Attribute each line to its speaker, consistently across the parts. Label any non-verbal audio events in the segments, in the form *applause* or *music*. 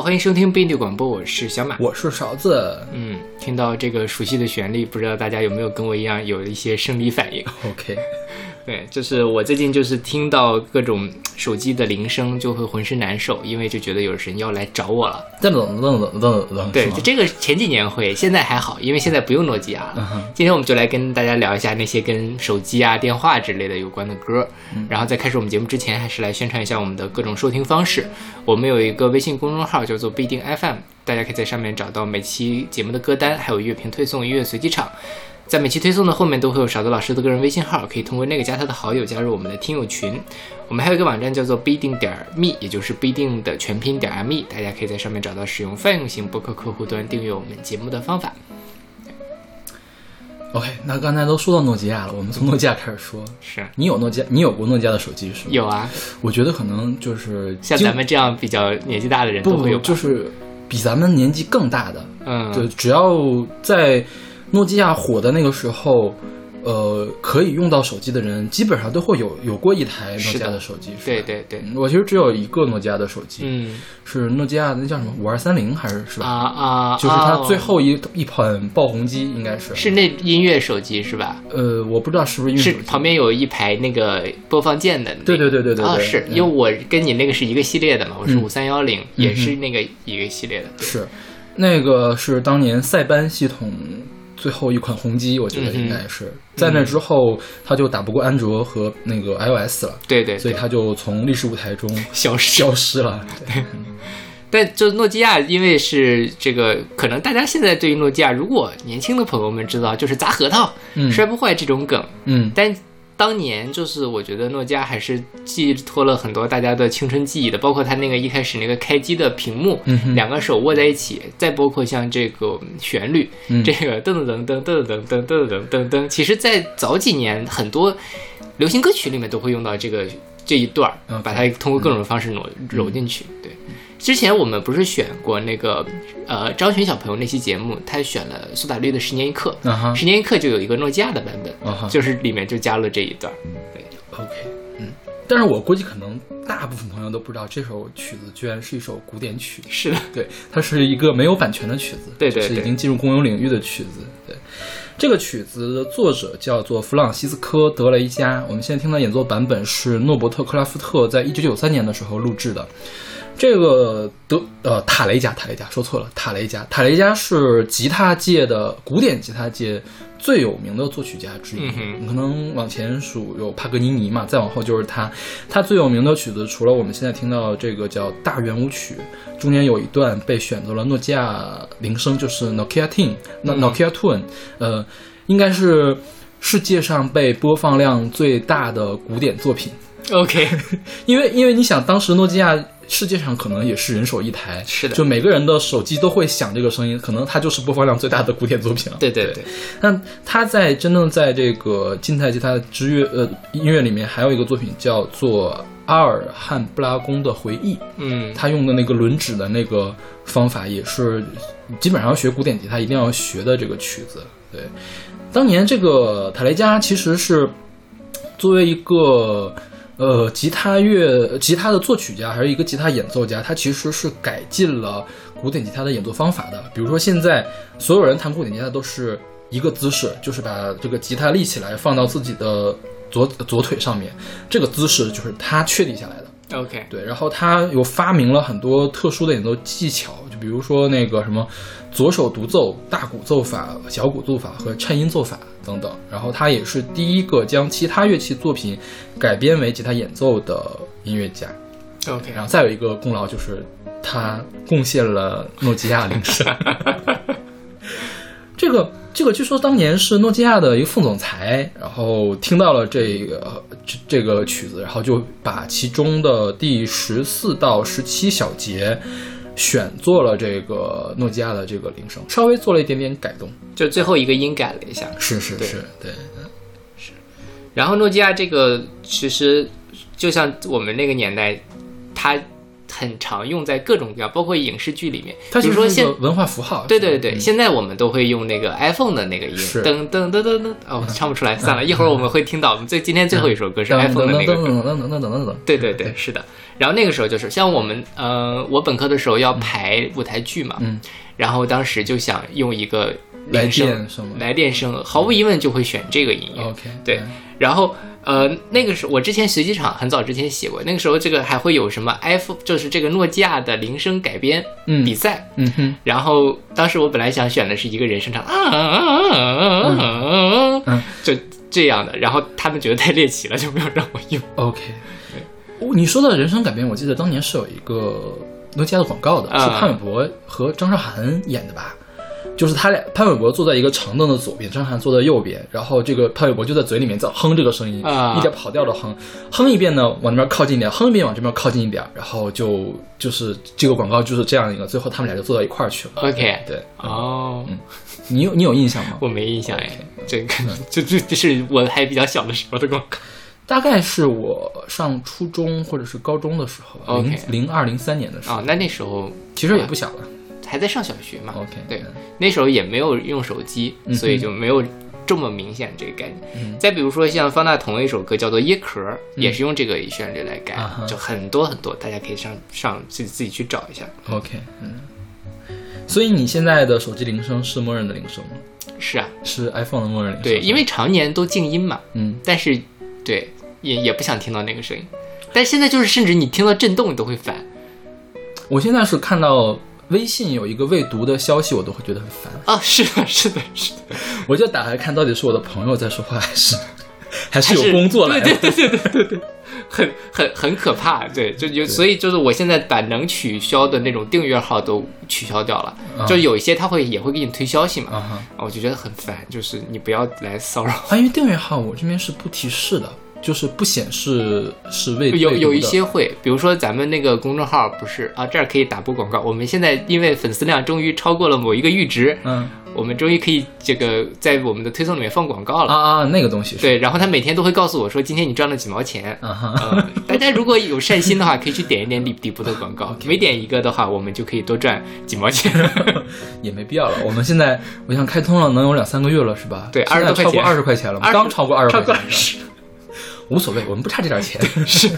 Speaker 1: 欢迎收听并蒂广播，我是小马，
Speaker 2: 我是勺子。
Speaker 1: 嗯，听到这个熟悉的旋律，不知道大家有没有跟我一样有一些生理反应
Speaker 2: ？OK。
Speaker 1: 对，就是我最近就是听到各种手机的铃声就会浑身难受，因为就觉得有人要来找我了。
Speaker 2: 噔噔噔噔噔噔。
Speaker 1: 对，就这个前几年会，现在还好，因为现在不用诺基亚了。今天我们就来跟大家聊一下那些跟手机啊、电话之类的有关的歌。然后在开始我们节目之前，还是来宣传一下我们的各种收听方式。我们有一个微信公众号叫做必定 FM，大家可以在上面找到每期节目的歌单，还有乐评推送、音乐随机场。在每期推送的后面都会有勺子老师的个人微信号，可以通过那个加他的好友，加入我们的听友群。我们还有一个网站叫做必定点 me，也就是必定的全拼点 me，大家可以在上面找到使用泛用型博客客户端订阅我们节目的方法。
Speaker 2: OK，那刚才都说到诺基亚了，我们从诺基亚开始说。
Speaker 1: 是
Speaker 2: 你有诺基亚，你有过诺基亚的手机是吗？
Speaker 1: 有啊。
Speaker 2: 我觉得可能就是
Speaker 1: 像咱们这样比较年纪大的人都会有，
Speaker 2: 就是比咱们年纪更大的，
Speaker 1: 嗯，
Speaker 2: 对，只要在。诺基亚火的那个时候，呃，可以用到手机的人基本上都会有有过一台诺基亚的手机。
Speaker 1: 对对对，
Speaker 2: 我其实只有一个诺基亚的手机，
Speaker 1: 嗯，
Speaker 2: 是诺基亚那叫什么五二三零还是是吧？
Speaker 1: 啊啊，
Speaker 2: 就是它最后一一款爆红机，应该是
Speaker 1: 是那音乐手机是吧？
Speaker 2: 呃，我不知道是不是音乐手机，
Speaker 1: 旁边有一排那个播放键的。
Speaker 2: 对对对对对，
Speaker 1: 啊，是因为我跟你那个是一个系列的嘛，我是五三幺零，也是那个一个系列的。
Speaker 2: 是，那个是当年塞班系统。最后一款宏基，我觉得应该是在那之后，他就打不过安卓和那个 iOS 了。
Speaker 1: 对对，
Speaker 2: 所以他就从历史舞台中
Speaker 1: 消失
Speaker 2: 消失了。对，*laughs*
Speaker 1: 但就诺基亚，因为是这个，可能大家现在对于诺基亚，如果年轻的朋友们知道，就是砸核桃摔不坏这种梗。
Speaker 2: 嗯，
Speaker 1: 但。当年就是我觉得诺基亚还是寄托了很多大家的青春记忆的，包括它那个一开始那个开机的屏幕，两个手握在一起，再包括像这个旋律，这个噔噔噔噔噔噔噔噔噔噔噔，其实，在早几年很多流行歌曲里面都会用到这个这一段儿，把它通过各种方式挪揉进去，对。之前我们不是选过那个呃张悬小朋友那期节目，他选了苏打绿的《十年一刻》，十年一刻就有一个诺基亚的版本，就是里面就加了这一段。对
Speaker 2: ，OK，嗯，但是我估计可能大部分朋友都不知道这首曲子居然是一首古典曲。
Speaker 1: 是的，
Speaker 2: 对，它是一个没有版权的曲子，
Speaker 1: 对对，
Speaker 2: 是已经进入公有领域的曲子。对，这个曲子的作者叫做弗朗西斯科·德雷加，我们现在听到演奏版本是诺伯特·克拉夫特在一九九三年的时候录制的。这个德呃塔雷加塔雷加说错了塔雷加塔雷加是吉他界的古典吉他界最有名的作曲家之一，可能往前数有帕格尼尼嘛，再往后就是他。他最有名的曲子除了我们现在听到这个叫大圆舞曲，中间有一段被选择了诺基亚铃声，就是 Nokia Tune，那 Nokia Tune，呃，应该是世界上被播放量最大的古典作品。
Speaker 1: OK，*laughs*
Speaker 2: 因为因为你想当时诺基亚。世界上可能也是人手一台，
Speaker 1: 是的，
Speaker 2: 就每个人的手机都会响这个声音，可能它就是播放量最大的古典作品了。
Speaker 1: 对对对。
Speaker 2: 那他在真正在这个静态吉他之乐呃音乐里面，还有一个作品叫做《阿尔汉布拉宫的回忆》。
Speaker 1: 嗯，
Speaker 2: 他用的那个轮指的那个方法，也是基本上学古典吉他一定要学的这个曲子。对，当年这个塔雷加其实是作为一个。呃，吉他乐，吉他的作曲家还是一个吉他演奏家，他其实是改进了古典吉他的演奏方法的。比如说，现在所有人弹古典吉他都是一个姿势，就是把这个吉他立起来，放到自己的左左腿上面，这个姿势就是他确立下来的。
Speaker 1: OK，
Speaker 2: 对，然后他又发明了很多特殊的演奏技巧，就比如说那个什么左手独奏、大鼓奏法、小鼓奏法和颤音奏法。等等，然后他也是第一个将其他乐器作品改编为吉他演奏的音乐家。
Speaker 1: OK，
Speaker 2: 然后再有一个功劳就是他贡献了诺基亚铃声。*laughs* 这个这个据说当年是诺基亚的一个副总裁，然后听到了这个这这个曲子，然后就把其中的第十四到十七小节。选做了这个诺基亚的这个铃声，稍微做了一点点改动，
Speaker 1: 就最后一个音改了一下。
Speaker 2: 是是是，对，
Speaker 1: 是。然后诺基亚这个其实就像我们那个年代，它很常用在各种各样，包括影视剧里面。
Speaker 2: 它
Speaker 1: 比如说现
Speaker 2: 文化符号。
Speaker 1: 对对对，现在我们都会用那个 iPhone 的那个音，噔噔噔噔噔。哦，*laughs* 唱不出来，算了一会儿我们会听到。我们最今天最后一首歌是 iPhone 的那个。噔噔噔噔噔噔噔。对对对，是的。然后那个时候就是像我们，呃，我本科的时候要排舞台剧嘛，
Speaker 2: 嗯，
Speaker 1: 然后当时就想用一个
Speaker 2: 来
Speaker 1: 电声，来电声，毫无疑问就会选这个音乐。
Speaker 2: OK，
Speaker 1: 对，然后。呃，那个时候我之前随机场很早之前写过，那个时候这个还会有什么 iPhone，就是这个诺基亚的铃声改编比赛，
Speaker 2: 嗯哼，
Speaker 1: 然后当时我本来想选的是一个人声唱啊啊啊啊啊，就这样的，然后他们觉得太猎奇了，就没有让我用。
Speaker 2: OK，你说的人声改编，我记得当年是有一个诺基亚的广告的，是潘玮柏和张韶涵演的吧？就是他俩，潘玮柏坐在一个长凳的左边，张韶涵坐在右边，然后这个潘玮柏就在嘴里面在哼这个声音，啊。一点跑调的哼，哼一遍呢往那边靠近一点，哼一遍往这边靠近一点，然后就就是这个广告就是这样一个，最后他们俩就坐到一块儿去了。
Speaker 1: OK，
Speaker 2: 对，
Speaker 1: 哦，
Speaker 2: 嗯，你有你有印象吗？
Speaker 1: 我没印象哎，这个就这这是我还比较小的时候的广告，
Speaker 2: 大概是我上初中或者是高中的时候，零零二零三年的时候，
Speaker 1: 那那时候
Speaker 2: 其实也不小了。
Speaker 1: 还在上小学嘛
Speaker 2: ？OK，
Speaker 1: 对，那时候也没有用手机，所以就没有这么明显这个概念。再比如说像方大同的一首歌叫做《椰壳》，也是用这个旋律来改，就很多很多，大家可以上上自己自己去找一下。
Speaker 2: OK，嗯。所以你现在的手机铃声是默认的铃声吗？
Speaker 1: 是啊，
Speaker 2: 是 iPhone 的默认铃声。
Speaker 1: 对，因为常年都静音嘛。
Speaker 2: 嗯。
Speaker 1: 但是，对，也也不想听到那个声音。但现在就是，甚至你听到震动你都会烦。
Speaker 2: 我现在是看到。微信有一个未读的消息，我都会觉得很烦
Speaker 1: 啊！是的，是的，是的，
Speaker 2: 我就打开看到底是我的朋友在说话，还是 *laughs* 还是有工作来？
Speaker 1: 对对对对对对对，很很很可怕。对，就就所以就是我现在把能取消的那种订阅号都取消掉了，就有一些他会也会给你推消息嘛，啊我就觉得很烦，就是你不要来骚扰。
Speaker 2: 关于订阅号，我这边是不提示的。就是不显示是未
Speaker 1: 有有一些会，比如说咱们那个公众号不是啊，这儿可以打播广告。我们现在因为粉丝量终于超过了某一个阈值，
Speaker 2: 嗯，
Speaker 1: 我们终于可以这个在我们的推送里面放广告了。
Speaker 2: 啊啊，那个东西
Speaker 1: 对，然后他每天都会告诉我说今天你赚了几毛钱。啊，大家如果有善心的话，可以去点一点底底部的广告，*laughs* 每点一个的话，我们就可以多赚几毛钱，*laughs*
Speaker 2: 也没必要了。我们现在我想开通了能有两三个月了是吧？
Speaker 1: 对，二十
Speaker 2: 超过二十块钱了，刚超过二十块
Speaker 1: 钱。
Speaker 2: 无所谓，我们不差这点钱。*laughs*
Speaker 1: 是，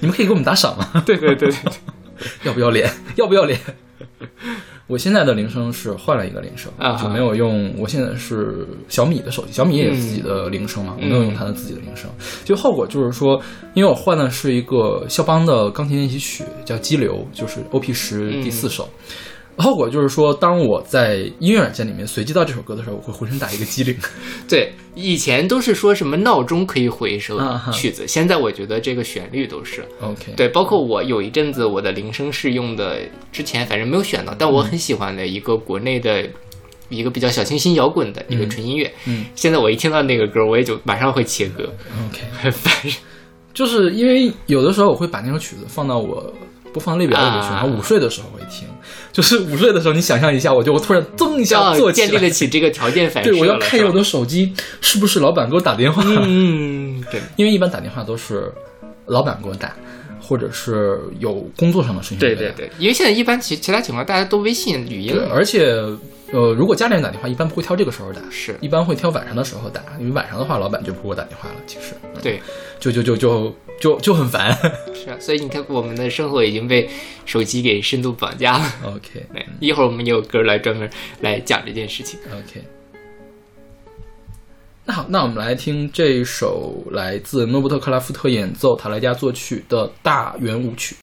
Speaker 2: 你们可以给我们打赏吗？
Speaker 1: 对对对对，*laughs*
Speaker 2: 要不要脸？要不要脸？我现在的铃声是换了一个铃声，啊就没有用。我现在是小米的手机，小米也有自己的铃声嘛，我没有用它的自己的铃声。就后果就是说，因为我换的是一个肖邦的钢琴练习曲，叫《激流》，就是 O P 十第四首。后果就是说，当我在音乐软件里面随机到这首歌的时候，我会浑身打一个激灵。*laughs*
Speaker 1: 对，以前都是说什么闹钟可以回收曲子，现在我觉得这个旋律都是
Speaker 2: OK。
Speaker 1: 对，包括我有一阵子我的铃声是用的，之前反正没有选到，但我很喜欢的一个国内的一个比较小清新摇滚的一个纯音乐。
Speaker 2: 嗯，
Speaker 1: 现在我一听到那个歌，我也就马上会切歌。
Speaker 2: OK，
Speaker 1: 很烦人，*laughs*
Speaker 2: 就是因为有的时候我会把那首曲子放到我。播放列表里面去，然后午睡的时候会听。就是午睡的时候，你想象一下，我就突然噔一下坐
Speaker 1: 起来，建立得起这个条件反射。
Speaker 2: 对，我要看一下我的手机是不是老板给我打电话。
Speaker 1: 嗯，对，
Speaker 2: 因为一般打电话都是老板给我打，或者是有工作上的事情。
Speaker 1: 对对对，因为现在一般其其他情况大家都微信语音，
Speaker 2: 而且呃，如果家里人打电话，一般不会挑这个时候打，
Speaker 1: 是
Speaker 2: 一般会挑晚上的时候打，因为晚上的话，老板就不给我打电话了。其实，
Speaker 1: 对，
Speaker 2: 就就就就。就就很烦，*laughs*
Speaker 1: 是啊，所以你看，我们的生活已经被手机给深度绑架了。
Speaker 2: OK，
Speaker 1: 一会儿我们有歌来专门来讲这件事情。
Speaker 2: OK，那好，那我们来听这首来自诺伯特·克拉夫特演奏、塔莱加作曲的大圆舞曲。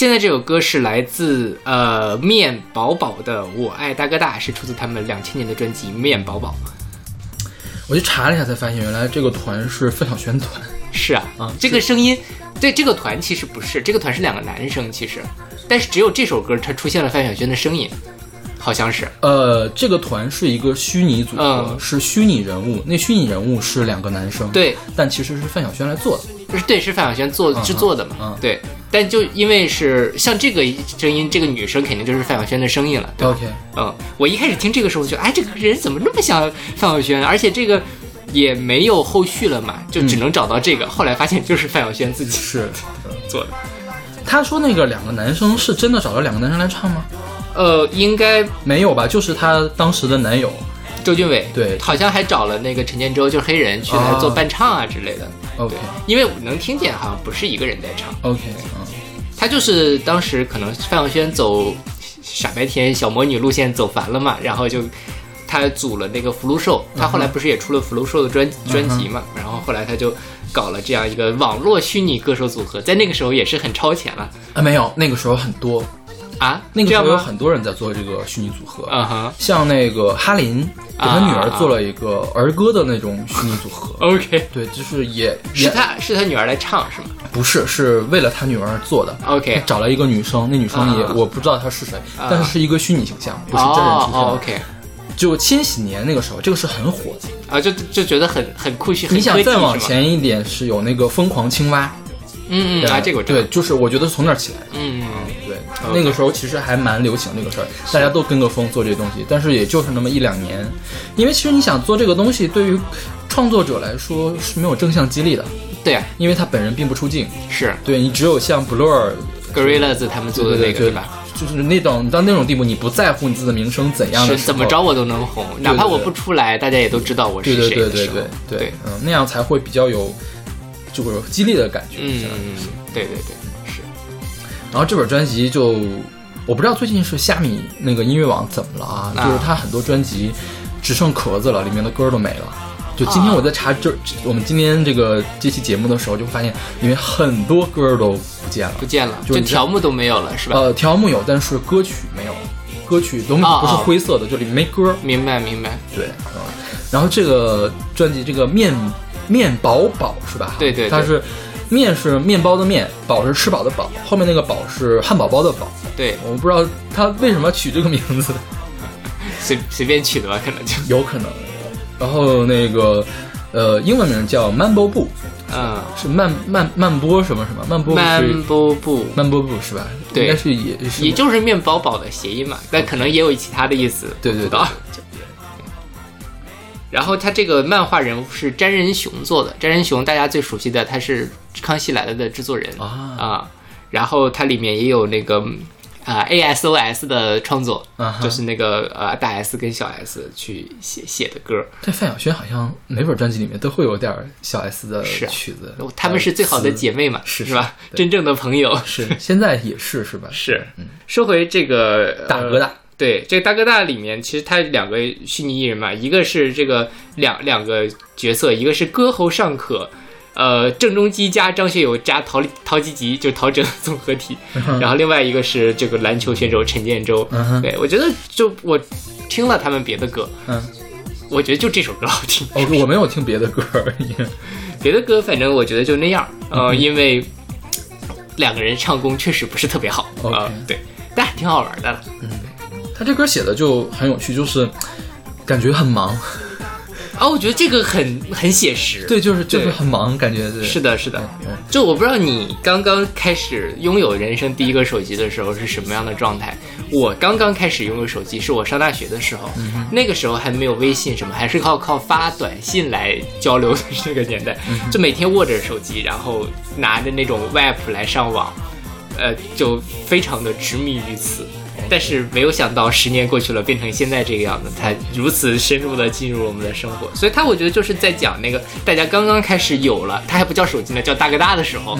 Speaker 1: 现在这首歌是来自呃面宝宝的《我爱大哥大》，是出自他们两千年的专辑《面宝宝》。
Speaker 2: 我去查了一下，才发现原来这个团是范晓萱团。
Speaker 1: 是啊，啊，这个声音，对这个团其实不是，这个团是两个男生，其实，但是只有这首歌它出现了范晓萱的声音，好像是。
Speaker 2: 呃，这个团是一个虚拟组合，是虚拟人物，那虚拟人物是两个男生。
Speaker 1: 对，
Speaker 2: 但其实是范晓萱来做的。
Speaker 1: 是对，是范晓萱做制作的嘛？
Speaker 2: 嗯，
Speaker 1: 对。但就因为是像这个声音，这个女生肯定就是范晓萱的声音了。对
Speaker 2: OK，
Speaker 1: 嗯，我一开始听这个时候就，哎，这个人怎么那么像范晓萱？而且这个。也没有后续了嘛，就只能找到这个。后来发现就是范晓萱自己
Speaker 2: 是
Speaker 1: 做的。
Speaker 2: 他说那个两个男生是真的找了两个男生来唱吗？
Speaker 1: 呃，应该
Speaker 2: 没有吧，就是他当时的男友
Speaker 1: 周俊伟，
Speaker 2: 对，
Speaker 1: 好像还找了那个陈建州，就是黑人去来做伴唱啊之类的。
Speaker 2: OK，
Speaker 1: 因为能听见好像不是一个人在唱。
Speaker 2: OK，嗯，
Speaker 1: 他就是当时可能范晓萱走傻白甜小魔女路线走烦了嘛，然后就。他组了那个福禄寿，他后来不是也出了福禄寿的专专辑嘛？然后后来他就搞了这样一个网络虚拟歌手组合，在那个时候也是很超前了
Speaker 2: 啊！没有，那个时候很多
Speaker 1: 啊，
Speaker 2: 那个时候有很多人在做这个虚拟组合
Speaker 1: 啊哈，
Speaker 2: 像那个哈林给他女儿做了一个儿歌的那种虚拟组合。*laughs*
Speaker 1: OK，
Speaker 2: 对，就是也
Speaker 1: 是他是他女儿来唱是吗？
Speaker 2: 不是，是为了他女儿做的。
Speaker 1: OK，
Speaker 2: 找了一个女生，那女生也我不知道她是谁，但是是一个虚拟形象，不是真人出现。
Speaker 1: OK。
Speaker 2: 就千禧年那个时候，这个是很火的
Speaker 1: 啊，就就觉得很很酷炫。
Speaker 2: 你想再往前一点，是有那个疯狂青蛙，
Speaker 1: 嗯嗯啊，这个
Speaker 2: 对，就是我觉得是从那儿起来的。
Speaker 1: 嗯嗯，
Speaker 2: 对，那个时候其实还蛮流行这个事儿，大家都跟个风做这些东西，但是也就是那么一两年，因为其实你想做这个东西，对于创作者来说是没有正向激励的。
Speaker 1: 对啊，
Speaker 2: 因为他本人并不出镜。
Speaker 1: 是
Speaker 2: 对你只有像 Blur、
Speaker 1: Gorillaz 他们做的那个，对吧？
Speaker 2: 就是那种到那种地步，你不在乎你自己的名声怎样的，
Speaker 1: 怎么着我都能红，哪怕我不出来，大家也都知道我是
Speaker 2: 谁。对对对对对
Speaker 1: 对，
Speaker 2: 嗯，那样才会比较有就是激励的感觉。
Speaker 1: 嗯嗯，对对对，是。
Speaker 2: 然后这本专辑就我不知道最近是虾米那个音乐网怎么了啊？就是它很多专辑只剩壳子了，里面的歌都没了。就今天我在查就我们今天这个这期节目的时候，就发现里面很多歌都不见了，
Speaker 1: 不见了，就条目都没有了，是吧？
Speaker 2: 呃，条目有，但是歌曲没有，歌曲都不是灰色的，就里面没歌。
Speaker 1: 明白，明白。
Speaker 2: 对，嗯。然后这个专辑，这个面面宝宝是吧？
Speaker 1: 对对，
Speaker 2: 它是面是面包的面，宝是吃饱的饱，后面那个宝是汉堡包的宝。
Speaker 1: 对，
Speaker 2: 我不知道他为什么取这个名字，*laughs*
Speaker 1: 随随便取的吧，可能就
Speaker 2: 有可能。然后那个，呃，英文名叫曼波布，
Speaker 1: 嗯，
Speaker 2: 是曼曼曼波什么什么曼波
Speaker 1: 曼波布
Speaker 2: 曼波布是吧？
Speaker 1: 对，
Speaker 2: 应该是也
Speaker 1: 也就是面包宝的谐音嘛，但可能也有其他的意思。
Speaker 2: 对对对。
Speaker 1: 然后他这个漫画人物是詹仁雄做的，詹仁雄大家最熟悉的，他是《康熙来了》的制作人
Speaker 2: 啊
Speaker 1: 啊，然后它里面也有那个。啊，A S O S 的创作，就是那个呃大 S 跟小 S 去写写的歌。
Speaker 2: 但，范晓萱好像每本专辑里面都会有点小 S 的曲子，
Speaker 1: 他们是最好的姐妹嘛，
Speaker 2: 是
Speaker 1: 是吧？真正的朋友
Speaker 2: 是，现在也是是吧？
Speaker 1: 是。说回这个
Speaker 2: 大哥大，
Speaker 1: 对，这个大哥大里面其实他两个虚拟艺人嘛，一个是这个两两个角色，一个是歌喉尚可。呃，郑中基加张学友加陶陶吉吉，就陶喆综合体。*laughs* 然后另外一个是这个篮球选手陈建州。对我觉得，就我听了他们别的歌，
Speaker 2: 嗯，
Speaker 1: 我觉得就这首歌好听。
Speaker 2: 哦，我没有听别的歌而已，*laughs*
Speaker 1: 别的歌反正我觉得就那样。呃，因为两个人唱功确实不是特别好啊。对，但挺好玩的。
Speaker 2: 嗯，他这歌写的就很有趣，就是感觉很忙。*laughs*
Speaker 1: 啊，我觉得这个很很写实，
Speaker 2: 对，就是就是很忙，感觉
Speaker 1: 是的，是的。就我不知道你刚刚开始拥有人生第一个手机的时候是什么样的状态。我刚刚开始拥有手机是我上大学的时候，那个时候还没有微信什么，还是靠靠发短信来交流的这个年代，就每天握着手机，然后拿着那种 web 来上网，呃，就非常的执迷于此。但是没有想到，十年过去了，变成现在这个样子，它如此深入的进入了我们的生活。所以，他我觉得就是在讲那个大家刚刚开始有了，他还不叫手机呢，叫大哥大的时候，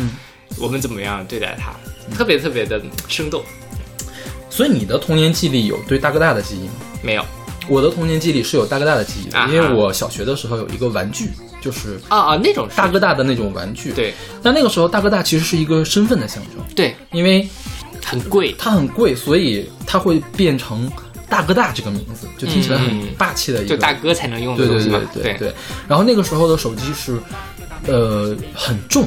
Speaker 1: 我们怎么样对待它，特别特别的生动。
Speaker 2: 所以，你的童年记忆里有对大哥大的记忆吗？
Speaker 1: 没有，
Speaker 2: 我的童年记忆里是有大哥大的记忆的，因为我小学的时候有一个玩具，就是
Speaker 1: 啊啊那种
Speaker 2: 大哥大的那种玩具。
Speaker 1: 对，
Speaker 2: 但那个时候大哥大其实是一个身份的象征。
Speaker 1: 对，
Speaker 2: 因为。
Speaker 1: 很贵，
Speaker 2: 它很贵，所以它会变成大哥大这个名字，就听起来很霸气的一个，
Speaker 1: 就大哥才能用的
Speaker 2: 东西嘛。对对对。然后那个时候的手机是，呃，很重，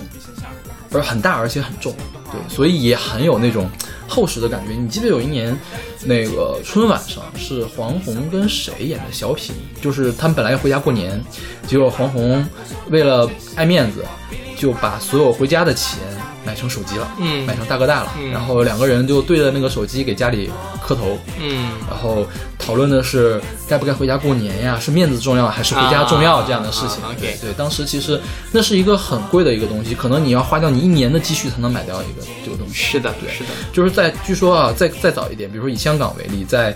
Speaker 2: 而很大，而且很重，对，所以也很有那种厚实的感觉。你记得有一年，那个春晚上是黄宏跟谁演的小品，就是他们本来要回家过年，结果黄宏为了爱面子，就把所有回家的钱。买成手机了，
Speaker 1: 嗯，
Speaker 2: 买成大哥大了，然后两个人就对着那个手机给家里磕头，
Speaker 1: 嗯，
Speaker 2: 然后讨论的是该不该回家过年呀，是面子重要还是回家重要这样的事情。
Speaker 1: 对
Speaker 2: 对，当时其实那是一个很贵的一个东西，可能你要花掉你一年的积蓄才能买掉一个这个东西。
Speaker 1: 是的，
Speaker 2: 对，
Speaker 1: 是的，
Speaker 2: 就是在据说啊，再再早一点，比如说以香港为例，在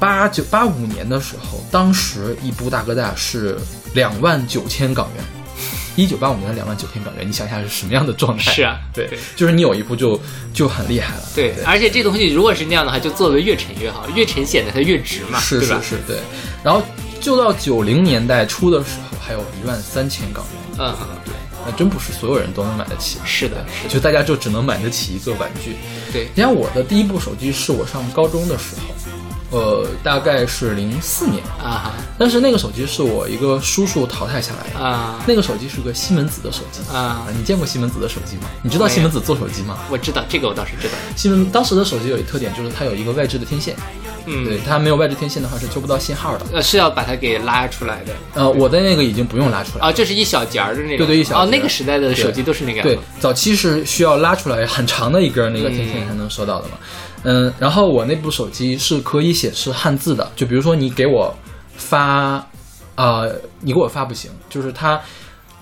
Speaker 2: 八九八五年的时候，当时一部大哥大是两万九千港元。一九八五年的两万九千港元，你想一下是什么样的状态？
Speaker 1: 是啊，
Speaker 2: 对，就是你有一部就就很厉害了。
Speaker 1: 对，而且这东西如果是那样的话，就做的越沉越好，越沉显得它越值嘛，
Speaker 2: 是是是，对。然后就到九零年代初的时候，还有一万三千港元。
Speaker 1: 嗯，
Speaker 2: 对，那真不是所有人都能买得起。
Speaker 1: 是的，是
Speaker 2: 就大家就只能买得起一个玩具。
Speaker 1: 对，
Speaker 2: 你像我的第一部手机是我上高中的时候。呃，大概是零四年
Speaker 1: 啊，
Speaker 2: 但是那个手机是我一个叔叔淘汰下来的
Speaker 1: 啊。
Speaker 2: 那个手机是个西门子的手机
Speaker 1: 啊。
Speaker 2: 你见过西门子的手机吗？你知道西门子做手机吗？
Speaker 1: 我知道这个，我倒是知道。
Speaker 2: 西门当时的手机有一特点，就是它有一个外置的天线。
Speaker 1: 嗯，
Speaker 2: 对，它没有外置天线的话是收不到信号的。
Speaker 1: 呃，是要把它给拉出来的。
Speaker 2: 呃，我的那个已经不用拉出来
Speaker 1: 啊，就是一小节儿的那种。
Speaker 2: 对对，一小。
Speaker 1: 哦，那个时代的手机都是那个。
Speaker 2: 对，早期是需要拉出来很长的一根那个天线才能收到的嘛。嗯，然后我那部手机是可以显示汉字的，就比如说你给我发，啊，你给我发不行，就是它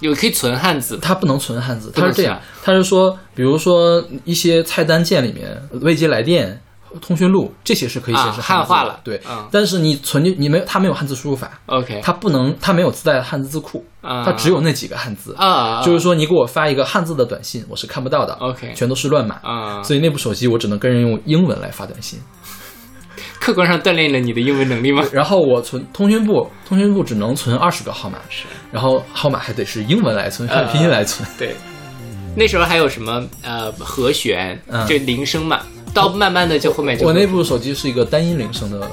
Speaker 1: 有可以存汉字，
Speaker 2: 它不能存汉字，它是这样，它是说，比如说一些菜单键里面未接来电。通讯录这些是可以显示
Speaker 1: 汉
Speaker 2: 化
Speaker 1: 了，
Speaker 2: 对，但是你存进你没有，它没有汉字输入法
Speaker 1: ，OK，
Speaker 2: 它不能，它没有自带的汉字字库，它只有那几个汉字。
Speaker 1: 啊，
Speaker 2: 就是说你给我发一个汉字的短信，我是看不到的
Speaker 1: ，OK，
Speaker 2: 全都是乱码
Speaker 1: 啊，
Speaker 2: 所以那部手机我只能跟人用英文来发短信，
Speaker 1: 客观上锻炼了你的英文能力吗？
Speaker 2: 然后我存通讯部，通讯部只能存二十个号码，
Speaker 1: 是，
Speaker 2: 然后号码还得是英文来存，汉语拼音来存，
Speaker 1: 对，那时候还有什么呃和弦，就铃声嘛。到慢慢的就后面就
Speaker 2: 我那部手机是一个单音铃声的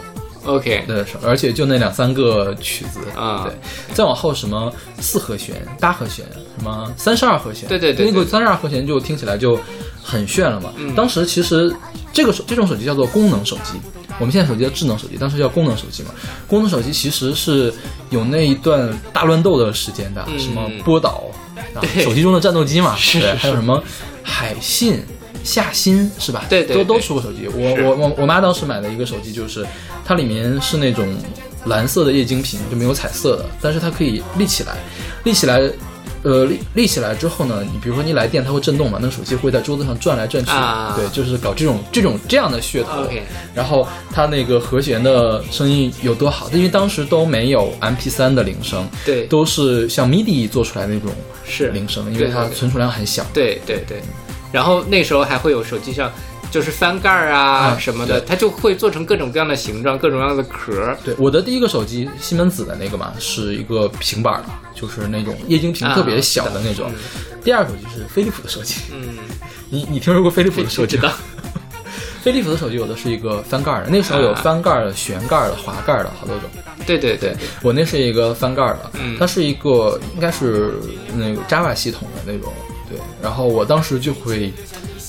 Speaker 1: ，OK，
Speaker 2: 对，而且就那两三个曲子
Speaker 1: 啊，
Speaker 2: 对，再往后什么四和弦、八和弦，什么三十二和弦，
Speaker 1: 对对对，
Speaker 2: 那个三十二和弦就听起来就很炫了嘛。
Speaker 1: 嗯，
Speaker 2: 当时其实这个手这种手机叫做功能手机，我们现在手机叫智能手机，当时叫功能手机嘛。功能手机其实是有那一段大乱斗的时间的，什么波导，手机中的战斗机嘛，
Speaker 1: 是，
Speaker 2: 还有什么海信。夏新是吧？
Speaker 1: 对对，
Speaker 2: 都都出过手机。我我我我妈当时买的一个手机，就是它里面是那种蓝色的液晶屏，就没有彩色的，但是它可以立起来，立起来，呃，立立起来之后呢，你比如说你来电，它会震动嘛，那手机会在桌子上转来转去。
Speaker 1: 啊，
Speaker 2: 对，就是搞这种这种这样的噱头。然后它那个和弦的声音有多好？因为当时都没有 MP3 的铃声，
Speaker 1: 对，
Speaker 2: 都是像 MIDI 做出来那种
Speaker 1: 是
Speaker 2: 铃声，因为它存储量很小。
Speaker 1: 对对对。然后那时候还会有手机上就是翻盖儿啊什么的，它就会做成各种各样的形状，各种各样的壳。
Speaker 2: 对，我的第一个手机西门子的那个嘛，是一个平板的，就是那种液晶屏特别小的那种。第二个手机是飞利浦的手机。
Speaker 1: 嗯，
Speaker 2: 你你听说过飞利浦的手机？
Speaker 1: 知道。*laughs*
Speaker 2: 飞利浦的手机有的是一个翻盖的，那时候有翻盖的、旋盖的、滑盖的好多种。
Speaker 1: 对对对，
Speaker 2: 我那是一个翻盖的，它是一个应该是那个 Java 系统的那种。然后我当时就会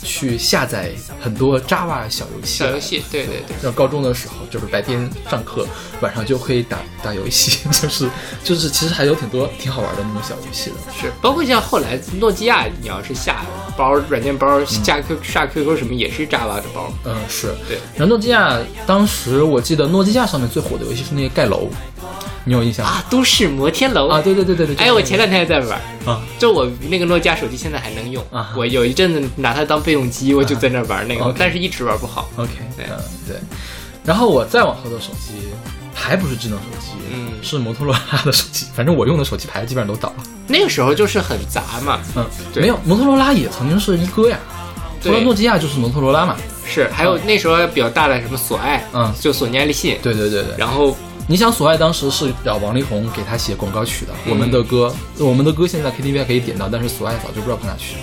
Speaker 2: 去下载很多 Java 小游戏。
Speaker 1: 小游戏，对对对。
Speaker 2: 像高中的时候，就是白天上课，晚上就可以打打游戏，就 *laughs* 是就是，其实还有挺多挺好玩的那种小游戏的。
Speaker 1: 是，包括像后来诺基亚，你要是下包软件包下 Q 下 QQ 什么，也是 Java 的包。
Speaker 2: 嗯，是
Speaker 1: 对。
Speaker 2: 然后诺基亚当时我记得诺基亚上面最火的游戏是那个盖楼。你有印象
Speaker 1: 啊？都市摩天楼
Speaker 2: 啊！对对对对对！
Speaker 1: 哎，我前两天还在玩
Speaker 2: 啊，
Speaker 1: 就我那个诺基亚手机现在还能用
Speaker 2: 啊。
Speaker 1: 我有一阵子拿它当备用机，我就在那玩那个，但是一直玩不好。
Speaker 2: OK，对对。然后我再往后的手机还不是智能手机，
Speaker 1: 嗯，
Speaker 2: 是摩托罗拉的手机。反正我用的手机牌基本上都倒了。
Speaker 1: 那个时候就是很杂嘛，
Speaker 2: 嗯，没有摩托罗拉也曾经是一哥呀。除了诺基亚就是摩托罗拉嘛。
Speaker 1: 是，还有那时候比较大的什么索爱，
Speaker 2: 嗯，
Speaker 1: 就索尼爱立信。
Speaker 2: 对对对对。
Speaker 1: 然后。
Speaker 2: 你想，索爱当时是找王力宏给他写广告曲的，我们的歌，我们的歌现在 KTV 还可以点到，但是索爱早就不知道跑哪去了。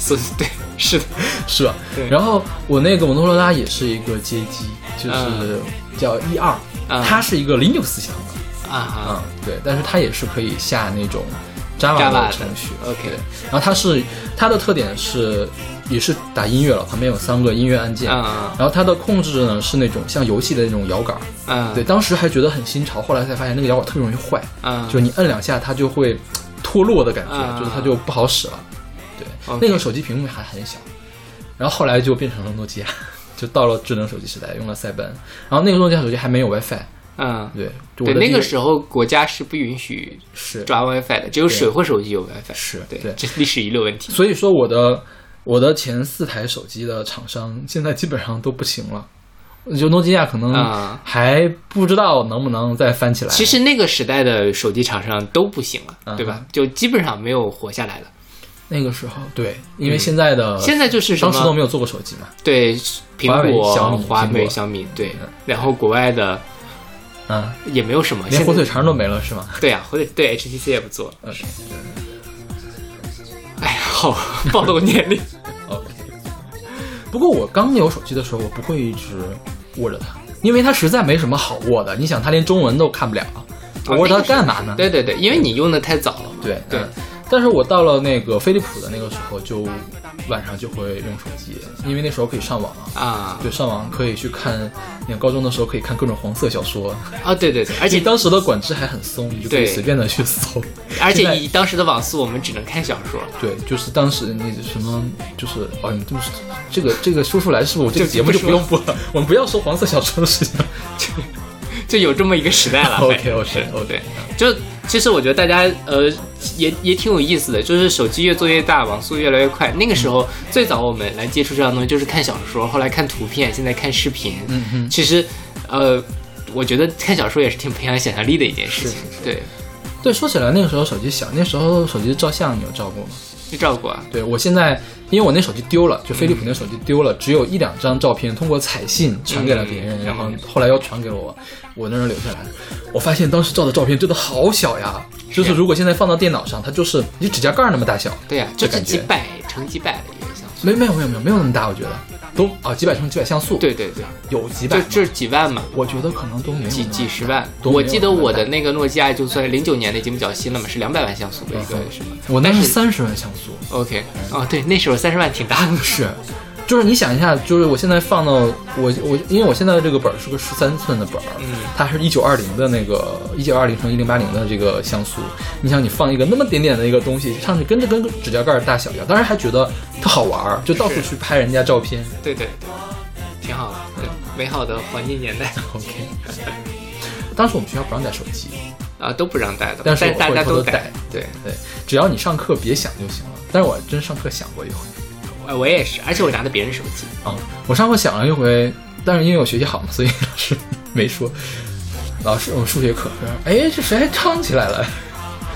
Speaker 1: 索 *laughs* 对，是的，
Speaker 2: 是吧？
Speaker 1: 对。
Speaker 2: 然后我那个摩托罗拉也是一个街机，就是叫一二、
Speaker 1: 嗯
Speaker 2: 它是一个 Linux 系统的，
Speaker 1: 啊哈。
Speaker 2: 嗯，对，但是它也是可以下那种 Java
Speaker 1: 的
Speaker 2: 的程序。
Speaker 1: OK
Speaker 2: 对，然后它是它的特点是也是打音乐了，旁边有三个音乐按键。
Speaker 1: 嗯
Speaker 2: 然后它的控制呢是那种像游戏的那种摇杆，
Speaker 1: 嗯，
Speaker 2: 对，当时还觉得很新潮，后来才发现那个摇杆特别容易坏，
Speaker 1: 嗯，
Speaker 2: 就是你摁两下它就会脱落的感觉，
Speaker 1: 啊。
Speaker 2: 就是它就不好使了。那个手机屏幕还很小，然后后来就变成了诺基亚，*laughs* 就到了智能手机时代，用了塞班。然后那个诺基亚手机还没有 WiFi，
Speaker 1: 嗯，
Speaker 2: 对，
Speaker 1: 对，那个时候国家是不允许
Speaker 2: 是
Speaker 1: 抓 WiFi 的，只有水货手机有 WiFi。
Speaker 2: 是
Speaker 1: 对，
Speaker 2: 对
Speaker 1: 这历史遗留问题。
Speaker 2: 所以说我的我的前四台手机的厂商现在基本上都不行了，就诺基亚可能
Speaker 1: 啊
Speaker 2: 还不知道能不能再翻起来。
Speaker 1: 其实那个时代的手机厂商都不行了，
Speaker 2: 嗯
Speaker 1: 对吧？就基本上没有活下来了。
Speaker 2: 那个时候对，因为现在的、
Speaker 1: 现在就是？
Speaker 2: 当时都没有做过手机嘛，
Speaker 1: 对，苹果、
Speaker 2: 小米
Speaker 1: 华为、小米，对
Speaker 2: 嗯，
Speaker 1: 然后国外的
Speaker 2: 嗯，
Speaker 1: 也没有什么，
Speaker 2: 连火腿肠都没了是吗
Speaker 1: 对啊，火腿对 HTC 也不做。
Speaker 2: ？OK
Speaker 1: 哎呀，好暴露年龄。*laughs*
Speaker 2: OK。不过我刚有手机的时候，我不会一直握着它，因为它实在没什么好握的。你想，它连中文都看不了，我握着它干嘛呢？
Speaker 1: 对对对，因为你用的太早了嘛。
Speaker 2: 对
Speaker 1: 对
Speaker 2: 嗯但是我到了那个飞利浦的那个时候，就晚上就会用手机，因为那时候可以上网啊。
Speaker 1: 啊
Speaker 2: 对，上网可以去看，你看高中的时候可以看各种黄色小说，
Speaker 1: 啊，对对对，而
Speaker 2: 而且
Speaker 1: 且
Speaker 2: 当时的管制还很松，你就可以随便的去搜。
Speaker 1: 而且以当时的网速，我们只能看小说。
Speaker 2: 对，就是当时那什么，就是哦，你这么说这个这个说出来，是不是我这个节目就
Speaker 1: 不
Speaker 2: 不用播了？我们不要说黄色小说的事情。
Speaker 1: 就有这么一个时代了。
Speaker 2: OK，OK，
Speaker 1: 是
Speaker 2: OK
Speaker 1: 对，就其实我觉得大家呃也也挺有意思的，就是手机越做越大，网速越来越快。那个时候最早我们来接触这样的东西就是看小说，后来看图片，现在看视频。
Speaker 2: 嗯哼，
Speaker 1: 其实呃，我觉得看小说也是挺培养想象力的一件事情。对，
Speaker 2: 对，说起来那个时候手机小，那时候手机照相你有照过吗？
Speaker 1: 你照顾啊？
Speaker 2: 对我现在，因为我那手机丢了，就飞利浦那手机丢了，只有一两张照片通过彩信传给了别人，
Speaker 1: 嗯
Speaker 2: 然后后来又传给了我，我那儿留下来。我发现当时照的照片真的好小呀，就是如果现在放到电脑上，它就是你指甲盖儿那么大小。
Speaker 1: 对呀、就
Speaker 2: 感觉
Speaker 1: 几百乘几百。
Speaker 2: 没没有没有没有没有那么大，我觉得都啊几百乘几百像素，，
Speaker 1: 对对对，
Speaker 2: 有几百吗，
Speaker 1: 就就是几万嘛。
Speaker 2: 我觉得可能都没有
Speaker 1: 几几十万，我记得我的
Speaker 2: 那
Speaker 1: 个诺基亚就算零九年的已经比较新了嘛，是两百万像素的一个
Speaker 2: 嗯
Speaker 1: 什么
Speaker 2: 我那
Speaker 1: 是
Speaker 2: 是三十万像素
Speaker 1: ，？OK，哦对，那时候三十万挺大的，
Speaker 2: 是，就是你想一下，就是我现在放到我我，因为我现在的这个本儿是个十三寸的本儿，
Speaker 1: 嗯，
Speaker 2: 它是一九二零的那个一九二零乘一零八零的这个像素，你想你放一个那么点点的一个东西上去，跟着跟指甲盖儿大小一样，当然还觉得它好玩儿，就到处去拍人家照片。*laughs*
Speaker 1: 对对对，挺好的，对，美好的黄金年代。*laughs*
Speaker 2: OK，当时我们学校不让带手机，
Speaker 1: 啊都不让带的，
Speaker 2: 但是
Speaker 1: 大家都
Speaker 2: 带，
Speaker 1: 对，
Speaker 2: 对，只要你上课别想就行了。但是我真上课想过一回
Speaker 1: 呃我也是，而且我拿的别人手机，
Speaker 2: 啊、我上课想了一回，但是因为我学习好嘛，所以老师没说。老师，我数学课说，哎，这谁还唱起来了？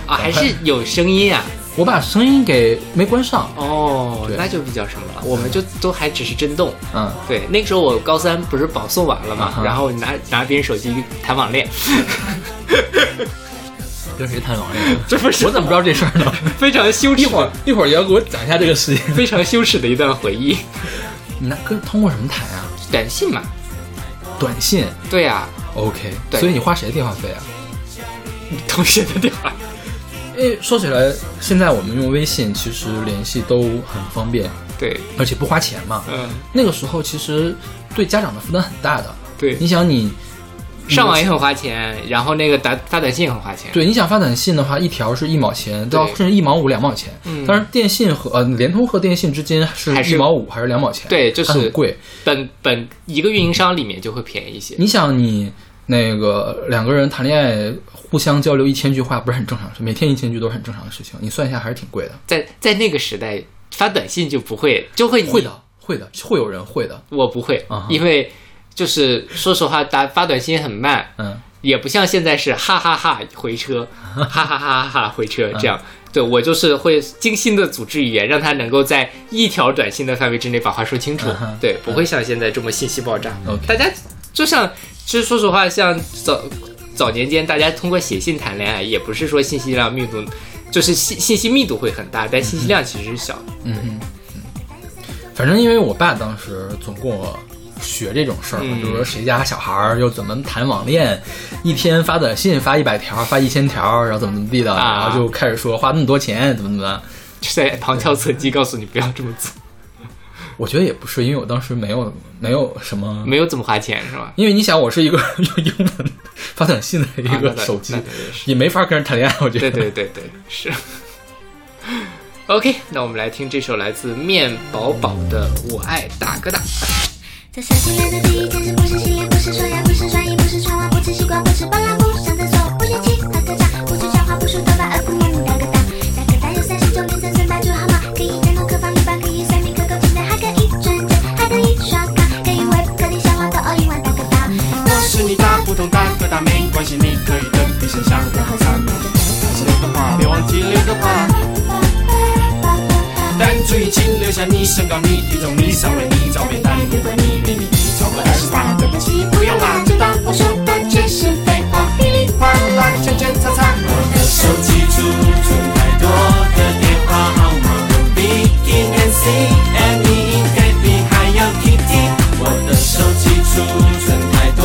Speaker 1: 啊还是有声音啊，
Speaker 2: 我把声音给没关上。
Speaker 1: 哦那就比较什么了，我们就都还只是震动。
Speaker 2: 嗯，
Speaker 1: 对，那个时候我高三不是保送完了嘛然后拿拿别人手机谈网恋，*laughs*
Speaker 2: 跟谁谈网恋？*laughs*
Speaker 1: 这不是
Speaker 2: 我怎么不知道这事儿呢？*laughs*
Speaker 1: 非常羞耻
Speaker 2: 一会儿一会儿也要给我讲一下这个事情。
Speaker 1: 非常羞耻的一段回忆。
Speaker 2: 你 *laughs* 那跟通过什么谈啊？
Speaker 1: 短信嘛，
Speaker 2: 短信。
Speaker 1: 对呀、
Speaker 2: OK，
Speaker 1: 对
Speaker 2: 所以你花谁的电话费啊？
Speaker 1: 同学的电话。
Speaker 2: 因为说起来，现在我们用微信其实联系都很方便，
Speaker 1: 对，
Speaker 2: 而且不花钱嘛。
Speaker 1: 嗯，
Speaker 2: 那个时候其实对家长的负担很大的。
Speaker 1: 对
Speaker 2: 你，想你
Speaker 1: 上网也很花钱，然后那个打发短信也很花钱。
Speaker 2: 对，你想发短信的话，一条是一毛钱，到甚至一毛五、两毛钱。
Speaker 1: 嗯
Speaker 2: 但是，电信和呃联通和电信之间是一毛五还是两毛钱？
Speaker 1: 对就是
Speaker 2: 很贵。
Speaker 1: 本本一个运营商里面就会便宜一些。
Speaker 2: 你想你那个两个人谈恋爱，互相交流一千句话，不是很正常的事？每天一千句都是很正常的事情。你算一下，还是挺贵的。
Speaker 1: 在在那个时代发短信就不会，就会
Speaker 2: 会，的，会的，会有人会的。
Speaker 1: 我不会
Speaker 2: 啊哈，
Speaker 1: 因为就是说实话，打发短信很慢，
Speaker 2: 嗯，
Speaker 1: 也不像现在是哈哈哈回车，哈哈哈哈哈回车
Speaker 2: 嗯
Speaker 1: 这样。对我就是会精心的组织语言，让他能够在一条短信的范围之内把话说清楚
Speaker 2: 嗯。
Speaker 1: 对，不会像现在这么信息爆炸。大家就像，其实说实话，像早早年间大家通过写信谈恋爱，也不是说信息量密度，就是信信息密度会很大，但信息量其实是小的。
Speaker 2: 嗯哼，反正因为我爸当时总跟我学这种事儿，就是说谁家小孩儿又怎么谈网恋，一天发短信发一百条，发一千条，然后怎么怎么地的，然后就开始说花那么多钱，怎么怎么，
Speaker 3: 在旁敲侧击告诉你不要这么做。*laughs*
Speaker 2: 我觉得也不是，因为我当时没有没有什么，
Speaker 3: 没有怎么花钱是吧？
Speaker 2: 因为你想，我是一个 *laughs* 用英文发短信的一个手机，也没法跟人谈恋爱。我觉得，
Speaker 3: 对对对对，是。OK，那我们来听这首来自面宝宝的《我爱大哥大》。在上新来的第一天，是不是洗脸，不是刷牙，不是穿衣，不是穿袜，不吃西瓜，不吃芭乐，不上厕所，不学习，大哥大，不去讲话，不梳头发，而不摸你大哥大。大哥大有三十九年三三八九号码，可以联络客房，旅伴，可以三米可购进来，还可以转账，还可以刷卡，可以为客厅消化到二一万大哥大。若是你大不懂大哥大没关系，你可以等比剩下的好三秒。还是那个话，别忘记留个话。但注意，留下你身高、你体重、你稍微、你照片。但如果你秘密超过二十三，对不起，不用啦，就当我说的只是废话。噼里啪啦，圈圈叉叉。我的手机储存太多的电话号码，B、E、N、C、M、E、K、B，还有 T、T。我的手机储存太多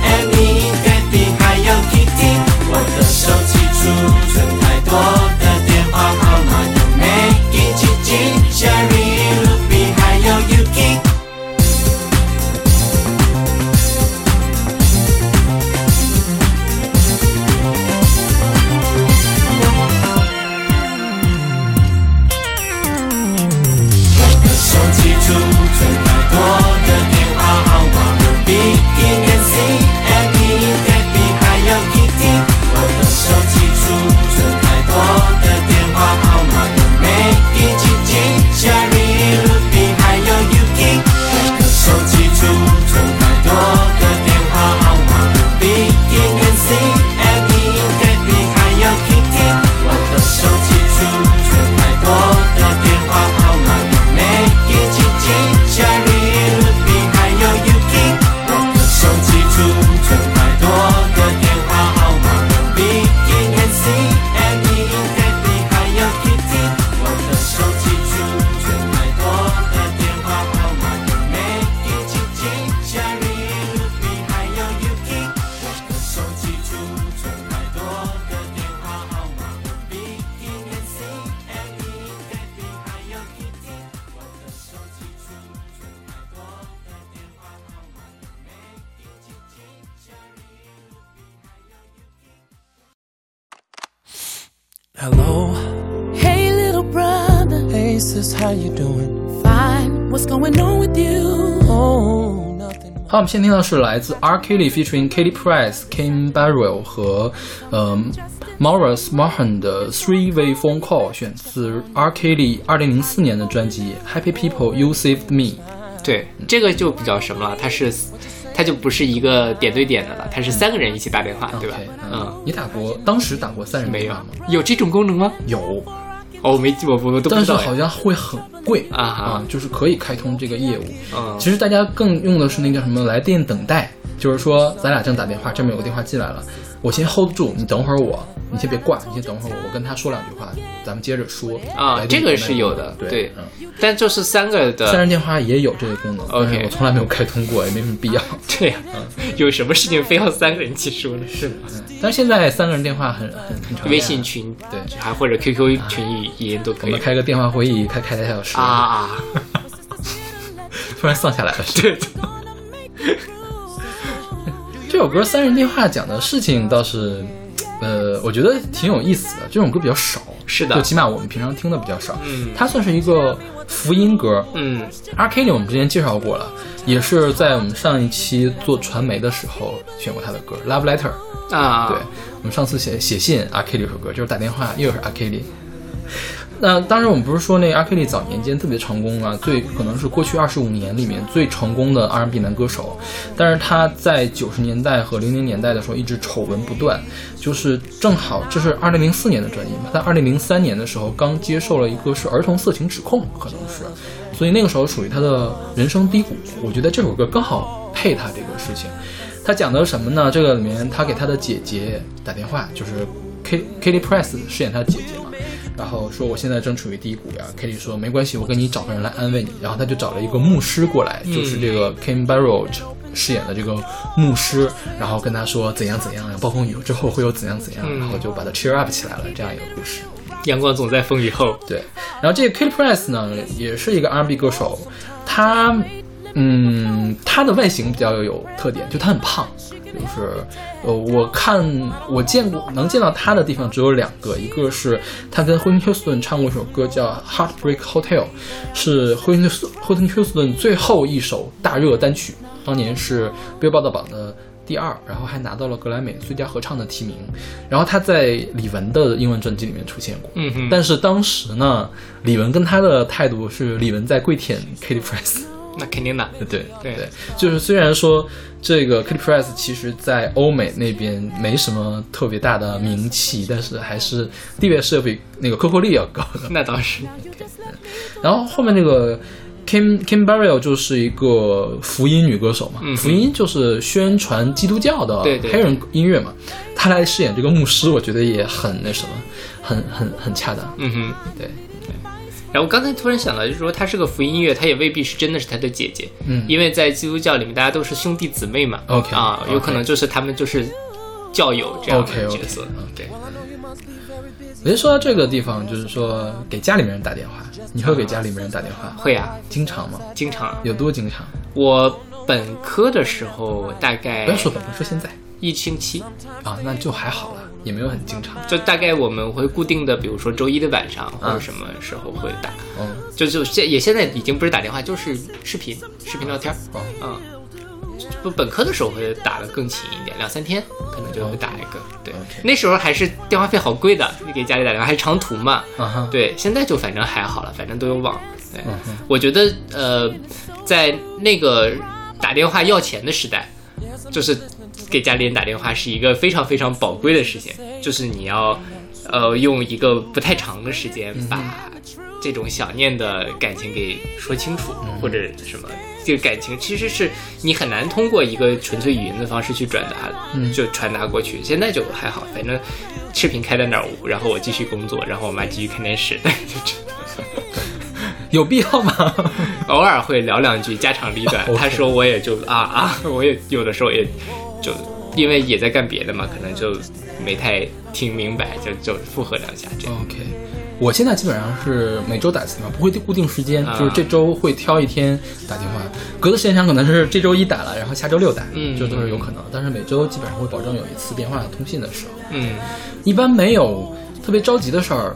Speaker 2: 先听到是来自 R. Kelly featuring Kelly Price、Kim Barrell 和呃 Maurice Mahan 的 Three Way Phone Call，选自 R. Kelly 二零零四年的专辑 Happy People You Saved Me。
Speaker 3: 对，这个就比较什么了，它是它就不是一个点对点的了，它是三个人一起打电话，对吧？
Speaker 2: 嗯，你打过，当时打过三人
Speaker 3: 没有
Speaker 2: 吗？
Speaker 3: 有这种功能吗？
Speaker 2: 有。
Speaker 3: 哦，没记我我都不知道。
Speaker 2: 但是好像会很贵
Speaker 3: 啊啊，
Speaker 2: 就是可以开通这个业务。嗯，其实大家更用的是那个什么来电等待，就是说咱俩正打电话，这边有个电话进来了，我先 hold 住，你等会儿我，你先别挂，你先等会儿我，我跟他说两句话，咱们接着说。
Speaker 3: 啊，这个是有的，对，嗯。但就是三个的
Speaker 2: 三人电话也有这个功能
Speaker 3: ，OK，
Speaker 2: 我从来没有开通过，也没什么必要。*laughs*
Speaker 3: 对呀，有什么事情非要三个人一起说呢？
Speaker 2: 是的，但是现在三个人电话很很很常
Speaker 3: 微信群
Speaker 2: 对，
Speaker 3: 还或者 QQ 群语音都可以。
Speaker 2: 我们开个电话会议，开开俩小时
Speaker 3: 啊啊。*laughs*
Speaker 2: 突然丧下来了。
Speaker 1: 对。*laughs*
Speaker 2: 这首歌《三人电话》讲的事情倒是，呃，我觉得挺有意思的。这种歌比较少，
Speaker 1: 是的，
Speaker 2: 就起码我们平常听的比较少。
Speaker 1: 嗯，
Speaker 2: 它算是一个福音歌。
Speaker 1: 嗯
Speaker 2: ，R Kelly 我们之前介绍过了，也是在我们上一期做传媒的时候选过他的歌《Love Letter》
Speaker 1: 啊。
Speaker 2: 对，我们上次写写信，R Kelly 这首歌就是打电话，又是 R Kelly。那当然，我们不是说那阿 Kelly 早年间特别成功啊，最可能是过去二十五年里面最成功的 R&B 男歌手。但是他在九十年代和零零年代的时候一直丑闻不断，就是正好这是二零零四年的专辑嘛，在二零零三年的时候刚接受了一个是儿童色情指控，可能是，所以那个时候属于他的人生低谷。我觉得这首歌刚好配他这个事情。他讲的什么呢？这个里面他给他的姐姐打电话，就是 K Kelly Price 饰演他姐姐嘛。然后说我现在正处于低谷呀，Kelly 说没关系，我给你找个人来安慰你。然后他就找了一个牧师过来，就是这个 Kim Barrow 饰演的这个牧师，然后跟他说怎样怎样，暴风雨之后会有怎样怎样，然后就把他 cheer up 起来了，这样一个故事。
Speaker 1: 阳光总在风雨后。
Speaker 2: 对，然后这个 Kelly Price 呢，也是一个 R&B 歌手，他，嗯，他的外形比较有特点，就他很胖。就是，呃，我看我见过能见到他的地方只有两个，一个是他跟惠特尼休斯顿唱过一首歌叫《Heartbreak Hotel》，是惠特尼惠特尼休斯顿最后一首大热单曲，当年是 Billboard 榜的第二，然后还拿到了格莱美最佳合唱的提名。然后他在李玟的英文专辑里面出现过，
Speaker 1: 嗯哼。
Speaker 2: 但是当时呢，李玟跟他的态度是李玟在跪舔 Katy Price。
Speaker 1: 那肯定的，*laughs*
Speaker 2: 对对对，就是虽然说这个 Katy Price 其实在欧美那边没什么特别大的名气，但是还是地位是要比那个 Coco Lee 要高的。
Speaker 1: 那倒是。*laughs*
Speaker 2: 然后后面那个 Kim Kim Barrel 就是一个福音女歌手嘛，福音就是宣传基督教的黑人音乐嘛，她来饰演这个牧师，我觉得也很那什么，很很很恰当。
Speaker 1: 嗯哼，
Speaker 2: 对。
Speaker 1: 然后我刚才突然想到，就是说她是个福音音乐，她也未必是真的是她的姐姐，嗯，因为在基督教里面大家都是兄弟姊妹嘛
Speaker 2: ，OK
Speaker 1: 啊，有可能就是他们就是教友这样的角色，OK。
Speaker 2: 我就说到这个地方，就是说给家里面人打电话，你会给家里面人打电话？
Speaker 1: 会啊，
Speaker 2: 经常吗？
Speaker 1: 经常。
Speaker 2: 有多经常？
Speaker 1: 我本科的时候大概
Speaker 2: 不要说本科，说现在
Speaker 1: 一星期
Speaker 2: 啊，那就还好了。也没有很经常，
Speaker 1: 就大概我们会固定的，比如说周一的晚上或者什么时候会打，嗯，就就现也现在已经不是打电话，就是视频视频聊天，嗯，不本科的时候会打的更勤一点，两三天可能就会打一个，对，那时候还是电话费好贵的，你给家里打电话还是长途嘛，对，现在就反正还好了，反正都有网，对，我觉得呃，在那个打电话要钱的时代，就是。给家里人打电话是一个非常非常宝贵的事情，就是你要，呃，用一个不太长的时间把这种想念的感情给说清楚，或者什么，这个感情其实是你很难通过一个纯粹语音的方式去转达，就传达过去。现在就还好，反正视频开在那儿，然后我继续工作，然后我妈继续看电视，就 *laughs*
Speaker 2: 有必要吗？*laughs*
Speaker 1: 偶尔会聊两句家长里短，*laughs* 他说我也就啊啊，我也有的时候也。就因为也在干别的嘛，可能就没太听明白，就就附和两下这样。
Speaker 2: OK，我现在基本上是每周打一次电话，不会固定时间，就是这周会挑一天打电话，隔的时间长可能是这周一打了，然后下周六打，嗯，这都是有可能。但是每周基本上会保证有一次电话通信的时候，
Speaker 1: 嗯，
Speaker 2: 一般没有特别着急的事儿，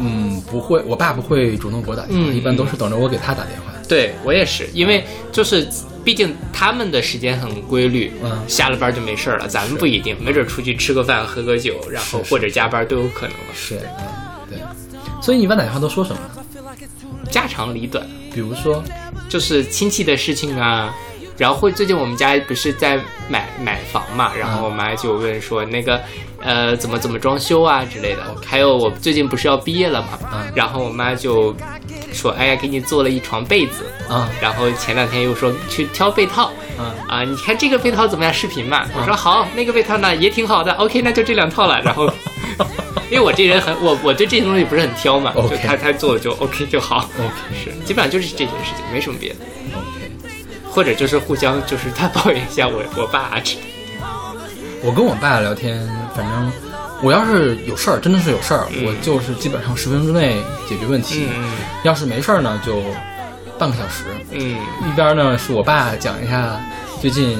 Speaker 2: 嗯，不会，我爸不会主动给我打电话，一般都是等着我给他打电话。
Speaker 1: 对我也是，因为就是。毕竟他们的时间很规律，嗯，下了班就没事了。咱们不一定，没准出去吃个饭、喝个酒，然后或者加班都有可能了。
Speaker 2: 是，对。所以你一般打电话都说什么？
Speaker 1: 家长里短，
Speaker 2: 比如说，
Speaker 1: 就是亲戚的事情啊。然后会最近我们家不是在买买房嘛，然后我妈就问说那个，呃，怎么怎么装修啊之类的。还有我最近不是要毕业了嘛，然后我妈就说，哎呀，给你做了一床被子
Speaker 2: 啊。
Speaker 1: 然后前两天又说去挑被套，啊，你看这个被套怎么样？视频嘛。我说好，那个被套呢也挺好的。OK，那就这两套了。然后，*laughs* 因为我这人很我我对这些东西不是很挑嘛，就他他做就 OK 就好。
Speaker 2: OK，
Speaker 1: 是基本上就是这些事情，没什么别的。或者就是互相，就是他抱怨一下我我爸。
Speaker 2: 我跟我爸聊天，反正我要是有事儿，真的是有事儿，我就是基本上十分钟之内解决问题。要是没事儿呢，就半个小时。
Speaker 1: 嗯，
Speaker 2: 一边呢是我爸讲一下最近。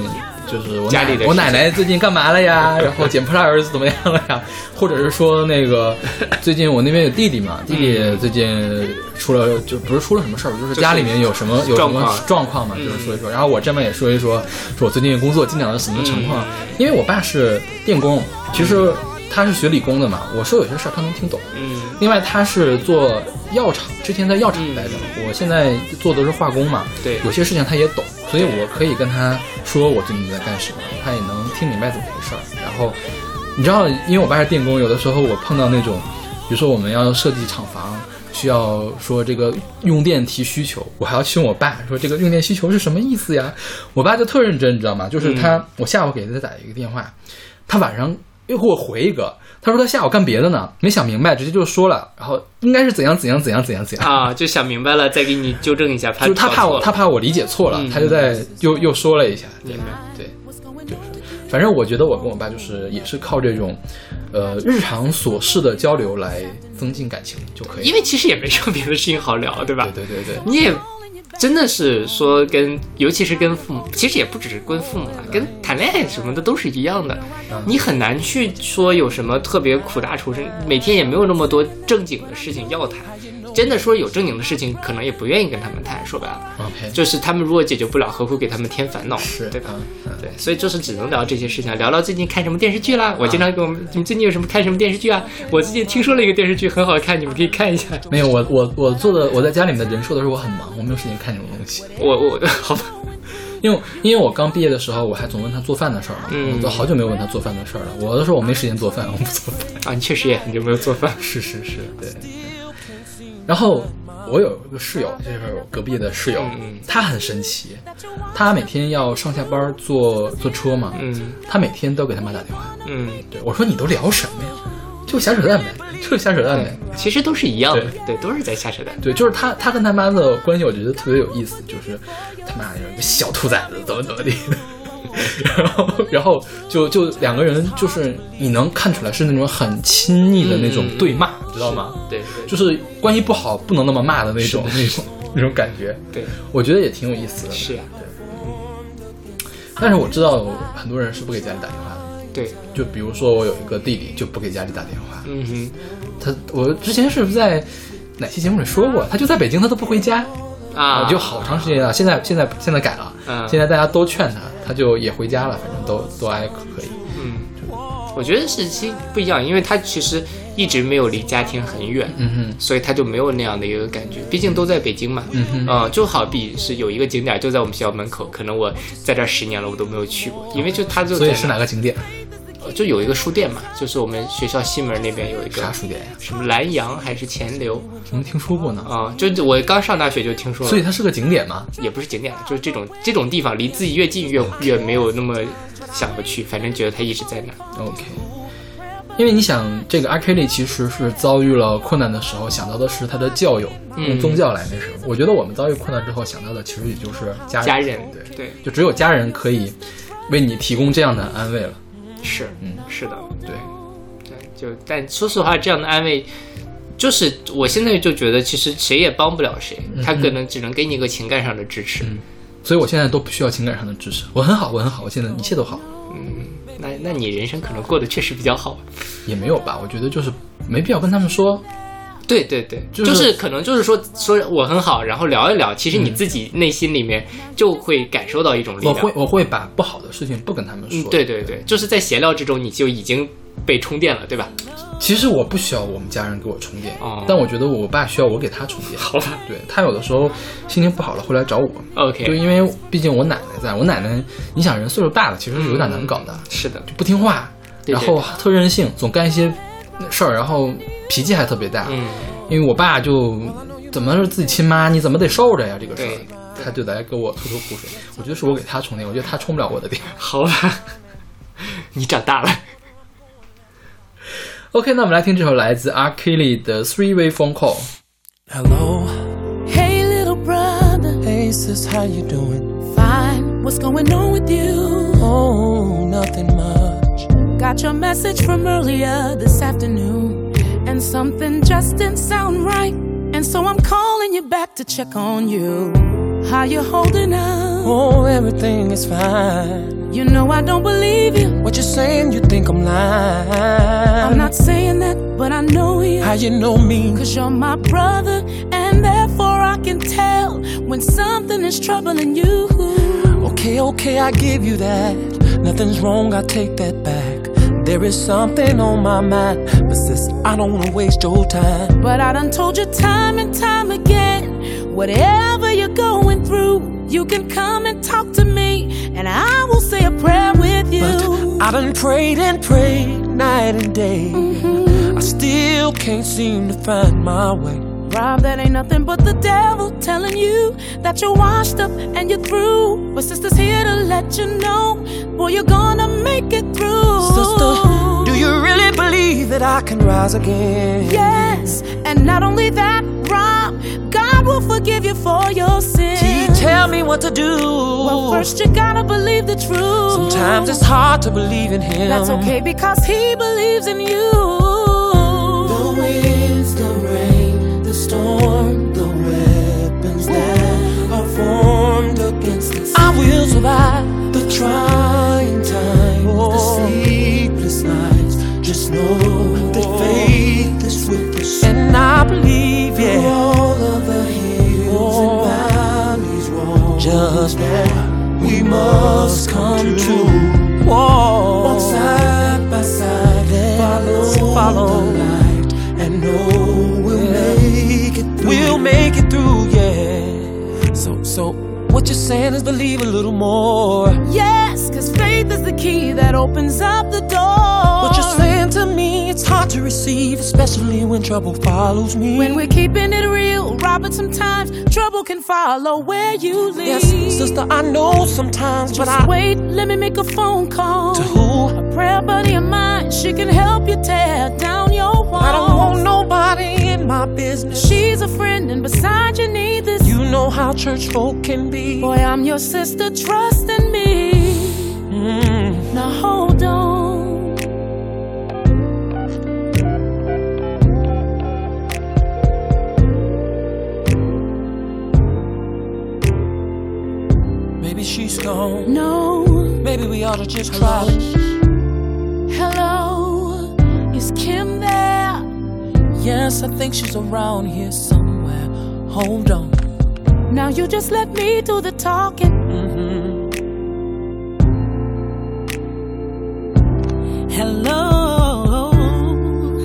Speaker 2: 就是我
Speaker 1: 家里
Speaker 2: 我奶奶最近干嘛了呀？*laughs* 然后捡破烂儿子怎么样了呀？或者是说那个 *laughs* 最近我那边有弟弟嘛，弟弟最近出了就不是出了什么事儿，就是家里面有什么有什么状况嘛，就是说一说。然后我这边也说一说，说我最近工作进展了什么情况。因为我爸是电工，其实他是学理工的嘛，我说有些事儿他能听懂。
Speaker 1: 嗯。
Speaker 2: 另外他是做药厂，之前在药厂待着，我现在做的是化工嘛，
Speaker 1: 对，
Speaker 2: 有些事情他也懂。所以我可以跟他说我最近在干什么，他也能听明白怎么回事儿。然后，你知道，因为我爸是电工，有的时候我碰到那种，比如说我们要设计厂房，需要说这个用电提需求，我还要去问我爸说这个用电需求是什么意思呀？我爸就特认真，你知道吗？就是他，我下午给他打一个电话，他晚上又给我回一个。他说他下午干别的呢，没想明白，直接就说了，然后应该是怎样怎样怎样怎样怎样
Speaker 1: 啊，就想明白了再给你纠正一下。
Speaker 2: 就他怕我，他怕我理解错了，他就在又又说了一下。
Speaker 1: 明白，
Speaker 2: 对，就是，反正我觉得我跟我爸就是也是靠这种，呃，日常琐事的交流来增进感情就可以。
Speaker 1: 因为其实也没什么别的事情好聊，对吧？
Speaker 2: 对对对对，
Speaker 1: 你也。真的是说跟，尤其是跟父母，其实也不只是跟父母了，跟谈恋爱什么的都是一样的。你很难去说有什么特别苦大仇深，每天也没有那么多正经的事情要谈。真的说有正经的事情，可能也不愿意跟他们谈。说白了
Speaker 2: ，OK，
Speaker 1: 就是他们如果解决不了，何苦给他们添烦恼？
Speaker 2: 是
Speaker 1: 对吧？对，所以就是只能聊这些事情，聊聊最近看什么电视剧啦。我经常跟我们，你们最近有什么看什么电视剧啊？我最近听说了一个电视剧很好看，你们可以看一下。*laughs*
Speaker 2: 没有，我我我做的我在家里面的人设都是我很忙，我没有时间看这种东西。*laughs*
Speaker 1: 我我 *laughs* 好吧，
Speaker 2: 因为因为我刚毕业的时候，我还总问他做饭的事儿嘛。嗯，我都好久没有问他做饭的事儿了。我都说我没时间做饭，我不做饭
Speaker 1: 啊。你确实也很久没有做饭。
Speaker 2: 是是是，对。然后。我有一个室友，就是隔壁的室友，他很神奇，他每天要上下班坐坐车嘛，
Speaker 1: 嗯，
Speaker 2: 他每天都给他妈打电话，
Speaker 1: 嗯，
Speaker 2: 对我说你都聊什么呀？就瞎扯淡呗，就是瞎扯淡呗，
Speaker 1: 其实都是一样的，对，都是在瞎扯淡，
Speaker 2: 对，就是他他跟他妈的关系，我觉得特别有意思，就是他妈有一个小兔崽子，怎么怎么地。*laughs* 然后，然后就就两个人，就是你能看出来是那种很亲昵的那种对骂，知道吗？
Speaker 1: 对，
Speaker 2: 就是关系不好不能那么骂的那种那种那种感觉。
Speaker 1: 对，
Speaker 2: 我觉得也挺有意思的。
Speaker 1: 是啊，
Speaker 2: 对。但是我知道很多人是不给家里打电话的。
Speaker 1: 对，
Speaker 2: 就比如说我有一个弟弟就不给家里打电话。
Speaker 1: 嗯哼，
Speaker 2: 他我之前是不是在哪期节目里说过？他就在北京，他都不回家。
Speaker 1: 啊，
Speaker 2: 就好长时间了。现在现在现在改了，现在大家都劝他，他就也回家了，反正都都还可以。
Speaker 1: 嗯，我觉得是其实不一样，因为他其实一直没有离家庭很远，
Speaker 2: 嗯哼，
Speaker 1: 所以他就没有那样的一个感觉。毕竟都在北京嘛，
Speaker 2: 嗯
Speaker 1: 哼，啊，就好比是有一个景点就在我们学校门口，可能我在这十年了，我都没有去过，因为就他就
Speaker 2: 所以是哪个景点？
Speaker 1: 就有一个书店嘛，就是我们学校西门那边有一个
Speaker 2: 啥书店呀？
Speaker 1: 什么蓝洋还是钱流？
Speaker 2: 怎么听说过呢？
Speaker 1: 啊，就我刚上大学就听说了。
Speaker 2: 所以它是个景点吗？
Speaker 1: 也不是景点，就是这种这种地方离自己越近越越没有那么想不去，反正觉得它一直在那。
Speaker 2: OK，因为你想，这个阿 K 里其实是遭遇了困难的时候，想到的是他的教友，用宗教来那什么。我觉得我们遭遇困难之后想到的其实也就是家
Speaker 1: 家人，
Speaker 2: 对
Speaker 1: 对，
Speaker 2: 就只有家人可以为你提供这样的安慰了。
Speaker 1: 是，
Speaker 2: 嗯，
Speaker 1: 是的，
Speaker 2: 对，
Speaker 1: 对，就但说实话，这样的安慰，就是我现在就觉得，其实谁也帮不了谁，他可能只能给你一个情感上的支持。
Speaker 2: 所以我现在都不需要情感上的支持，我很好，我很好，我现在一切都好。
Speaker 1: 嗯，那那你人生可能过得确实比较好，
Speaker 2: 也没有吧？我觉得就是没必要跟他们说。
Speaker 1: 对对对，就是可能就是说说我很好，然后聊一聊，其实你自己内心里面就会感受到一种力
Speaker 2: 量。我会我会把不好的事情不跟他们说。
Speaker 1: 对对对，就是在闲聊之中你就已经被充电了，对吧？
Speaker 2: 其实我不需要我们家人给我充电，但我觉得我爸需要我给他充电。
Speaker 1: 好吧，
Speaker 2: 对他有的时候心情不好了会来找我。
Speaker 1: OK，
Speaker 2: 就因为毕竟我奶奶在，我奶奶你想人岁数大了其实是有点难搞的。
Speaker 1: 是的，
Speaker 2: 就不听话，然后特任性，总干一些事儿，然后脾气还特别大。
Speaker 1: 嗯。
Speaker 2: 因为我爸就怎么是自己亲妈，你怎么得受着呀？这个事儿，他就来给我吐吐苦水。我觉得是我给他充电，我觉得他充不了我的电。
Speaker 1: 好吧，你长大了。
Speaker 2: OK，那我们来听这首来自 R Kelly 的 Three Way Phone Call。
Speaker 4: Hello, hey little brother, hey sis, how you doing? Fine, what's going on with you? Oh, nothing much. Got your message from earlier this afternoon. And something just didn't sound right. And so I'm calling you back to check on you. How you holding up?
Speaker 5: Oh, everything is fine.
Speaker 4: You know I don't believe you.
Speaker 5: What you're saying? You think I'm lying?
Speaker 4: I'm not saying that, but I know you.
Speaker 5: How you know me?
Speaker 4: Cause you're my brother, and therefore I can tell when something is troubling you.
Speaker 5: Okay, okay, I give you that. Nothing's wrong, I take that back. There is something on my mind, but sis, I don't wanna waste your time.
Speaker 4: But I done told you time and time again, whatever you're going through, you can come and talk to me, and I will say a prayer with you.
Speaker 5: But I done prayed and prayed night and day.
Speaker 4: Mm-hmm.
Speaker 5: I still can't seem to find my way.
Speaker 4: Rob, that ain't nothing but the devil telling you that you're washed up and you're through. But sister's here to let you know, boy, you're gonna make it through.
Speaker 5: Sister, do you really believe that I can rise again?
Speaker 4: Yes, and not only that, Rob, God will forgive you for your sins.
Speaker 5: He tell me what to do.
Speaker 4: Well, first you gotta believe the truth.
Speaker 5: Sometimes it's hard to believe in Him.
Speaker 4: That's okay because He believes in you.
Speaker 3: Storm, the weapons that are formed against us.
Speaker 5: I will survive
Speaker 3: The trying times,
Speaker 5: Oh.
Speaker 3: the sleepless nights. Just know that oh. faith is with us.
Speaker 5: and I believe,
Speaker 3: Through
Speaker 5: yeah.
Speaker 3: all of the hills
Speaker 5: Oh.
Speaker 3: and valleys roll.
Speaker 5: Just
Speaker 3: that we must come to.
Speaker 5: Whoa.
Speaker 3: Walk side by side, follow,
Speaker 5: follow.
Speaker 3: the light, and know We'll make it through,
Speaker 5: yeah. So, so what you're saying is believe a little more.
Speaker 4: Yes, cause faith is the key that opens up the door.
Speaker 5: What you're saying to me, it's hard to receive, especially when trouble follows me.
Speaker 4: When we're keeping it real, Robert, sometimes trouble can follow where you live.
Speaker 5: yes, sister, I know sometimes, but I
Speaker 4: wait, let me make a phone call.
Speaker 5: to who?
Speaker 4: A prayer buddy of mine, she can help you tear down your walls.
Speaker 5: I don't want nobody in my business.
Speaker 4: She's a friend, and besides, you need this.
Speaker 5: You know how church folk can be.
Speaker 4: Boy, I'm your sister, trust in me.
Speaker 5: Mm.
Speaker 4: Now hold on.
Speaker 5: Maybe she's gone.
Speaker 4: No,
Speaker 5: Maybe we ought to just try.
Speaker 4: hello, is Kim there?
Speaker 5: Yes, I think she's around here somewhere. Hold on.
Speaker 4: Now you just let me do the talking.
Speaker 5: Mm-hmm.
Speaker 4: Hello.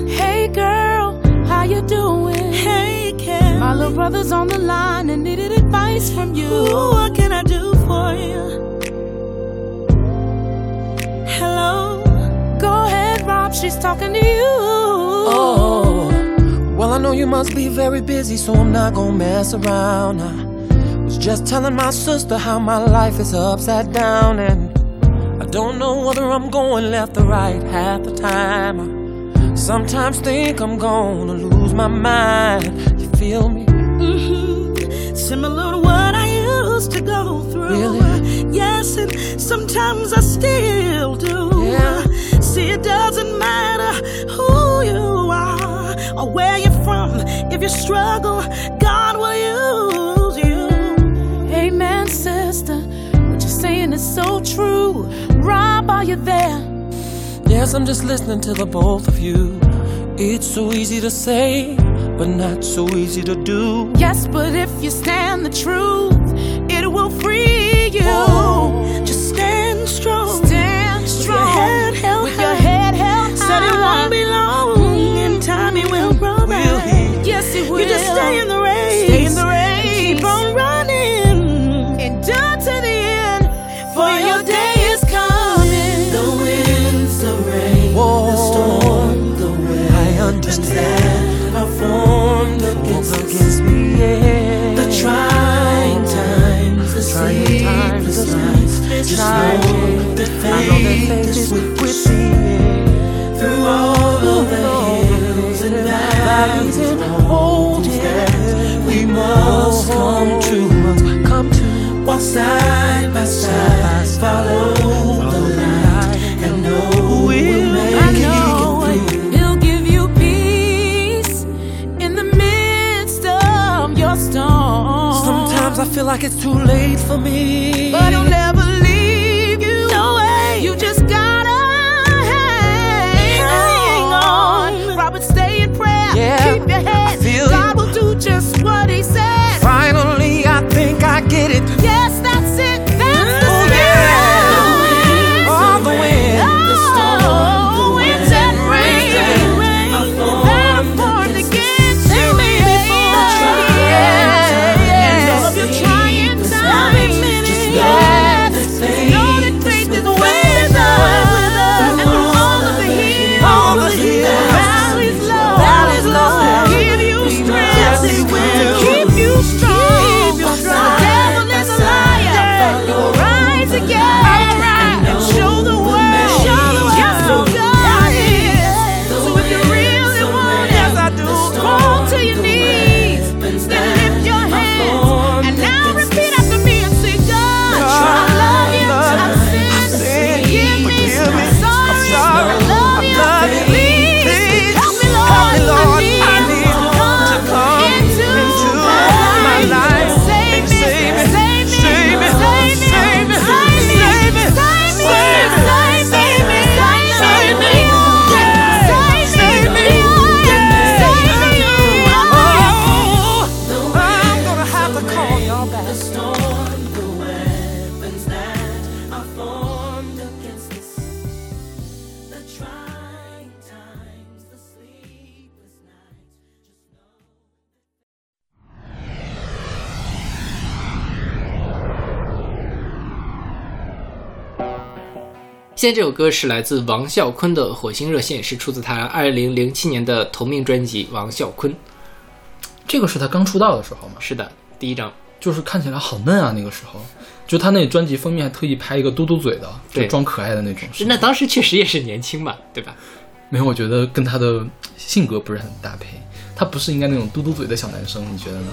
Speaker 4: Hey girl, how you doing? Hey Kim. My little brother's on the line and needed advice from you. what can I do for you? Hello. Go ahead, Rob. She's talking to you.
Speaker 5: Oh, well, I know you must be very busy, so I'm not gonna mess around. I was just telling my sister how my life is upside down, and I don't know whether I'm going left or right half the time. I sometimes think I'm gonna lose my mind. You feel me?
Speaker 6: Mm-hmm. Similar to what I used to go through.
Speaker 5: Really?
Speaker 6: Yes, and sometimes I still do.
Speaker 5: Yeah.
Speaker 6: See, it doesn't matter who you are or where you're from. If you struggle, God will use you.
Speaker 4: Amen, sister. What you're saying is so true. Rob, are you there?
Speaker 5: Yes, I'm just listening to the both of you. It's so easy to say, but not so easy to do.
Speaker 4: Yes, but if you stand the truth, it will free you.
Speaker 6: Oh, Just
Speaker 3: know that
Speaker 5: I know that
Speaker 3: faith
Speaker 5: faith
Speaker 3: is with us.
Speaker 5: me.
Speaker 3: Through all of the hills and valleys and that we must come to.
Speaker 5: Come to
Speaker 3: side by side, follow the light, and know we'll make it through.
Speaker 4: He'll give you peace in the midst of your storm.
Speaker 5: Sometimes I feel like it's too late for me.
Speaker 4: But
Speaker 5: Yeah,
Speaker 4: Keep your head.
Speaker 5: I feel
Speaker 4: God
Speaker 5: you.
Speaker 4: will do just what he said.
Speaker 5: Finally, I think I get it.
Speaker 4: Yes,
Speaker 1: 现在这首歌是来自王啸坤的《火星热线》，是出自他二零零七年的同名专辑《王啸坤》。
Speaker 2: 这个是他刚出道的时候吗，
Speaker 1: 是的，第一张。
Speaker 2: 就是看起来好嫩啊，那个时候，就他那专辑封面还特意拍一个嘟嘟嘴的，就
Speaker 1: 对
Speaker 2: 装可爱的那种。
Speaker 1: 是那当时确实也是年轻嘛，对吧？
Speaker 2: 没有，我觉得跟他的性格不是很搭配。他不是应该那种嘟嘟嘴的小男生，你觉得呢？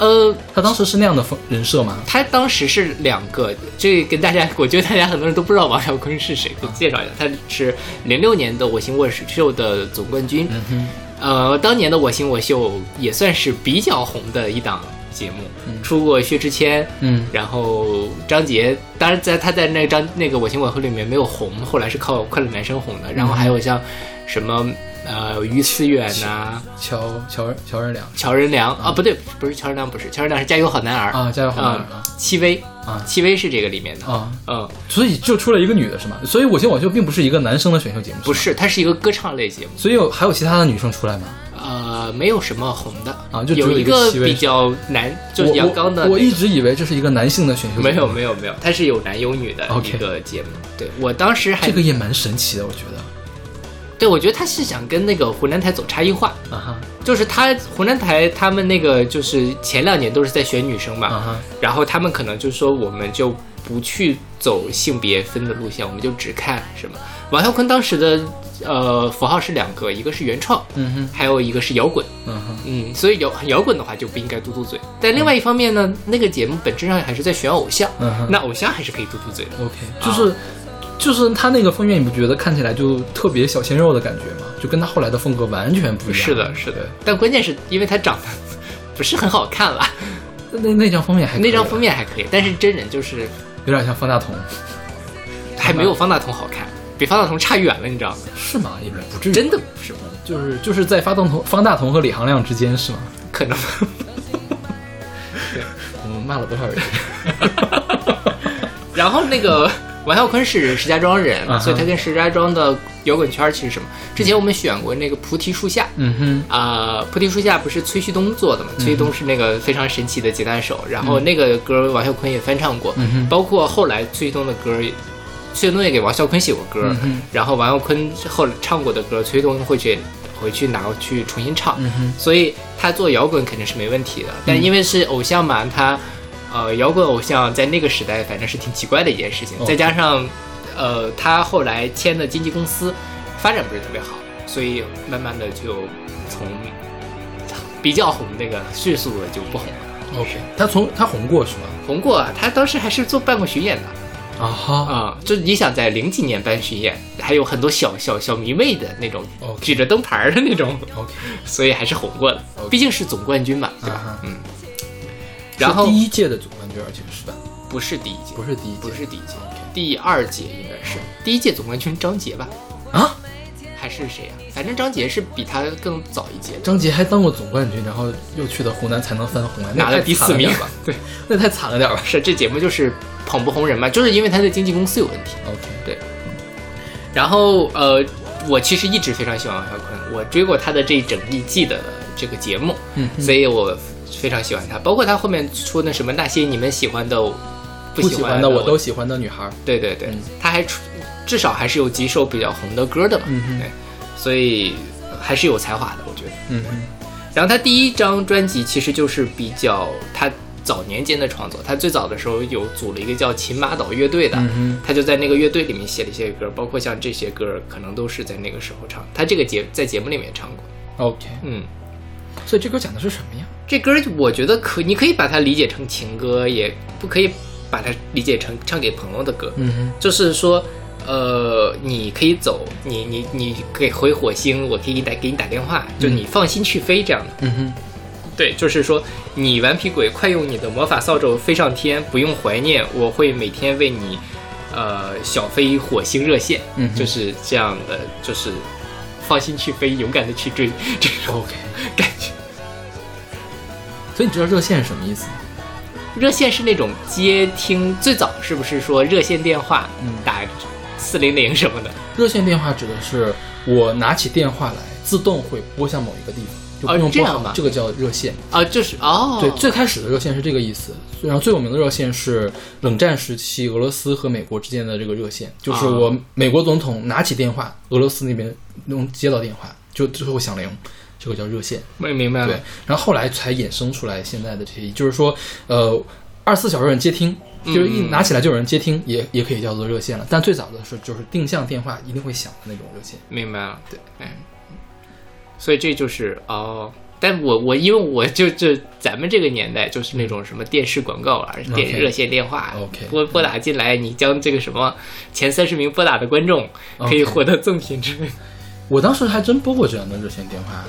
Speaker 1: 呃，
Speaker 2: 他当时是那样的风人设吗？
Speaker 1: 他当时是两个，这跟大家，我觉得大家很多人都不知道王啸坤是谁，给介绍一下，他是零六年的《我行我秀》的总冠军。
Speaker 2: 嗯
Speaker 1: 呃，当年的《我行我秀》也算是比较红的一档节目，出过薛之谦，
Speaker 2: 嗯
Speaker 1: 然后张杰，当然在他在那张那个《我行我秀》里面没有红，后来是靠《快乐男生》红的。然后还有像什么呃于思远呐、
Speaker 2: 乔乔乔任梁
Speaker 1: 乔任梁啊，不对，不是乔任梁，不是乔任梁是《加油好男儿》
Speaker 2: 啊，加油好男儿
Speaker 1: 啊
Speaker 2: 啊，
Speaker 1: 戚薇
Speaker 2: 啊
Speaker 1: 戚薇是这个里面的
Speaker 2: 啊，
Speaker 1: 嗯，
Speaker 2: 所以就出了一个女的是吗？所以我型我秀并不是一个男生的选秀节目，
Speaker 1: 不是，它是一个歌唱类节目，
Speaker 2: 所以有还有其他的女生出来吗？
Speaker 1: 呃，没有什么红的
Speaker 2: 啊就有
Speaker 1: 有
Speaker 2: 一个
Speaker 1: 比较男，就是
Speaker 2: 我
Speaker 1: 阳刚的、
Speaker 2: 我我一直以为这是一个男性的选秀，
Speaker 1: 没有没有没有，它是有男有女的一个节目。对我当时还
Speaker 2: 这个也蛮神奇的，我觉得
Speaker 1: 对我觉得他是想跟那个湖南台走差异化，
Speaker 2: 啊哈
Speaker 1: 就是他湖南台他们那个就是前两年都是在选女生嘛，然后他们可能就说我们就不去走性别分的路线，我们就只看什么。王啸坤当时的呃符号是两个，一个是原创，
Speaker 2: 嗯哼
Speaker 1: 还有一个是摇滚。
Speaker 2: 嗯哼
Speaker 1: 嗯，所以摇摇滚的话就不应该嘟嘟嘴。但另外一方面呢，那个节目本质上还是在选偶像，那偶像还是可以嘟嘟嘴的。
Speaker 2: OK，就是、就是他那个封面，你不觉得看起来就特别小鲜肉的感觉吗？就跟他后来的风格完全不一样。
Speaker 1: 是的，是的。但关键是因为他长得 *laughs* 不是很好看了，
Speaker 2: 那那张封面还可以
Speaker 1: 那张封面还可以，但是真人就是
Speaker 2: 有点像方大同，
Speaker 1: 还没有方大同好看，比方大同差远了，你知道吗？
Speaker 2: 是吗？也不至于，
Speaker 1: 真的不是吗？
Speaker 2: 就是就是在方大同方大同和李行亮之间是吗？
Speaker 1: 可能。*laughs*
Speaker 2: 对我们骂了多少人？*laughs*
Speaker 1: 然后那个王啸坤是石家庄人，所以他跟石家庄的摇滚圈其实什么？之前我们选过那个菩提树下，
Speaker 2: 嗯哼，
Speaker 1: 啊、菩提树下不是崔旭东做的嘛？崔旭东是那个非常神奇的吉他手，然后那个歌王啸坤也翻唱过，包括后来崔旭东的歌，崔旭东也给王啸坤写过歌，
Speaker 2: 嗯
Speaker 1: 然后王啸坤后来唱过的歌，崔旭东会去回去拿去重新唱，所以他做摇滚肯定是没问题的。但因为是偶像嘛，他呃摇滚偶像在那个时代反正是挺奇怪的一件事情，
Speaker 2: 哦
Speaker 1: 再加上呃他后来签的经纪公司发展不是特别好，所以慢慢的就从比较红那个迅速的就不红了。
Speaker 2: OK，他从他红过是吗？
Speaker 1: 红过啊，他当时还是做办过巡演的
Speaker 2: 啊哈，
Speaker 1: 啊、就你想在零几年办巡演，还有很多小小小迷妹的那种举着灯牌儿的那种所以还是红过的
Speaker 2: OK
Speaker 1: 毕竟是总冠军嘛，对吧？嗯。然后
Speaker 2: 是第一届的总冠军，而且是吧？
Speaker 1: 不是第一届，
Speaker 2: 不是第一届，
Speaker 1: 不是第一届，第二届应该是第一届总冠军张杰吧？
Speaker 2: 啊？
Speaker 1: 还是谁呀、反正张杰是比他更早一届的。
Speaker 2: 张杰还当过总冠军，然后又去的湖南才能翻红，那
Speaker 1: 拿了
Speaker 2: 太
Speaker 1: 第四名
Speaker 2: 吧？*laughs*
Speaker 1: 对，
Speaker 2: 那太惨了点吧
Speaker 1: 是这节目就是捧不红人嘛，就是因为他的经纪公司有问题。
Speaker 2: ？OK，对
Speaker 1: 然后呃，我其实一直非常喜欢王啸坤，我追过他的这一整一季的这个节目，
Speaker 2: 嗯
Speaker 1: 所以我非常喜欢他。包括他后面出的什么那些你们喜欢的、
Speaker 2: 不
Speaker 1: 喜
Speaker 2: 欢的我都喜欢的女孩儿，
Speaker 1: 对对对，
Speaker 2: 嗯。
Speaker 1: 他还出至少还是有几首比较红的歌的嘛，
Speaker 2: 嗯哼。
Speaker 1: 对，所以呃还是有才华的，我觉得。
Speaker 2: 嗯哼，
Speaker 1: 然后他第一张专辑其实就是比较他早年间的创作，他最早的时候有组了一个叫秦马岛乐队的，
Speaker 2: 嗯
Speaker 1: 他就在那个乐队里面写了一些歌，包括像这些歌可能都是在那个时候唱，他这个节在节目里面唱过
Speaker 2: ，，OK，
Speaker 1: 嗯。
Speaker 2: 所以这歌讲的是什么呀？
Speaker 1: 这歌我觉得可，你可以把它理解成情歌，也不可以把它理解成唱给朋友的歌。
Speaker 2: 嗯哼，
Speaker 1: 就是说，呃，你可以走，你你你可以回火星，我可以打给你打电话，就你放心去飞这样的。
Speaker 2: 嗯哼，
Speaker 1: 对，就是说，你顽皮鬼，快用你的魔法扫帚飞上天，不用怀念，我会每天为你，呃，小飞火星热线，
Speaker 2: 嗯
Speaker 1: 就是这样的，就是放心去飞，勇敢的去追这种感觉。
Speaker 2: 所以你知道热线是什么意思吗？
Speaker 1: 热线是那种接听，最早是不是说热线电话，
Speaker 2: 嗯
Speaker 1: 打四零零什么的？
Speaker 2: 热线电话指的是我拿起电话来，自动会拨向某一个地方，就用拨号，
Speaker 1: 这样吗
Speaker 2: 这个叫热线。
Speaker 1: 啊，就是哦，
Speaker 2: 对，最开始的热线是这个意思。然后最有名的热线是冷战时期俄罗斯和美国之间的这个热线，就是
Speaker 1: 啊
Speaker 2: 我美国总统拿起电话，俄罗斯那边能接到电话，就最后响铃，这个叫热线。
Speaker 1: 我明白了。
Speaker 2: 对，，然后后来才衍生出来现在的这些，就是说，呃，二十四小时有人接听，就是一
Speaker 1: 嗯。
Speaker 2: 拿起来就有人接听，也也可以叫做热线了。但最早的是就是定向电话一定会响的那种热线。
Speaker 1: 明白了，对，嗯，所以这就是哦。但我我因为我就就咱们这个年代就是那种什么电视广告啊，电热线电话
Speaker 2: OK
Speaker 1: 拨拨打进来，你将这个什么前三十名拨打的观众可以获得赠品之类的。
Speaker 2: 我当时还真拨过这样的热线电话，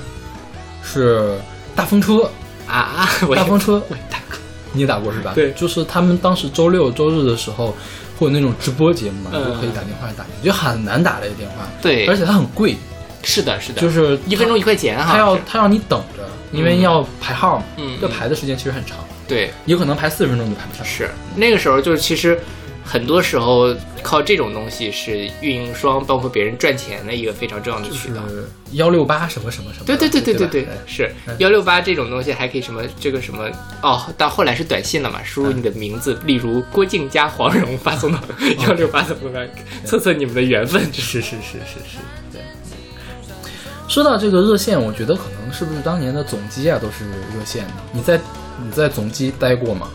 Speaker 2: 是大风车，
Speaker 1: 啊啊！*laughs* 我
Speaker 2: 大风车，
Speaker 1: 我也打过
Speaker 2: 你也打过是吧？
Speaker 1: 对。
Speaker 2: 就是他们当时周六周日的时候会有那种直播节目嘛，
Speaker 1: 嗯。
Speaker 2: 就可以打电话打，就很难打这个电话，
Speaker 1: 对。
Speaker 2: 而且它很贵，
Speaker 1: 是的，是的，
Speaker 2: 就是
Speaker 1: 一分钟一块钱哈，是
Speaker 2: 他要他让你等着，因为
Speaker 1: 嗯。
Speaker 2: 要排号嘛，
Speaker 1: 嗯。
Speaker 2: 要排的时间其实很长，
Speaker 1: 对，
Speaker 2: 有可能排四十分钟都排不上。
Speaker 1: 是。那个时候就是其实很多时候靠这种东西是运营商包括别人赚钱的一个非常重要的渠道。
Speaker 2: 是幺六八什么什么什么，
Speaker 1: 对对对对对对是
Speaker 2: 嗯
Speaker 1: 幺六八这种东西还可以什么这个什么哦，到后来是短信了嘛，输入你的名字，例如郭靖加黄蓉，发送到幺六八怎么办？测测你们的缘分，是
Speaker 2: 是是是是是，对。说到这个热线，我觉得可能是不是当年的总机啊都是热线的？你在你在总机待过吗？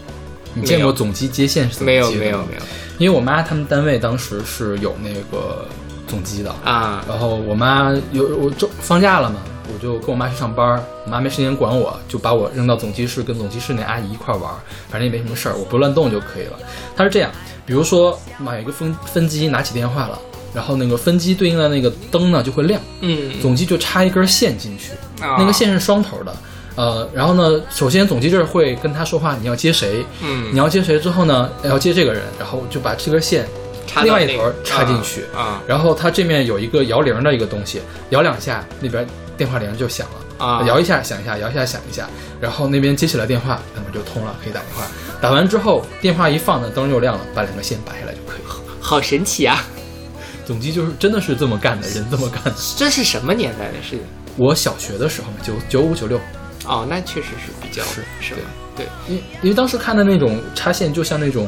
Speaker 2: 你见过总机接线是怎么
Speaker 1: 没有
Speaker 2: 接的吗？
Speaker 1: 没有没有。
Speaker 2: 因为我妈他们单位当时是有那个总机的，
Speaker 1: 啊，
Speaker 2: 然后我妈有我周放假了嘛，我就跟我妈去上班，我妈没时间管我，就把我扔到总机室，跟总机室那阿姨一块玩，反正也没什么事儿，我不乱动就可以了。她是这样，比如说买一个分分机拿起电话了，然后那个分机对应的那个灯呢就会亮，
Speaker 1: 嗯，
Speaker 2: 总机就插一根线进去，
Speaker 1: 啊。
Speaker 2: 那个线是双头的。呃，然后呢，首先总机这儿会跟他说话，你要接谁？
Speaker 1: 嗯
Speaker 2: 你要接谁之后呢，要接这个人，然后就把这根线
Speaker 1: 插
Speaker 2: 另外一头插进去
Speaker 1: 啊
Speaker 2: 然后它这面有一个摇铃的一个东西，摇两下，那边电话铃就响了。
Speaker 1: 啊，
Speaker 2: 摇一下响一下，摇一下响一下，然后那边接起来电话，那么就通了，可以打电话。打完之后，电话一放呢，灯就亮了，把两个线拔下来就可以了。
Speaker 1: 好神奇啊！
Speaker 2: 总机就是真的是这么干的，人这么干的。
Speaker 1: 这是什么年代的事情？
Speaker 2: 我小学的时候嘛，九九五九六，
Speaker 1: 哦，那确实是比较
Speaker 2: 是
Speaker 1: 是吧？对，
Speaker 2: 因因为当时看的那种插线，就像那种，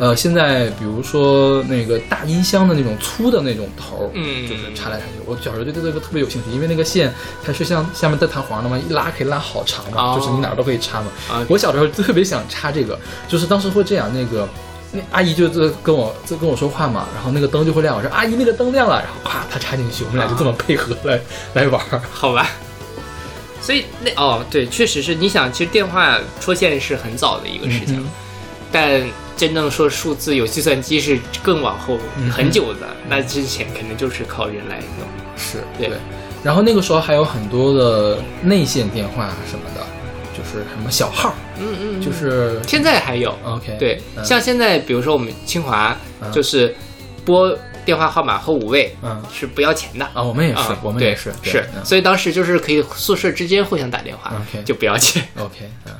Speaker 2: 呃，现在比如说那个大音箱的那种粗的那种头儿，
Speaker 1: 嗯
Speaker 2: 就是插来插去。我小时候对这个特别有兴趣，因为那个线它是像下面带弹簧的嘛，一拉可以拉好长嘛，
Speaker 1: 哦
Speaker 2: 就是你哪儿都可以插嘛。
Speaker 1: 啊
Speaker 2: 我小时候特别想插这个，就是当时会这样，那个那阿姨就在跟我在跟我说话嘛，然后那个灯就会亮，我说阿姨那个灯亮了，然后啪她插进去，我们俩就这么配合来、来玩儿。
Speaker 1: 好吧。所以那哦，对，确实是。你想，其实电话出现是很早的一个事情，
Speaker 2: 嗯
Speaker 1: 但真正说数字有计算机是更往后
Speaker 2: 嗯
Speaker 1: 很久的。那之前肯定就是靠人来弄。
Speaker 2: 是
Speaker 1: 对
Speaker 2: 然后那个时候还有很多的内线电话什么的，就是什么小号，
Speaker 1: 嗯嗯，
Speaker 2: 就是
Speaker 1: 现在还有。
Speaker 2: OK，
Speaker 1: 对，
Speaker 2: 嗯
Speaker 1: 像现在比如说我们清华
Speaker 2: 嗯
Speaker 1: 就是拨电话号码后五位
Speaker 2: 嗯
Speaker 1: 是不要钱的。
Speaker 2: 啊，我们也是我们也是对
Speaker 1: 是，
Speaker 2: 嗯
Speaker 1: 所以当时就是可以宿舍之间互相打电话
Speaker 2: OK
Speaker 1: 就不要钱。*laughs*
Speaker 2: OK，嗯，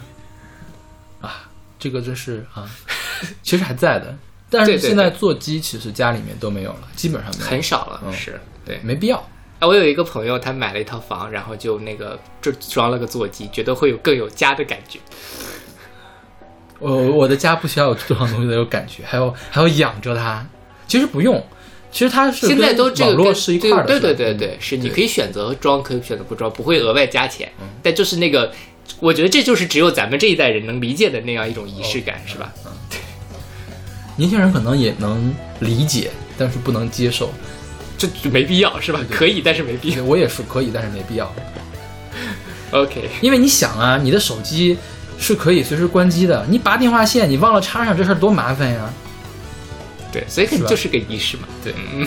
Speaker 2: 啊，这个真是啊，*laughs* 其实还在的，但是现在座机其实家里面都没有了，基本上没有
Speaker 1: 很少了，
Speaker 2: 嗯
Speaker 1: 是对。
Speaker 2: 没必要。
Speaker 1: 啊，我有一个朋友，他买了一套房，然后就那个就装了个座机，觉得会有更有家的感觉。
Speaker 2: 我我的家不需要有这种东西的有感觉，还有还要养着它，其实不用，其实它是
Speaker 1: 现在都这个跟
Speaker 2: 网络是一块儿的，
Speaker 1: 对对对对对，是你可以选择装，可以选择不装，不会额外加钱。
Speaker 2: 嗯
Speaker 1: 但就是那个，我觉得这就是只有咱们这一代人能理解的那样一种仪式感，是吧？
Speaker 2: 年轻人可能也能理解，但是不能接受。
Speaker 1: 这就没必要，是吧？可以，但是没必要。
Speaker 2: 我也是可以，但是没必要
Speaker 1: ，OK，
Speaker 2: 因为你想啊，你的手机是可以随时关机的，你拔电话线，你忘了插上，这事儿多麻烦呀。
Speaker 1: 对，所以
Speaker 2: 肯定
Speaker 1: 就是个仪式嘛。
Speaker 2: 对
Speaker 1: 嗯。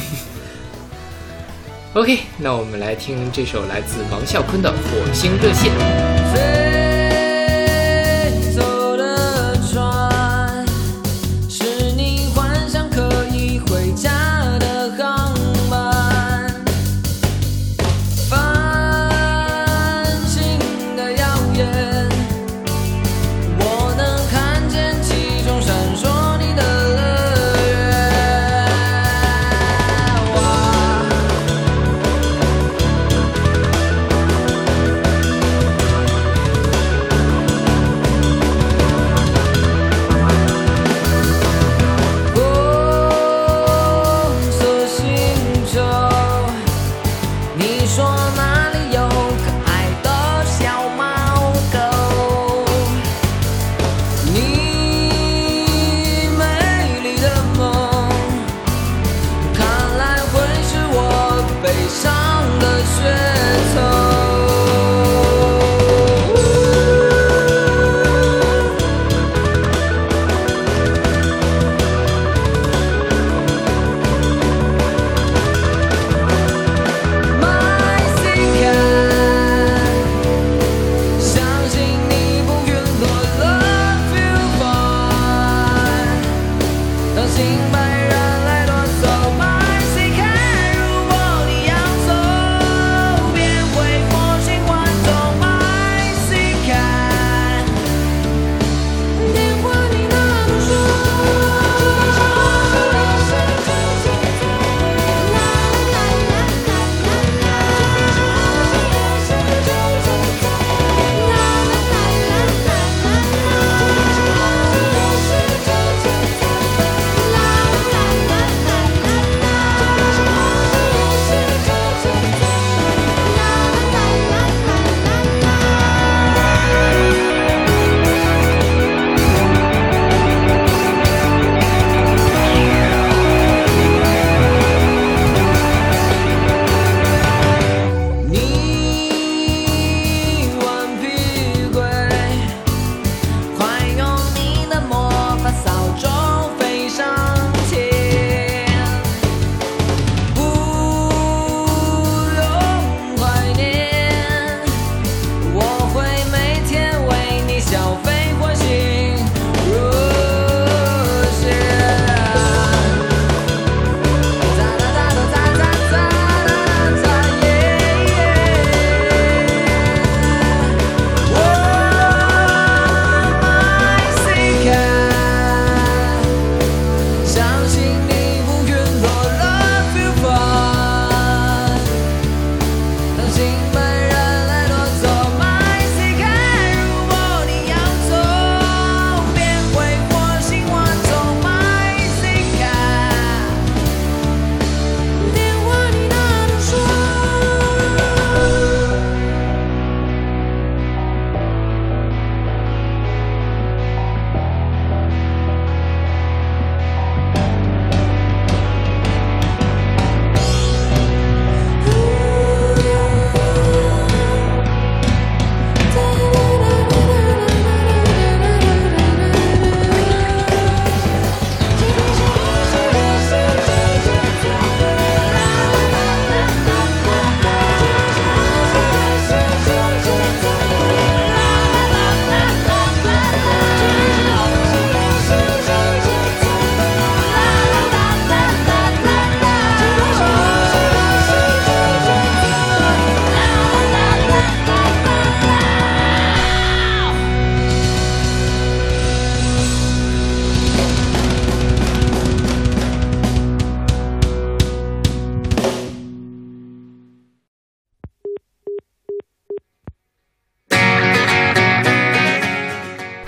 Speaker 1: *laughs* OK，那我们来听这首来自王啸坤的《火星热线》。
Speaker 5: sing my.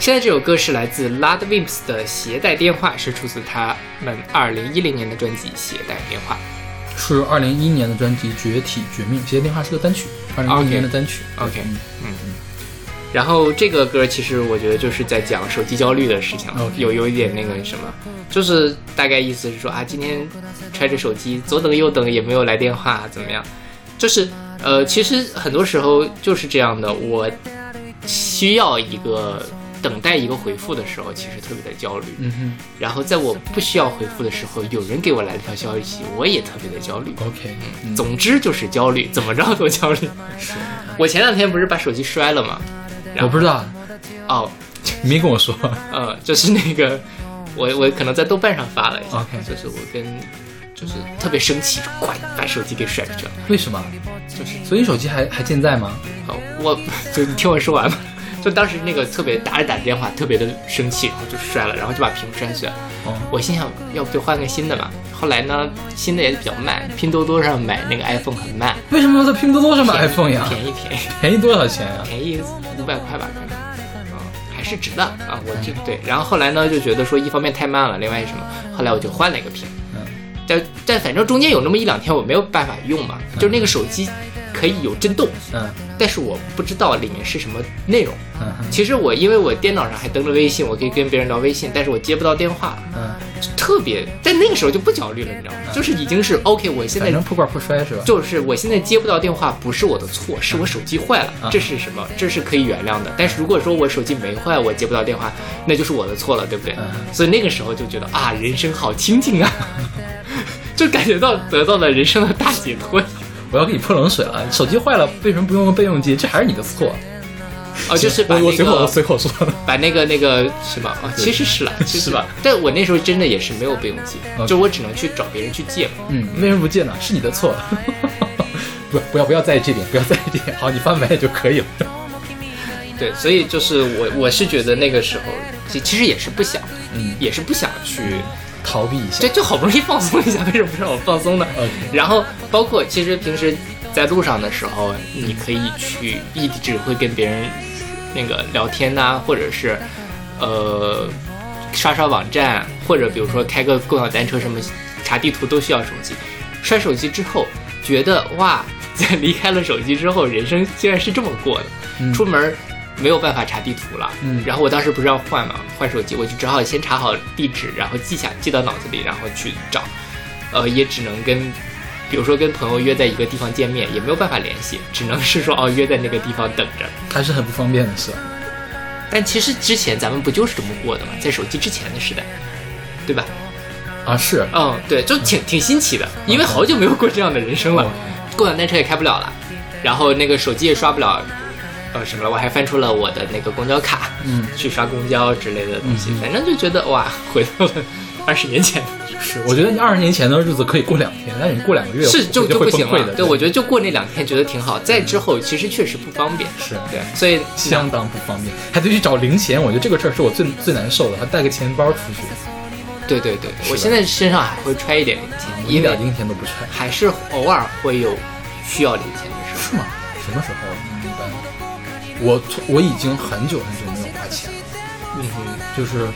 Speaker 1: 现在这首歌是来自 Lad Wimps 的《携带电话》，是出自他们二零一零年的专辑《携带电话》。
Speaker 2: 是二零一一年的专辑《绝体绝命》，携带电话是个单曲，二零一一年的单曲。
Speaker 1: OK，
Speaker 2: 嗯
Speaker 1: 嗯嗯。然后这个歌其实我觉得就是在讲手机焦虑的事情有有一点那个什么，就是大概意思是说啊，今天揣着手机左等右等也没有来电话，怎么样？就是呃，其实很多时候就是这样的，我需要一个等待一个回复的时候，其实特别的焦虑。
Speaker 2: 嗯哼
Speaker 1: 然后在我不需要回复的时候，有人给我来了条消息，我也特别的焦虑。
Speaker 2: ，OK，嗯
Speaker 1: 总之就是焦虑，怎么着都焦虑。
Speaker 2: 是，
Speaker 1: 我前两天不是把手机摔了吗？
Speaker 2: 我不知道，
Speaker 1: 哦，
Speaker 2: 你没跟我说。*laughs*
Speaker 1: 呃，就是那个，我我可能在豆瓣上发了一下
Speaker 2: OK
Speaker 1: 就是我跟就是特别生气，快把手机给甩出去了。
Speaker 2: 为什么？
Speaker 1: 就是
Speaker 2: 所以你手机还还健在吗？
Speaker 1: 好，我就你听我说完吧。就当时那个特别打着打着电话，特别的生气，然后就摔了，然后就把屏摔碎了。
Speaker 2: 哦，
Speaker 1: 我心想，要不就换个新的吧。后来呢，新的也比较慢，拼多多上买那个 iPhone 很慢，
Speaker 2: 为什么要在拼多多上买 iPhone 呀？
Speaker 1: 便宜便宜。
Speaker 2: 便宜多少钱呀？
Speaker 1: 便宜五百块吧，可能，啊、还是值的啊，我就对。然后后来呢，就觉得说一方面太慢了，另外什么，后来我就换了一个屏，
Speaker 2: 嗯，
Speaker 1: 但但反正中间有那么一两天我没有办法用嘛，就是那个手机可以有震动，
Speaker 2: 嗯
Speaker 1: 但是我不知道里面是什么内容。
Speaker 2: 嗯哼
Speaker 1: 其实我因为我电脑上还登了微信，我可以跟别人聊微信，但是我接不到电话，
Speaker 2: 嗯，
Speaker 1: 就特别，在那个时候就不焦虑了，你知道吗？就是已经是 OK，我现在
Speaker 2: 能破罐破摔是吧？
Speaker 1: 就是我现在接不到电话，不是我的错，是我手机坏了
Speaker 2: 啊，
Speaker 1: 这是什么？这是可以原谅的。但是如果说我手机没坏，我接不到电话，那就是我的错了，对不对
Speaker 2: 嗯？
Speaker 1: 所以那个时候就觉得啊，人生好清静啊，*laughs* 就感觉到得到了人生的大解脱。
Speaker 2: 我要给你泼冷水了。手机坏了，为什么不用个备用机？这还是你的错。
Speaker 1: 哦，就是把那
Speaker 2: 我我随口随口说的。*laughs*
Speaker 1: 把那个那个是吧？啊，其实是了，*laughs* 其实
Speaker 2: 是吧？
Speaker 1: 但我那时候真的也是没有备用机，就我只能去找别人去借嘛。
Speaker 2: 嗯，为什么不借呢？是你的错。*laughs* 不，不要不要在意这点，不要在意这点。好，你翻白眼就可以了。
Speaker 1: 对，所以就是我我是觉得那个时候，其其实也是不想，
Speaker 2: 嗯
Speaker 1: 也是不想去。
Speaker 2: 逃避一下
Speaker 1: 这。就好不容易放松一下，为什么不让我放松呢然后包括其实平时在路上的时候，你可以去一直会跟别人那个聊天呐、或者是呃刷刷网站，或者比如说开个共享单车什么查地图都需要手机。摔手机之后，觉得哇，在离开了手机之后，人生竟然是这么过的。
Speaker 2: 嗯
Speaker 1: 出门没有办法查地图了，
Speaker 2: 嗯
Speaker 1: 然后我当时不是要换嘛，换手机，我就只好先查好地址，然后记下记到脑子里，然后去找，呃，也只能跟，比如说跟朋友约在一个地方见面，也没有办法联系，只能是说哦约在那个地方等着。
Speaker 2: 还是很不方便的是？
Speaker 1: 但其实之前咱们不就是这么过的吗？在手机之前的时代，对吧？
Speaker 2: 啊，是。
Speaker 1: 嗯，对，就挺挺新奇的，因为好久没有过这样的人生了，共享单车也开不了了，然后那个手机也刷不了，呃什么了，我还翻出了我的那个公交卡，
Speaker 2: 嗯，
Speaker 1: 去刷公交之类的东西，
Speaker 2: 嗯
Speaker 1: 反正就觉得哇，回到了二十年前，*laughs*
Speaker 2: 是，我觉得你二十年前的日子可以过两天，但是你过两个月
Speaker 1: 是就
Speaker 2: 就
Speaker 1: 不行了。对，我觉得就过那两天觉得挺好，再之后其实确实不方便，
Speaker 2: 是
Speaker 1: 对，所以 *laughs*
Speaker 2: 相当不方便，还得去找零钱。我觉得这个事儿是我最最难受的，还带个钱包出去，
Speaker 1: 对对对，我现在身上还会揣一点零钱，
Speaker 2: 一点零钱都不揣。
Speaker 1: 还是偶尔会有需要零钱的时候。
Speaker 2: 是吗？什么时候？我从我已经很久很久没有花钱了，
Speaker 1: 嗯哼，
Speaker 2: 就是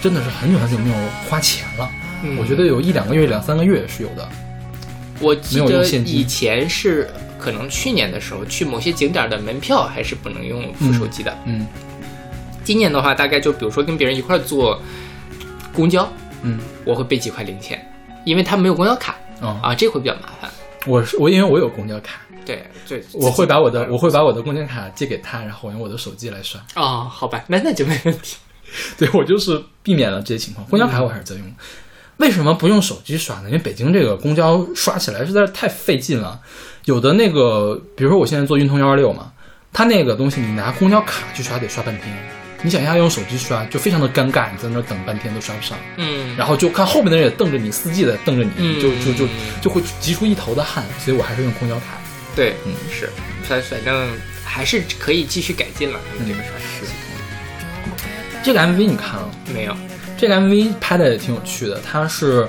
Speaker 2: 真的是很久很久没有花钱了。
Speaker 1: 嗯
Speaker 2: 我觉得有一两个月、两三个月是有的。
Speaker 1: 我记得以前是可能去年的时候去某些景点的门票还是不能用付手机的。
Speaker 2: 嗯
Speaker 1: 今年的话，大概就比如说跟别人一块儿坐公交，
Speaker 2: 嗯
Speaker 1: 我会备几块零钱，因为他没有公交卡
Speaker 2: 哦，
Speaker 1: 啊，这会比较麻烦。
Speaker 2: 我是我因为我有公交卡，
Speaker 1: 对对，
Speaker 2: 我会把我的我会把我的公交卡借给他，然后我用我的手机来刷。
Speaker 1: 哦，好吧，那那就没问题。*laughs*
Speaker 2: 对我就是避免了这些情况。公交卡我还是在用。为什么不用手机刷呢？因为北京这个公交刷起来实在是太费劲了。有的那个，比如说我现在坐运通幺二六嘛，它那个东西你拿公交卡去刷得刷半天，你想要用手机刷就非常的尴尬，你在那儿等半天都刷不上。
Speaker 1: 嗯，
Speaker 2: 然后就看后面的人也瞪着你，司机也在瞪着你，
Speaker 1: 嗯
Speaker 2: 就就就就会急出一头的汗，所以我还是用公交卡。
Speaker 1: 对，
Speaker 2: 嗯
Speaker 1: 是，反反正还是可以继续改进了。他们这个刷卡
Speaker 2: 是这个 MV 你看了？
Speaker 1: 没有，
Speaker 2: 这个 MV 拍的也挺有趣的，它是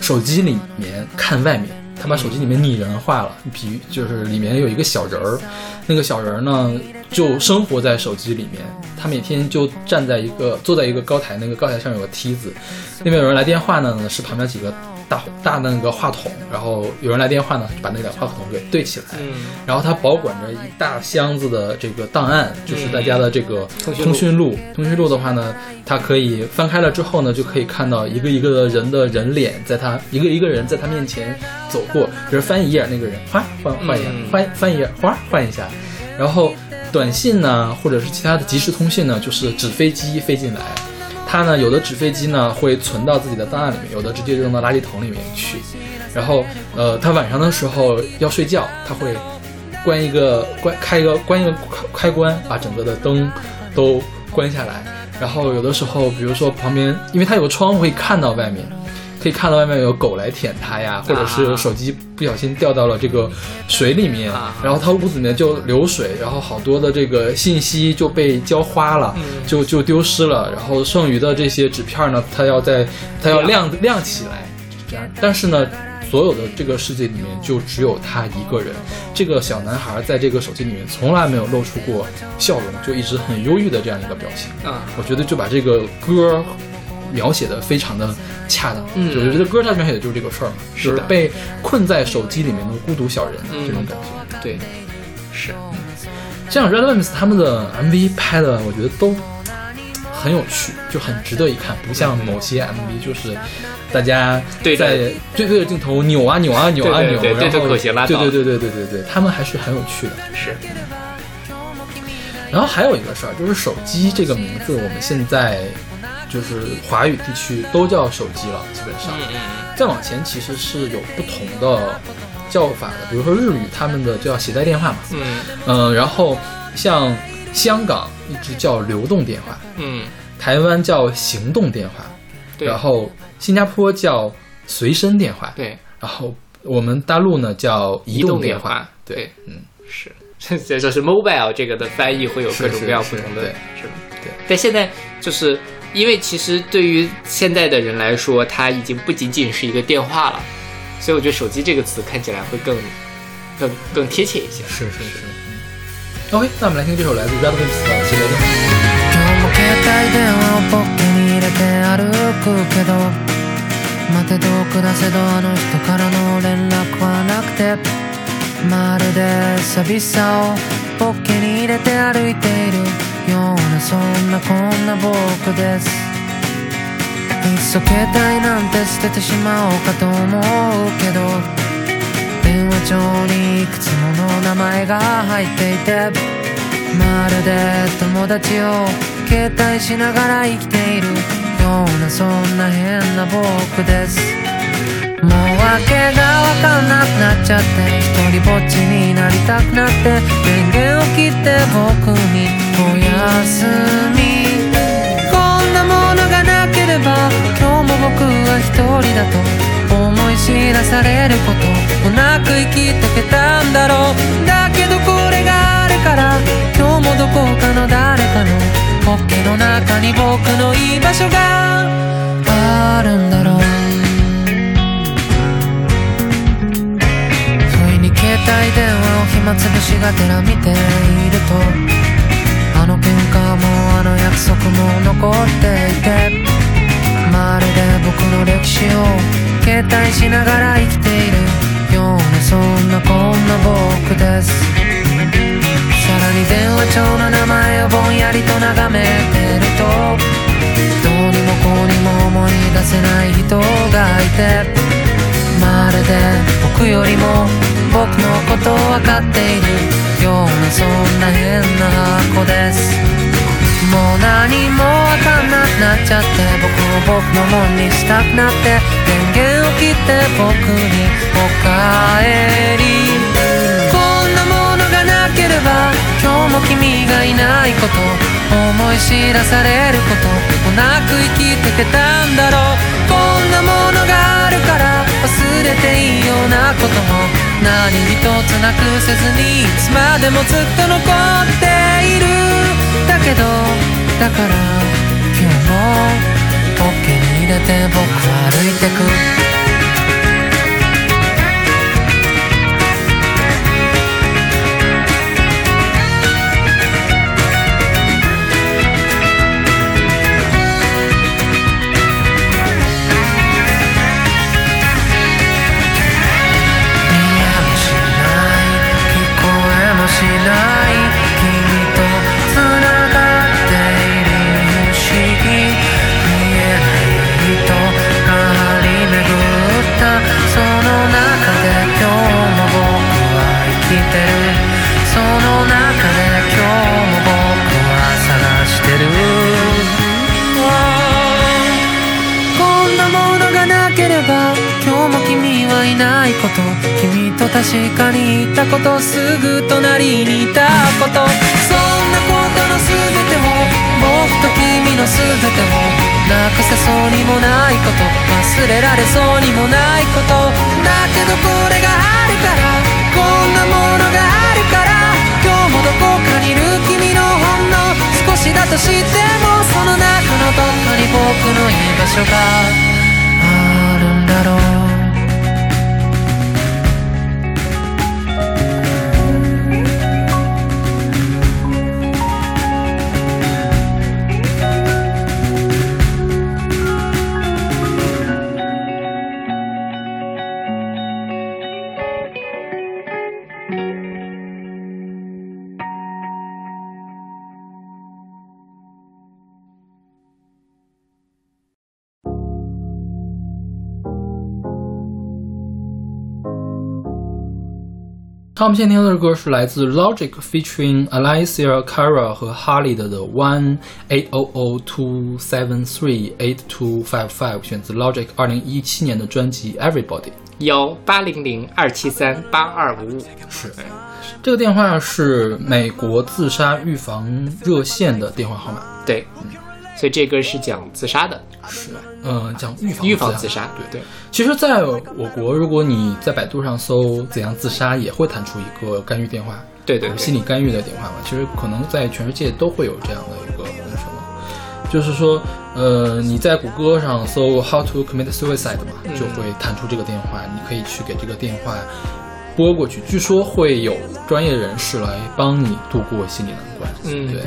Speaker 2: 手机里面看外面，他把手机里面拟人化了，比喻就是里面有一个小人儿，那个小人儿呢就生活在手机里面。他每天就站在一个坐在一个高台，那个高台上有个梯子，那边有人来电话呢，是旁边几个大大的那个话筒，然后有人来电话呢，就把那个话筒给对起来，
Speaker 1: 嗯
Speaker 2: 然后他保管着一大箱子的这个档案，就是大家的这个
Speaker 1: 通讯录
Speaker 2: 通讯录。通讯录的话呢，他可以翻开了之后呢，就可以看到一个一个的人的人脸，在他一个一个人在他面前走过，比如翻一页，那个人哗换换一下
Speaker 1: 嗯，
Speaker 2: 翻翻一页哗换一下，然后短信呢，或者是其他的即时通信呢，就是纸飞机飞进来。它呢，有的纸飞机呢会存到自己的档案里面，有的直接扔到垃圾桶里面去。然后，呃，他晚上的时候要睡觉，他会关一个关开一个关一个开开关，把整个的灯都关下来。然后有的时候，比如说旁边，因为它有个窗户可以看到外面，可以看到外面有狗来舔它呀，或者是手机不小心掉到了这个水里面，
Speaker 1: 啊
Speaker 2: 然后它屋子里面就流水，然后好多的这个信息就被浇花了，就就丢失了，然后剩余的这些纸片呢，它要在它要亮亮起来，这样，但是呢。所有的这个世界里面，就只有他一个人。这个小男孩在这个手机里面从来没有露出过笑容，就一直很忧郁的这样一个表情。
Speaker 1: 啊，
Speaker 2: 我觉得就把这个歌描写的非常的恰当。
Speaker 1: 嗯
Speaker 2: 我觉得歌它描写的就是这个事儿嘛，
Speaker 1: 是的
Speaker 2: 就是被困在手机里面的孤独小人、
Speaker 1: 嗯
Speaker 2: 这种感觉。
Speaker 1: 对，是，
Speaker 2: 像 Red Wimps 他们的 MV 拍的，我觉得都很有趣，就很值得一看，不像某些 MV 就是。大家
Speaker 1: 对
Speaker 2: 在对对着镜头扭啊扭啊扭啊扭，
Speaker 1: 对对对对
Speaker 2: 然后对对对对对对对，他们还是很有趣的。
Speaker 1: 是，
Speaker 2: 然后还有一个事儿，就是手机这个名字，我们现在就是华语地区都叫手机了，基本上。
Speaker 1: 嗯嗯
Speaker 2: 再往前其实是有不同的叫法的，比如说日语他们的叫携带电话嘛，
Speaker 1: 嗯。
Speaker 2: 嗯、然后像香港一直叫流动电话，
Speaker 1: 嗯，
Speaker 2: 台湾叫行动电话，
Speaker 1: 对，
Speaker 2: 然后新加坡叫随身电话，
Speaker 1: 对。
Speaker 2: 然后我们大陆呢叫移
Speaker 1: 移动电
Speaker 2: 电话，对
Speaker 1: 对，嗯。是，*laughs* 这就是 mobile 这个的翻译会有各种各样不同的，
Speaker 2: 对。
Speaker 1: 是吧？
Speaker 2: 对。
Speaker 1: 但现在就是因为其实对于现在的人来说，它已经不仅仅是一个电话了，所以我觉得手机这个词看起来会更更更贴切一些。
Speaker 2: 是是是。OK，那我们来听这首来自 Red Wimps 的《携带电话》。
Speaker 7: 今日も携帯電話をポッケに入れて歩くけど待てど暮らせどあの人からの連絡はなくて まるで寂しさをポッケに入れて歩いているようなそんなこんな僕です。いっそ携帯なんて捨ててしまおうかと思うけど電話帳にいくつもの名前が入っていてまるで友達を携帯しながら生きているようなそんな変な僕です。もう訳がわかんなくなっちゃって一人ぼっちになりたくなって電源を切って僕におやすみ。こんなものがなければ今日も僕は一人だと思い知らされることもなく生きてけたんだろう。だけどこれがあるから今日もどこかの誰かのポッケの中に僕の居場所が暇つぶしがてら見ているとあの喧嘩もあの約束も残っていてまるで僕の歴史を携帯しながら生きているようなそんなこんな僕です。さらに電話帳の名前をぼんやりと眺めてるとどうにもこうにも思い出せない人がいてまるで僕よりも僕のことを分かっているようなそんな変な子です。もう何もわかんなくなっちゃって僕を僕のもんにしたくなって電源を切って僕におかえり。こんなものがなければ今日も君がいないこと。思い知らされることもなく生きてけたんだろう。こんなものがあるから忘れていいようなことも何一つなくせずにいつまでもずっと残っている。だけどだから今日もポッケに入れて僕は歩いてく。確かに言ったことすぐ隣にいたことそんなことの全てを僕と君の全てをなくせそうにもないこと。忘れられそうにもないこと。だけどこれがあるからこんなものがあるから今日もどこかにいる君のほんの少しだとしてもその中のどっかに僕の居場所があるんだろう。
Speaker 2: 他们现在听到的歌是来自 Logic featuring Alicia Cara 和 Harley 的 The One Eight O O Two Seven Three Eight Two Five Five，选自 Logic 二零一七年的专辑 Everybody。
Speaker 1: 幺八零零二七三八二五五，
Speaker 2: 是，这个电话是美国自杀预防热线的电话号码。
Speaker 1: 对，所以这歌是讲自杀的，
Speaker 2: 是，嗯，讲预防
Speaker 1: 预防自杀。
Speaker 2: 对对。其实，在我国，如果你在百度上搜“怎样自杀”，也会弹出一个干预电话，
Speaker 1: 对对，
Speaker 2: 心理干预的电话嘛。其实，可能在全世界都会有这样的一个那什么，就是说，呃，你在谷歌上搜 “how to commit suicide” 嘛，就会弹出这个电话，你可以去给这个电话拨过去。据说会有专业人士来帮你度过心理难关。
Speaker 1: 嗯，
Speaker 2: 对。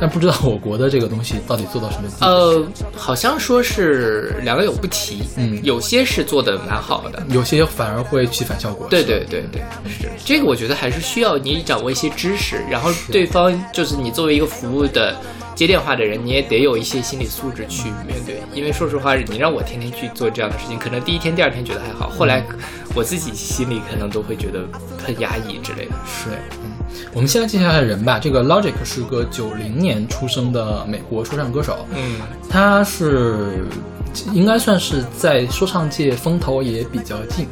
Speaker 2: 但不知道我国的这个东西到底做到什么地步？
Speaker 1: 呃，好像说是良莠不齐，
Speaker 2: 嗯，
Speaker 1: 有些是做的蛮好的，
Speaker 2: 有些反而会起反效果。
Speaker 1: 对对对对，是这个，我觉得还是需要你掌握一些知识，然后对方就是你作为一个服务的接电话的人，你也得有一些心理素质去面对。因为说实话，你让我天天去做这样的事情，可能第一天、第二天觉得还好，后来我自己心里可能都会觉得很压抑之类的。
Speaker 2: 是，嗯。我们先来介绍一下人吧，这个 Logic 是个九零年出生的美国说唱歌手，
Speaker 1: 嗯，
Speaker 2: 他是应该算是在说唱界风头也比较近，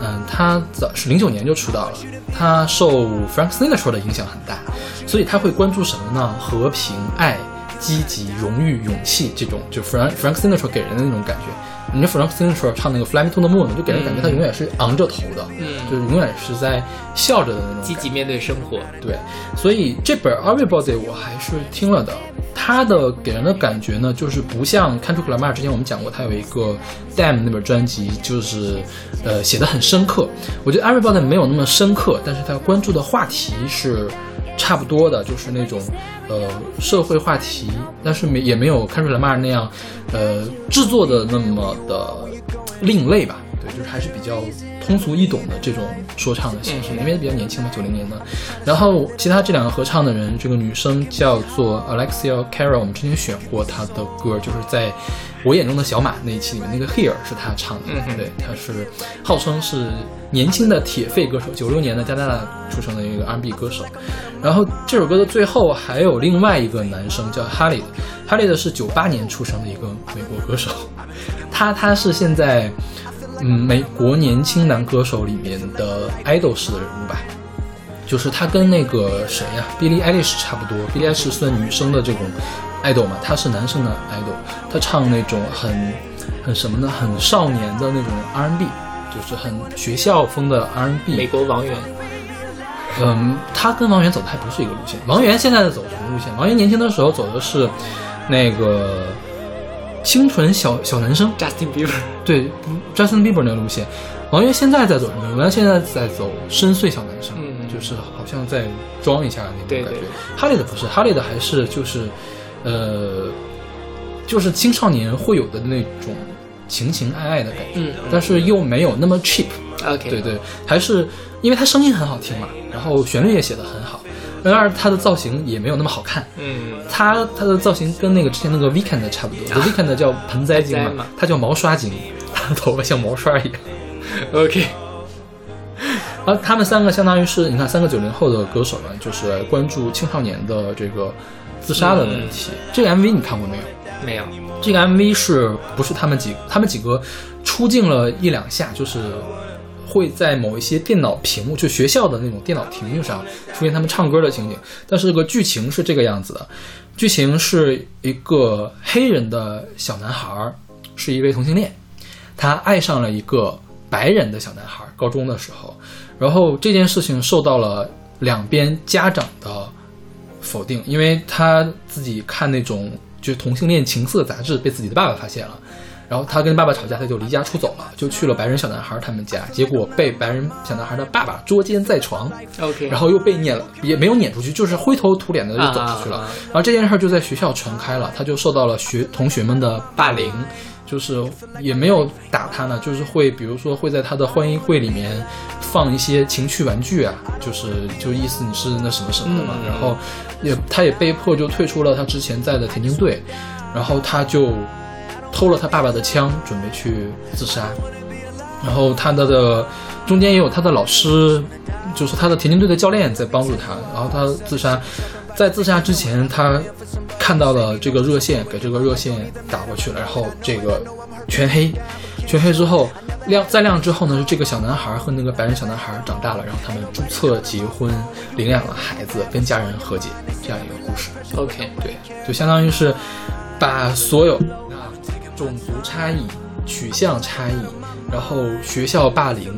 Speaker 2: 嗯，他早是零九年就出道了，他受 Frank Sinatra 的影响很大，所以他会关注什么呢？和平、爱、积极、荣誉、勇气这种，就 Frank Frank Sinatra 给人的那种感觉。你看 Frank Sinatra 唱那个 Fly Me to the Moon，就给人感觉他永远是昂着头的，
Speaker 1: 嗯，
Speaker 2: 就是永远是在笑着的那种，
Speaker 1: 积极面对生活。
Speaker 2: 对，所以这本 Everybody 我还是听了的。他的给人的感觉呢，就是不像 Kendrick Lamar 之前我们讲过，他有一个 Damn 那本专辑，就是呃写的很深刻。我觉得 Everybody 没有那么深刻，但是他关注的话题是差不多的，就是那种呃社会话题，但是没也没有 Kendrick Lamar 那样呃制作的那么的另类吧。对，就是还是比较通俗易懂的这种说唱的形式，因为比较年轻嘛，九零年的。然后其他这两个合唱的人，这个女生叫做 Alexia Cara，我们之前选过她的歌，就是在我眼中的小马那一期里面，那个 Here 是他唱的，对，他是号称是年轻的铁肺歌手，九六年的加拿大出生的一个 R&B 歌手。然后这首歌的最后还有另外一个男生叫哈利的，哈利的是九八年出生的一个美国歌手，他他是现在。嗯，美国年轻男歌手里面的 idol 式的人物吧，就是他跟那个谁呀，Billie Eilish 差不多。Billie Eilish 算女生的这种 idol 嘛，他是男生的 idol，他唱那种很很什么呢，很少年的那种 R&B，就是很学校风的 R&B。
Speaker 1: 美国王源，
Speaker 2: 嗯，他跟王源走的还不是一个路线。王源现在的走什么路线？王源年轻的时候走的是那个。清纯小小男生
Speaker 1: ，Justin Bieber，
Speaker 2: 对，Justin Bieber 那个路线。王源现在在走什么？王源现在在走深邃小男生，
Speaker 1: 嗯，
Speaker 2: 就是好像在装一下那种感觉。哈利的不是，哈利的还是就是，呃，就是青少年会有的那种情情爱爱的感觉，
Speaker 1: 嗯，
Speaker 2: 但是又没有那么 cheap。
Speaker 1: OK，
Speaker 2: 对对，还是因为他声音很好听嘛，然后旋律也写得很好。然而他的造型也没有那么好看，
Speaker 1: 嗯，
Speaker 2: 他他的造型跟那个之前那个 Weekend 差不多，Weekend 叫盆栽精嘛，他叫毛刷精，他的头发像毛刷一样。*laughs*
Speaker 1: OK，*laughs*
Speaker 2: 而他们三个相当于是你看三个九零后的歌手们，就是关注青少年的这个自杀的问题。这个 MV 你看过没有？
Speaker 1: 没有。
Speaker 2: 这个 MV 是不是他们几他们几个出镜了一两下，就是会在某一些电脑屏幕，就学校的那种电脑屏幕上出现他们唱歌的情景。但是这个剧情是这个样子的，剧情是一个黑人的小男孩儿，是一位同性恋，他爱上了一个白人的小男孩儿，高中的时候，然后这件事情受到了两边家长的否定，因为他自己看那种就是同性恋情色杂志，被自己的爸爸发现了。然后他跟爸爸吵架，他就离家出走了，就去了白人小男孩他们家，结果被白人小男孩的爸爸捉奸在床
Speaker 1: ，OK，
Speaker 2: 然后又被撵了，也没有撵出去，就是灰头土脸的就走出去了。
Speaker 1: 啊啊啊
Speaker 2: 然后这件事儿就在学校传开了，他就受到了学同学们的霸凌，就是也没有打他呢，就是会比如说会在他的欢迎会里面放一些情趣玩具啊，就是就意思你是那什么什么的嘛。
Speaker 1: 嗯
Speaker 2: 然后也他也被迫就退出了他之前在的田径队，然后他就偷了他爸爸的枪，准备去自杀。然后他的的中间也有他的老师，就是他的田径队的教练在帮助他。然后他自杀，在自杀之前，他看到了这个热线，给这个热线打过去了。然后这个全黑，全黑之后亮再亮之后呢，是这个小男孩和那个白人小男孩长大了，然后他们注册结婚，领养了孩子，跟家人和解，这样一个故事。
Speaker 1: OK，
Speaker 2: 对，就相当于是把所有啊种族差异、取向差异，然后学校霸凌，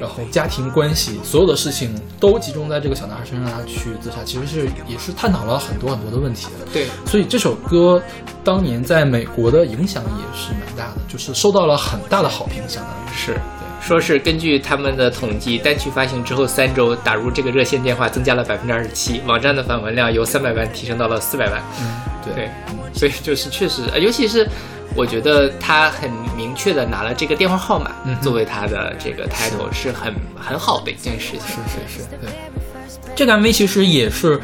Speaker 2: 然后家庭关系，所有的事情都集中在这个小男孩身上，让他去自杀，其实是也是探讨了很多很多的问题的。
Speaker 1: 对，
Speaker 2: 所以这首歌当年在美国的影响也是蛮大的，就是受到了很大的好评，相当于
Speaker 1: 是。说是根据他们的统计，单曲发行之后三周，打入这个热线电话增加了百分之二十七，网站的访问量由三百万提升到了四百万。
Speaker 2: 嗯，对
Speaker 1: 对，所以就是确实，呃尤其是我觉得他很明确的拿了这个电话号码
Speaker 2: 嗯
Speaker 1: 作为他的这个 title，是很很好的一件事情。
Speaker 2: 是是是，对。这个 MV 其实也是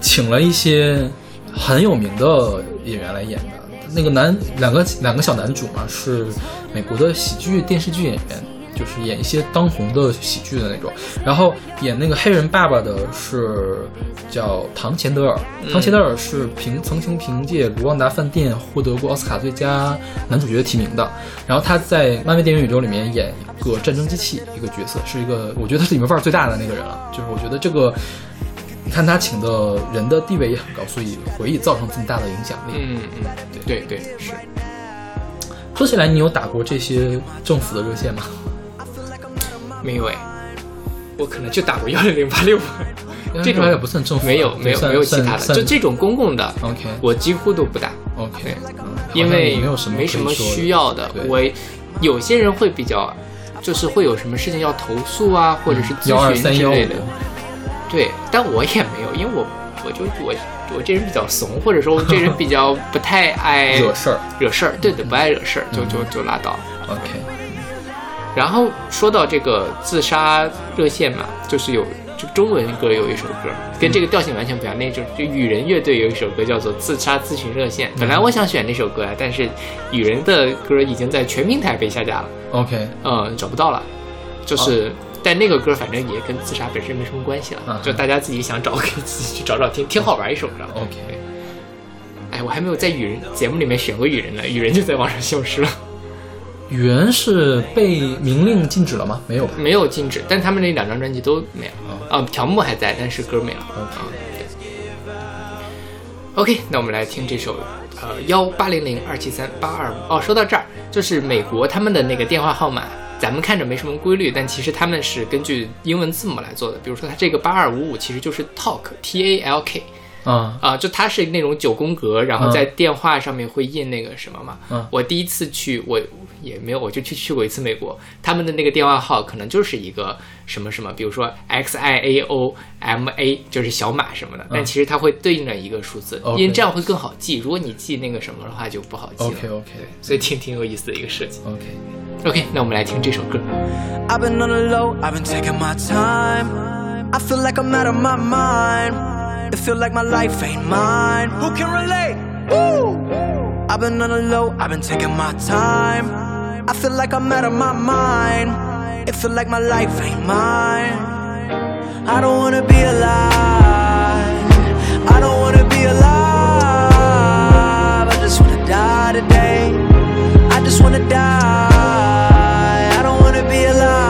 Speaker 2: 请了一些很有名的演员来演的。那个男两个两个小男主嘛，是美国的喜剧电视剧演员，就是演一些当红的喜剧的那种。然后演那个黑人爸爸的是叫唐钱德尔，唐钱德尔是凭曾经凭借《卢旺达饭店》获得过奥斯卡最佳男主角提名的。然后他在漫威电影宇宙里面演一个战争机器一个角色，是一个我觉得是里面腕儿最大的那个人了。就是我觉得这个，你看他请的人的地位也很高，所以回忆造成这么大的影响力。
Speaker 1: 嗯嗯，对对对是。
Speaker 2: 说起来，你有打过这些政府的热线吗？
Speaker 1: 没有哎，我可能就打过幺零零八六，这种
Speaker 2: 也不算
Speaker 1: 没有没有没有其他的，就这种公共的
Speaker 2: ，OK
Speaker 1: 我几乎都不打
Speaker 2: ，OK，
Speaker 1: 因为
Speaker 2: 没有什么
Speaker 1: 需要的。我有些人会比较，就是会有什么事情要投诉啊，或者是咨询之类的。对，但我也没有，因为我我就我我这人比较怂，或者说我这人比较不太爱
Speaker 2: 惹事儿。
Speaker 1: 惹事儿，对对，不爱惹事儿，就就就拉倒。
Speaker 2: OK，
Speaker 1: 然后说到这个自杀热线嘛，就是有就中文歌有一首歌，跟这个调性完全不一样。那就就雨人乐队有一首歌叫做《自杀咨询热线》，本来我想选那首歌啊，但是雨人的歌已经在全平台被下架了
Speaker 2: ，OK，
Speaker 1: 嗯，找不到了。就是，但那个歌反正也跟自杀本身没什么关系了，
Speaker 2: 嗯
Speaker 1: 就大家自己想找可以自己去找找听，挺好玩一首歌。
Speaker 2: OK
Speaker 1: 哎，我还没有在雨人节目里面选过雨人呢，雨人就在网上消失了。
Speaker 2: 语言是被明令禁止了吗？没有吧
Speaker 1: 没有禁止，但他们那两张专辑都没了啊，条目还在，但是歌没了。OK，那我们来听这首呃幺八零零二七三八二五哦。说到这儿，就是美国他们的那个电话号码，咱们看着没什么规律，但其实他们是根据英文字母来做的。比如说，它这个八二五五其实就是 talk T A L K
Speaker 2: 啊
Speaker 1: 啊、就它是那种九宫格，然后
Speaker 2: 嗯
Speaker 1: 在电话上面会印那个什么嘛。
Speaker 2: 嗯
Speaker 1: 我第一次去，我也没有，我就去去过一次美国，他们的那个电话号可能就是一个什么什么，比如说 X I A O M A，就是小马什么的，但其实它会对应着一个数字，
Speaker 2: 嗯
Speaker 1: 因为这样会更好记。如果你记那个什么的话，就不好记了。
Speaker 2: OK OK
Speaker 1: 所以挺挺有意思的一个设计。OK，OK，那我们来听这首歌。
Speaker 7: I've been on the low, I've been taking my time. I feel like I'm out of my mind. It feel like my life ain't mine. Who can relate? Woo! I've been on the low, I've been taking my time. I feel like I'm out of my mind. It feel like my life ain't mine. I don't wanna be alive. I don't wanna be alive. I just wanna die today. I just wanna die. I don't wanna be alive.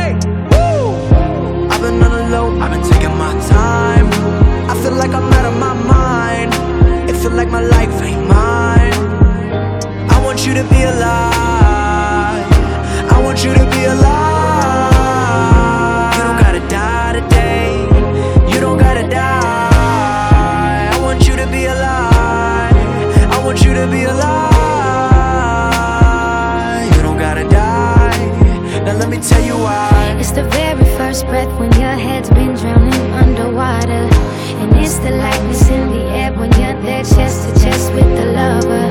Speaker 8: I've been taking my time. I feel like I'm out of my mind. It feel like my life ain't mine. I want you to be alive.
Speaker 9: First breath when your head's been drowning underwater. And it's the lightness in the air when you're there chest to chest with the lover.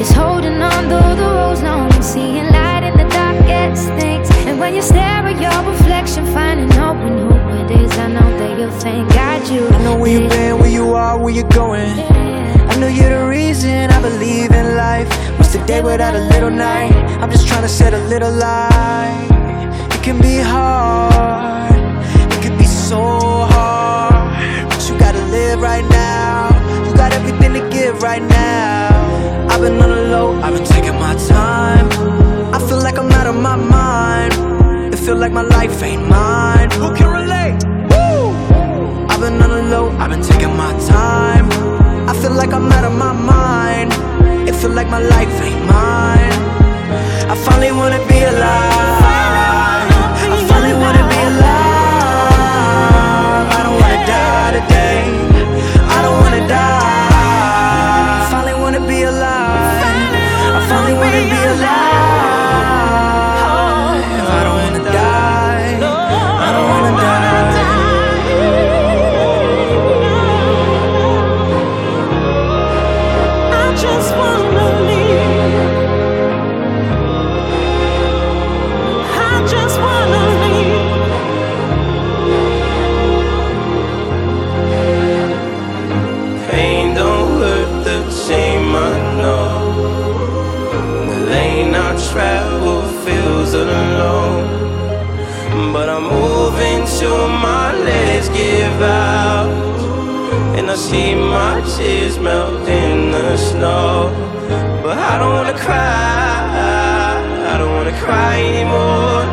Speaker 9: It's holding on though the road's long and seeing light in the darkest things. And when you stare at your reflection, finding out when who it is, I know that you'll thank God you.
Speaker 8: I know where you've been, where you are, where you're going. I know you're the reason I believe in life. What's the day without a little night? I'm just trying to set a little light. Can be hard, it can be so hard. But you gotta live right now. You got everything to give right now. I've been on the low, I've been taking my time. I feel like I'm out of my mind. It feel like my life ain't mine. Who can relate? Woo! I've been on the low, I've been taking my time. I feel like I'm out of my mind. It feel like my life ain't mine. I finally wanna be alive.
Speaker 10: Till my legs give out. And I see my tears melt in the snow. But I don't wanna cry, I don't wanna cry anymore.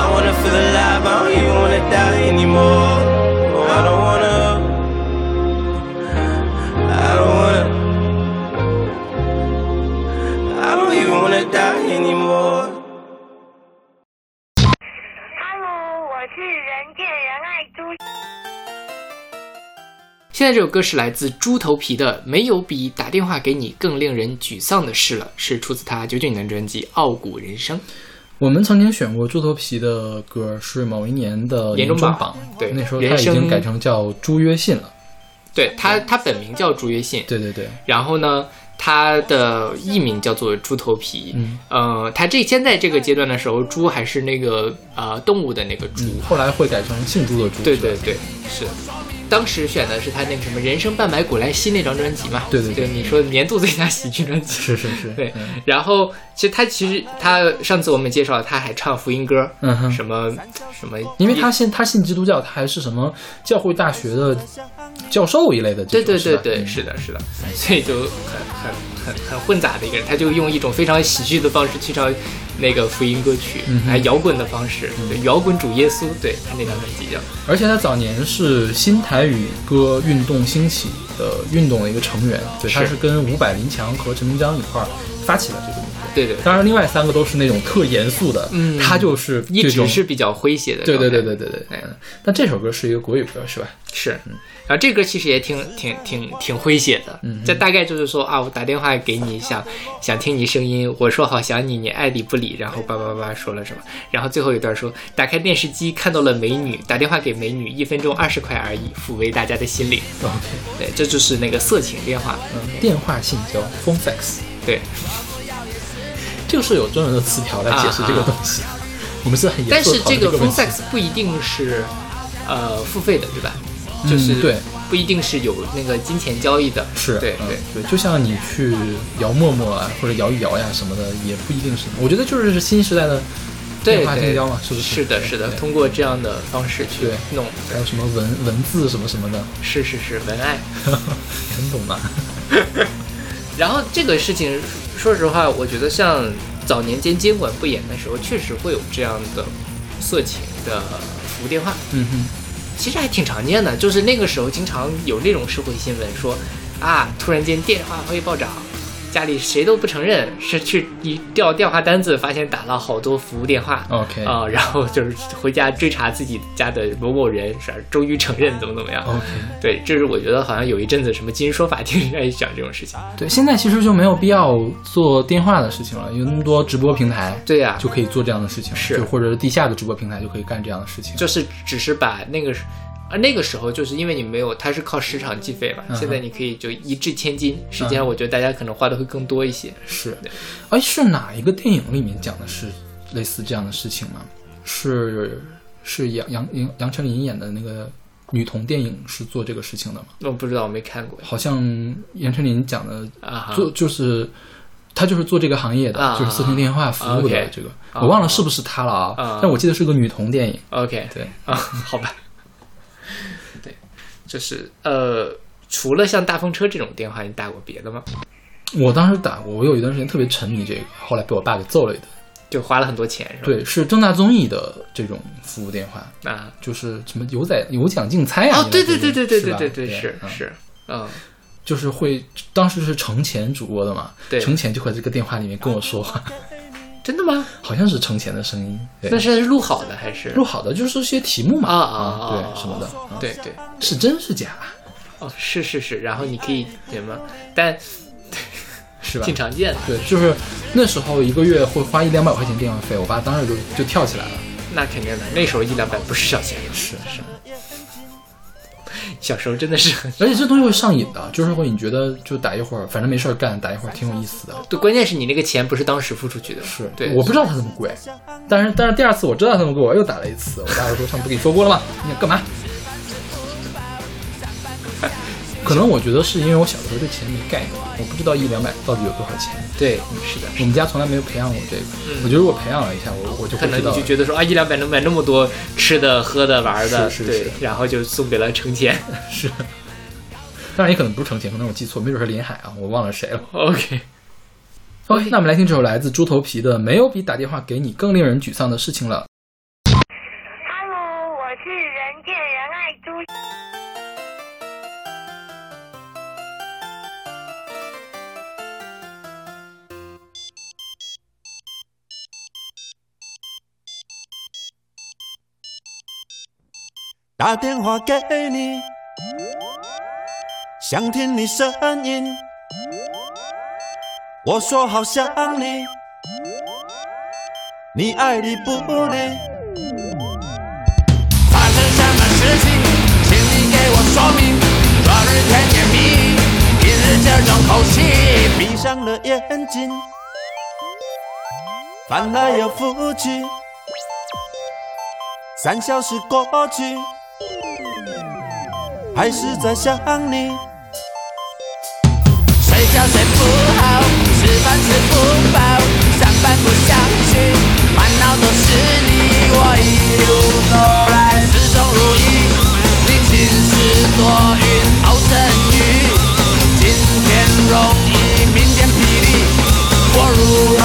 Speaker 10: I wanna feel alive, I don't even wanna die anymore.
Speaker 1: 现在这首歌是来自猪头皮的《没有比打电话给你更令人沮丧的事了》，是出自他九九年的专辑《傲骨人生》。
Speaker 2: 我们曾经选过猪头皮的歌，是某一年的
Speaker 1: 年终榜
Speaker 2: 榜，
Speaker 1: 对
Speaker 2: 那时候他已经改成叫朱约信了。
Speaker 1: 对他，他本名叫朱约信，
Speaker 2: 对对对，
Speaker 1: 然后呢，他的艺名叫做猪头皮。
Speaker 2: 嗯，
Speaker 1: 呃，他这现在这个阶段的时候，猪还是那个呃动物的那个猪。
Speaker 2: 后来会改成姓朱的朱。是吧
Speaker 1: 对对对，是。当时选的是他那个什么《人生半百古来稀》那张专辑嘛？
Speaker 2: 对对对。
Speaker 1: 就你说年度最佳喜剧专辑。*laughs*
Speaker 2: 是是是，
Speaker 1: 对
Speaker 2: 嗯，
Speaker 1: 然后其实他其实他上次我们介绍他还唱福音歌，
Speaker 2: 嗯哼。
Speaker 1: 什么什么，
Speaker 2: 因为他信他信基督教，他还是什么教会大学的教授一类的
Speaker 1: 对对对对，是的，是的，所以就很很很很混杂的一个人，他就用一种非常喜剧的方式去唱那个福音歌曲，
Speaker 2: 嗯
Speaker 1: 还摇滚的方式，对，摇滚主耶稣，对他那张专辑叫。
Speaker 2: 而且他早年是新台语歌运动兴起的运动的一个成员，对，他
Speaker 1: 是
Speaker 2: 是跟伍佰、林强和陈明章一块儿发起了这个运动。
Speaker 1: 对对，
Speaker 2: 当然，另外三个都是那种特严肃的，
Speaker 1: 嗯。
Speaker 2: 他就是
Speaker 1: 一直是比较诙谐的
Speaker 2: 对。对对对对对。
Speaker 1: 哎。
Speaker 2: 嗯但这首歌是一个国语歌，是吧？
Speaker 1: 是，然后这歌其实也挺挺挺挺诙谐的，
Speaker 2: 嗯
Speaker 1: 这大概就是说啊，我打电话给你，想想听你声音，我说好想你，你爱理不理，然后叭叭叭说了什么，然后最后一段说打开电视机看到了美女，打电话给美女，一分钟二十块而已，抚慰大家的心灵。
Speaker 2: OK，
Speaker 1: 对，这就是那个色情电话，
Speaker 2: 嗯，电话性交 phone sex，
Speaker 1: 对，
Speaker 2: 这个是有专门的词条来解释这个东西。我们是很严
Speaker 1: 但
Speaker 2: 肃地
Speaker 1: 是这个
Speaker 2: 讨论这
Speaker 1: phone sex 不一定是呃付费的，对吧？就是
Speaker 2: 嗯对，
Speaker 1: 不一定是有那个金钱交易的，
Speaker 2: 是，嗯
Speaker 1: 对对。
Speaker 2: 对，就像你去摇陌陌啊，或者摇一摇呀什么的，也不一定是。我觉得就是新时代的
Speaker 1: 对
Speaker 2: 电话
Speaker 1: 对
Speaker 2: 性交嘛，是不是？
Speaker 1: 是的，是的，通过这样的方式去弄，
Speaker 2: 还有什么文文字什么什么的，
Speaker 1: 是是是文爱。*laughs*
Speaker 2: 很懂吧？*laughs*
Speaker 1: 然后这个事情，说实话，我觉得像早年间监管不严的时候，确实会有这样的色情的服务电话，
Speaker 2: 嗯哼，
Speaker 1: 其实还挺常见的。就是那个时候经常有那种社会新闻说，啊，突然间电话费暴涨。家里谁都不承认，是去一调电话单子，发现打了好多服务电话
Speaker 2: OK
Speaker 1: 啊、然后就是回家追查自己家的某某人，是吧终于承认怎么怎么样。
Speaker 2: OK，
Speaker 1: 对，这是我觉得好像有一阵子什么今日说法庭在讲这种事情。
Speaker 2: 对，现在其实就没有必要做电话的事情了，有那么多直播平台，
Speaker 1: 对呀
Speaker 2: 就可以做这样的事情，
Speaker 1: 是
Speaker 2: 就或者是地下的直播平台就可以干这样的事情。
Speaker 1: 就是只是把那个啊那个时候就是因为你没有，它是靠时长计费嘛，
Speaker 2: 嗯
Speaker 1: 现在你可以就一掷千金，实际上我觉得大家可能花的会更多一些。
Speaker 2: 是
Speaker 1: 对，
Speaker 2: 哎，是哪一个电影里面讲的是类似这样的事情吗？是是杨杨杨杨丞琳演的那个女童电影是做这个事情的吗？
Speaker 1: 我不知道，我没看过
Speaker 2: 好像杨丞琳讲的。做就是。他就是做这个行业的，
Speaker 1: 啊
Speaker 2: 就是色情电话服务的这个，
Speaker 1: 啊
Speaker 2: 我忘了是不是他了啊？
Speaker 1: 啊
Speaker 2: 但我记得是个女童电影。
Speaker 1: OK，
Speaker 2: 对
Speaker 1: 啊，好吧，对，就是呃，除了像大风车这种电话，你打过别的吗？
Speaker 2: 我当时打过，我有一段时间特别沉迷这个，后来被我爸给揍了一顿。
Speaker 1: 就花了很多钱是吧？
Speaker 2: 对，是正大综艺的这种服务电话，
Speaker 1: 啊，
Speaker 2: 就是什么有奖有奖竞猜啊？
Speaker 1: 哦，对对对对对对对对，是是，嗯，
Speaker 2: 就是会当时是程前主播的嘛，
Speaker 1: 对
Speaker 2: 程前就会在这个电话里面跟我说话，*laughs*
Speaker 1: 真的吗？
Speaker 2: 好像是程前的声音，对。
Speaker 1: 那是录好的还是？
Speaker 2: 录好的就是些题目嘛，
Speaker 1: 啊啊啊
Speaker 2: 对什么的，啊
Speaker 1: 对对，
Speaker 2: 是真是假？
Speaker 1: 哦，是是是，然后你可以什么，但 *laughs*
Speaker 2: 是吧？
Speaker 1: 挺？常见的。
Speaker 2: 对，就是那时候一个月会花一两百块钱电话费，我爸当时就就跳起来了，
Speaker 1: 那肯定的，那时候一两百不是小钱，
Speaker 2: 是是，
Speaker 1: 小时候真的是很。
Speaker 2: 而且这东西会上瘾的，就是会你觉得就打一会儿，反正没事儿干，打一会儿挺有意思的。
Speaker 1: 对，关键是你那个钱不是当时付出去的，
Speaker 2: 是
Speaker 1: 对，
Speaker 2: 我不知道它那么贵，但是但是第二次我知道它那么贵，我又打了一次。我大哥说上次不跟你说过了吗？你想干嘛？可能我觉得是因为我小时候对钱没概念，我不知道一两百到底有多少钱。
Speaker 1: 对，是的，
Speaker 2: 我们家从来没有培养我这个，我觉得如果培养了一下，我我就
Speaker 1: 可能你就觉得说啊，一两百能买那么多吃的、喝的、玩的，对
Speaker 2: 是是是，
Speaker 1: 然后就送给了程前。*laughs*
Speaker 2: 是。当然也可能不是程前，可能我记错，没准是林海啊，我忘了谁了。OK，OK，那我们来听这首来自猪头皮的《没有比打电话给你更令人沮丧的事情了》。
Speaker 11: 打电话给你，想听你声音。我说好想你，你爱理不理。发生什么事情，请你给我说明。昨日甜言蜜语，今日这种口气。闭上了眼睛，翻来又覆去，三小时过去。还是在想你。睡觉睡不好，吃饭吃不饱，上班不想去，烦恼都是你。我一路走来始终如一，你晴时多云偶阵雨，今天容易，明天霹雳，我如何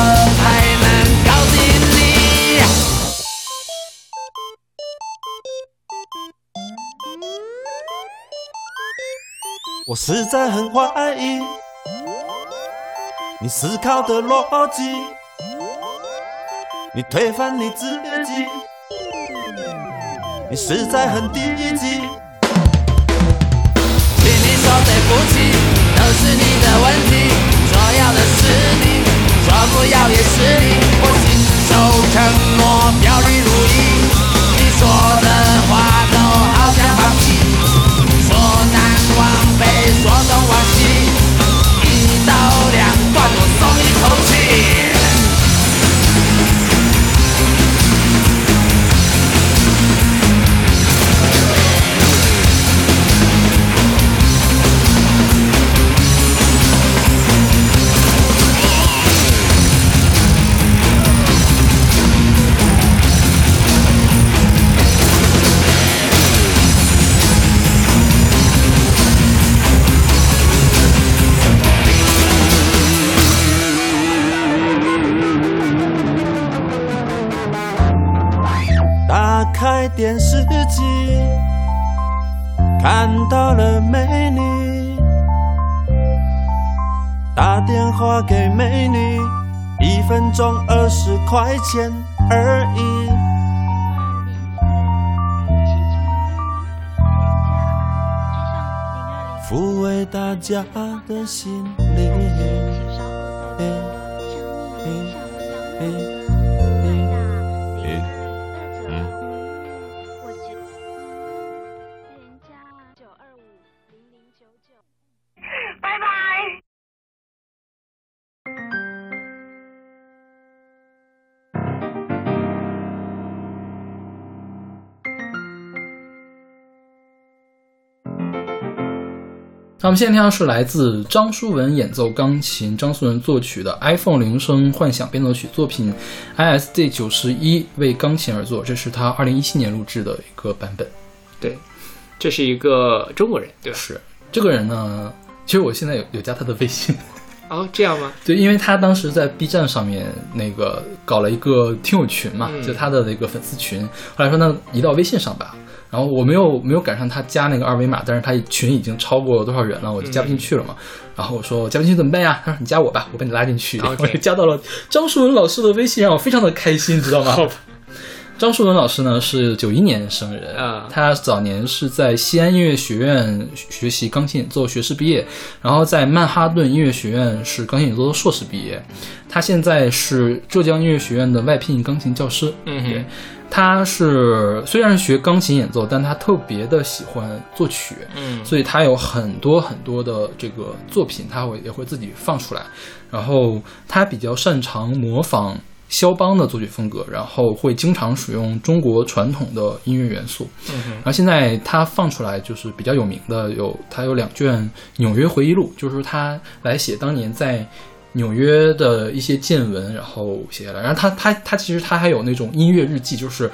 Speaker 11: 我实在很怀疑你思考的逻辑，你推翻你自己，你实在很低级。请你说对不起，都是你的问题，说要的是你，说不要也是你，我信守承诺，表里如一，你说的说东忘西，一刀两断，我松一口气。
Speaker 12: 块钱而已。抚慰大家的心灵。
Speaker 2: 那我们现在听到是来自张淑文演奏钢琴、张淑文作曲的 iPhone 铃声幻想变奏曲作品 ISD 九十一为钢琴而作，这是他二零一七年录制的一个版本。
Speaker 1: 对，这是一个中国人，对吧？
Speaker 2: 是这个人呢，其实我现在有有加他的微信。
Speaker 1: 哦，这样吗？*laughs*
Speaker 2: 对，因为他当时在 B 站上面那个搞了一个听友群嘛，
Speaker 1: 嗯
Speaker 2: 就他的那个粉丝群。后来说那移到微信上吧，然后我没有没有赶上他加那个二维码，但是他群已经超过多少人了，我就加不进去了嘛。然后我说我加不进去怎么办呀？他说你加我吧，我把你拉进去。我就加到了张树文老师的微信，让我非常的开心，你知道吗？*laughs* 张树文老师呢是九一年生人，
Speaker 1: 啊
Speaker 2: 他早年是在西安音乐学院学习钢琴演奏学士毕业，然后在曼哈顿音乐学院是钢琴演奏的硕士毕业。他现在是浙江音乐学院的外聘钢琴教师。
Speaker 1: 嗯哼
Speaker 2: 对，他是虽然是学钢琴演奏，但他特别的喜欢作曲，
Speaker 1: 嗯
Speaker 2: 所以他有很多很多的这个作品，他会也会自己放出来。然后他比较擅长模仿肖邦的作曲风格，然后会经常使用中国传统的音乐元素。
Speaker 1: 嗯
Speaker 2: 然后现在他放出来就是比较有名的有，他有两卷纽约回忆录，就是他来写当年在纽约的一些见闻，然后写下来。然后他他他其实他还有那种音乐日记，就是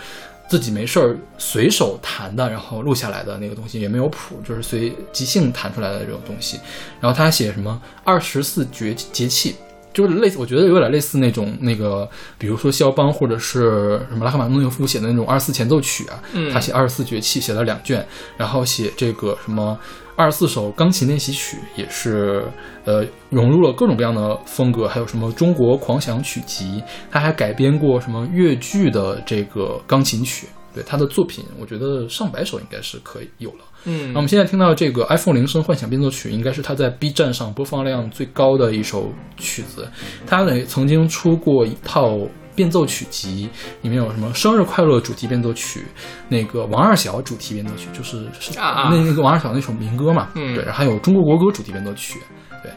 Speaker 2: 自己没事儿随手弹的，然后录下来的那个东西，也没有谱，就是随即兴弹出来的这种东西。然后他写什么二十四节节气。就是类似，我觉得有点类似那种那个，比如说肖邦或者是什么拉赫玛诺诺夫写的那种二十四前奏曲啊，
Speaker 1: 嗯
Speaker 2: 他写二十四节气写了两卷，然后写这个什么二十四首钢琴练习曲，也是呃融入了各种各样的风格，还有什么中国狂想曲集，他还改编过什么越剧的这个钢琴曲。对他的作品，我觉得上百首应该是可以有了。
Speaker 1: 嗯
Speaker 2: 那我们现在听到这个 iPhone 铃声幻想变奏曲，应该是他在 B 站上播放量最高的一首曲子。他呢曾经出过一套变奏曲集，里面有什么生日快乐主题变奏曲，那个王二小主题变奏曲，就是是那那个王二小那首民歌嘛，
Speaker 1: 嗯。
Speaker 2: 对，然后还有中国国歌主题变奏曲，对，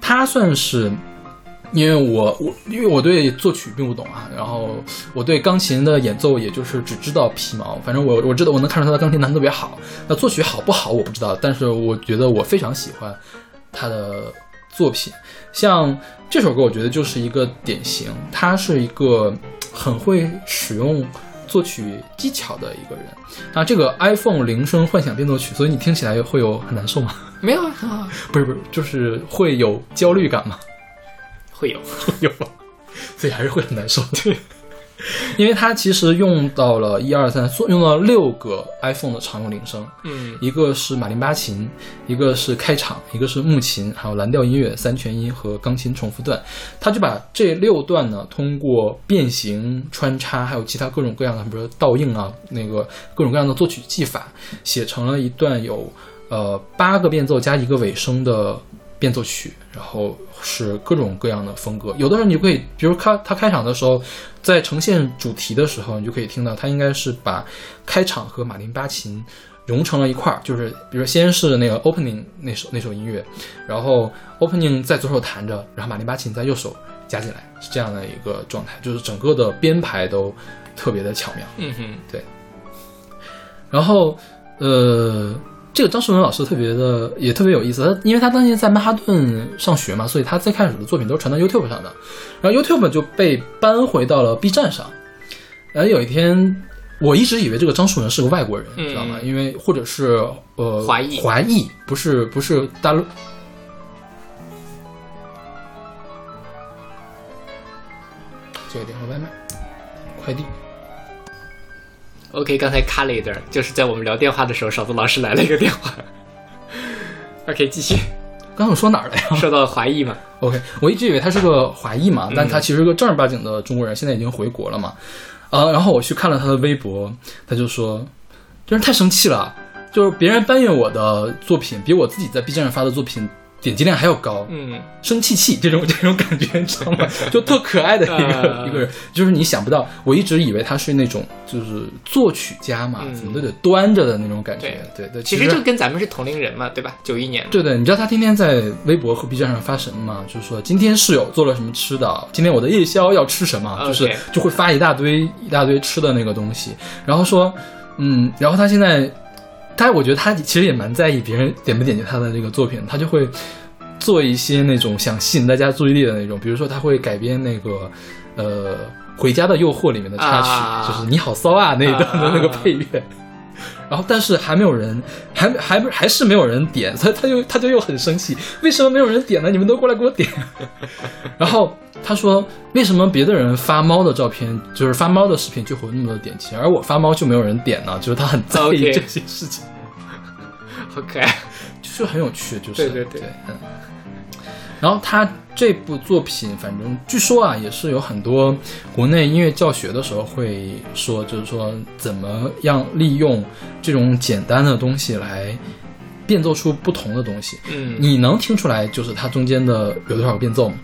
Speaker 2: 他算是。因为我我因为我对作曲并不懂啊，然后我对钢琴的演奏也就是只知道皮毛，反正我我知道我能看出他的钢琴弹得特别好，那作曲好不好我不知道，但是我觉得我非常喜欢他的作品，像这首歌我觉得就是一个典型，他是一个很会使用作曲技巧的一个人。那这个 iPhone 铃声幻想变奏曲，所以你听起来会有很难受吗？*laughs*
Speaker 1: 没有啊，很好，
Speaker 2: 不是不是，就是会有焦虑感吗？
Speaker 1: 会有，*laughs*
Speaker 2: 有，所以还是会很难受。对，*laughs* 因为它其实用到了一二三，用到六个 iPhone 的常用铃声，
Speaker 1: 嗯
Speaker 2: 一个是马林巴琴，一个是开场，一个是木琴，还有蓝调音乐、三全音和钢琴重复段。他就把这六段呢，通过变形、穿插，还有其他各种各样的，比如说倒映啊，那个各种各样的作曲技法，写成了一段有呃八个变奏加一个尾声的变奏曲，然后是各种各样的风格。有的时候你就可以，比如开他开场的时候，在呈现主题的时候，你就可以听到他应该是把开场和马林巴琴融成了一块儿，就是比如先是那个 opening 那首那首音乐，然后 opening 在左手弹着，然后马林巴琴在右手加进来，是这样的一个状态，就是整个的编排都特别的巧妙。
Speaker 1: 嗯哼，
Speaker 2: 对。然后，呃，这个张世文老师特别的也特别有意思，他因为他当年在曼哈顿上学嘛，所以他最开始的作品都是传到 YouTube 上的，然后 YouTube 就被搬回到了 B 站上。然后有一天，我一直以为这个张树文是个外国人，
Speaker 1: 嗯
Speaker 2: 知道吗？因为或者是呃
Speaker 1: 华裔
Speaker 2: 华裔不是不是大陆。这个点个外卖，快递。
Speaker 1: OK，刚才卡了一段，就是在我们聊电话的时候，勺子老师来了一个电话。OK，继续。
Speaker 2: 刚刚我说哪儿了呀？
Speaker 1: 说到华裔嘛。
Speaker 2: OK，我一直以为他是个华裔
Speaker 1: 嗯
Speaker 2: 嘛，但他其实是个正儿八经的中国人，现在已经回国了嘛。呃，然后我去看了他的微博，他就说，真是太生气了，就是别人搬运我的作品，比我自己在 B 站上发的作品点击量还要高，
Speaker 1: 嗯，
Speaker 2: 生气气这种 *laughs* 这种感觉，你知道吗？*laughs* 就特可爱的一个、
Speaker 1: 啊
Speaker 2: 一个人，就是你想不到，我一直以为他是那种就是作曲家嘛，怎么都得端着的那种感觉，对对。
Speaker 1: 嗯其实就跟咱们是同龄人嘛，对吧？九一年。
Speaker 2: 对对，你知道他天天在微博和 B 站上发什么吗？就是说今天室友做了什么吃的，今天我的夜宵要吃什么，就是就会发一大堆一大堆吃的那个东西，然后说，嗯，然后他现在，他我觉得他其实也蛮在意别人点不点击他的这个作品，他就会做一些那种想吸引大家注意力的那种，比如说他会改编那个呃《回家的诱惑》里面的插曲，
Speaker 1: 啊
Speaker 2: 就是你好骚啊那一段的那个配乐。然后，但是还没有人，还还还是没有人点，他他就他就又很生气，为什么没有人点呢？*laughs* 你们都过来给我点。*laughs* 然后他说，为什么别的人发猫的照片，就是发猫的视频就会有那么多点击，而我发猫就没有人点呢？就是他很在意这些事情，
Speaker 1: 好可爱。
Speaker 2: 就是很有趣，就是
Speaker 1: 对对对
Speaker 2: 嗯。然后他这部作品，反正据说啊，也是有很多国内音乐教学的时候会说，就是说怎么样利用这种简单的东西来变奏出不同的东西。
Speaker 1: 嗯
Speaker 2: 你能听出来，就是它中间的有多少个变奏吗？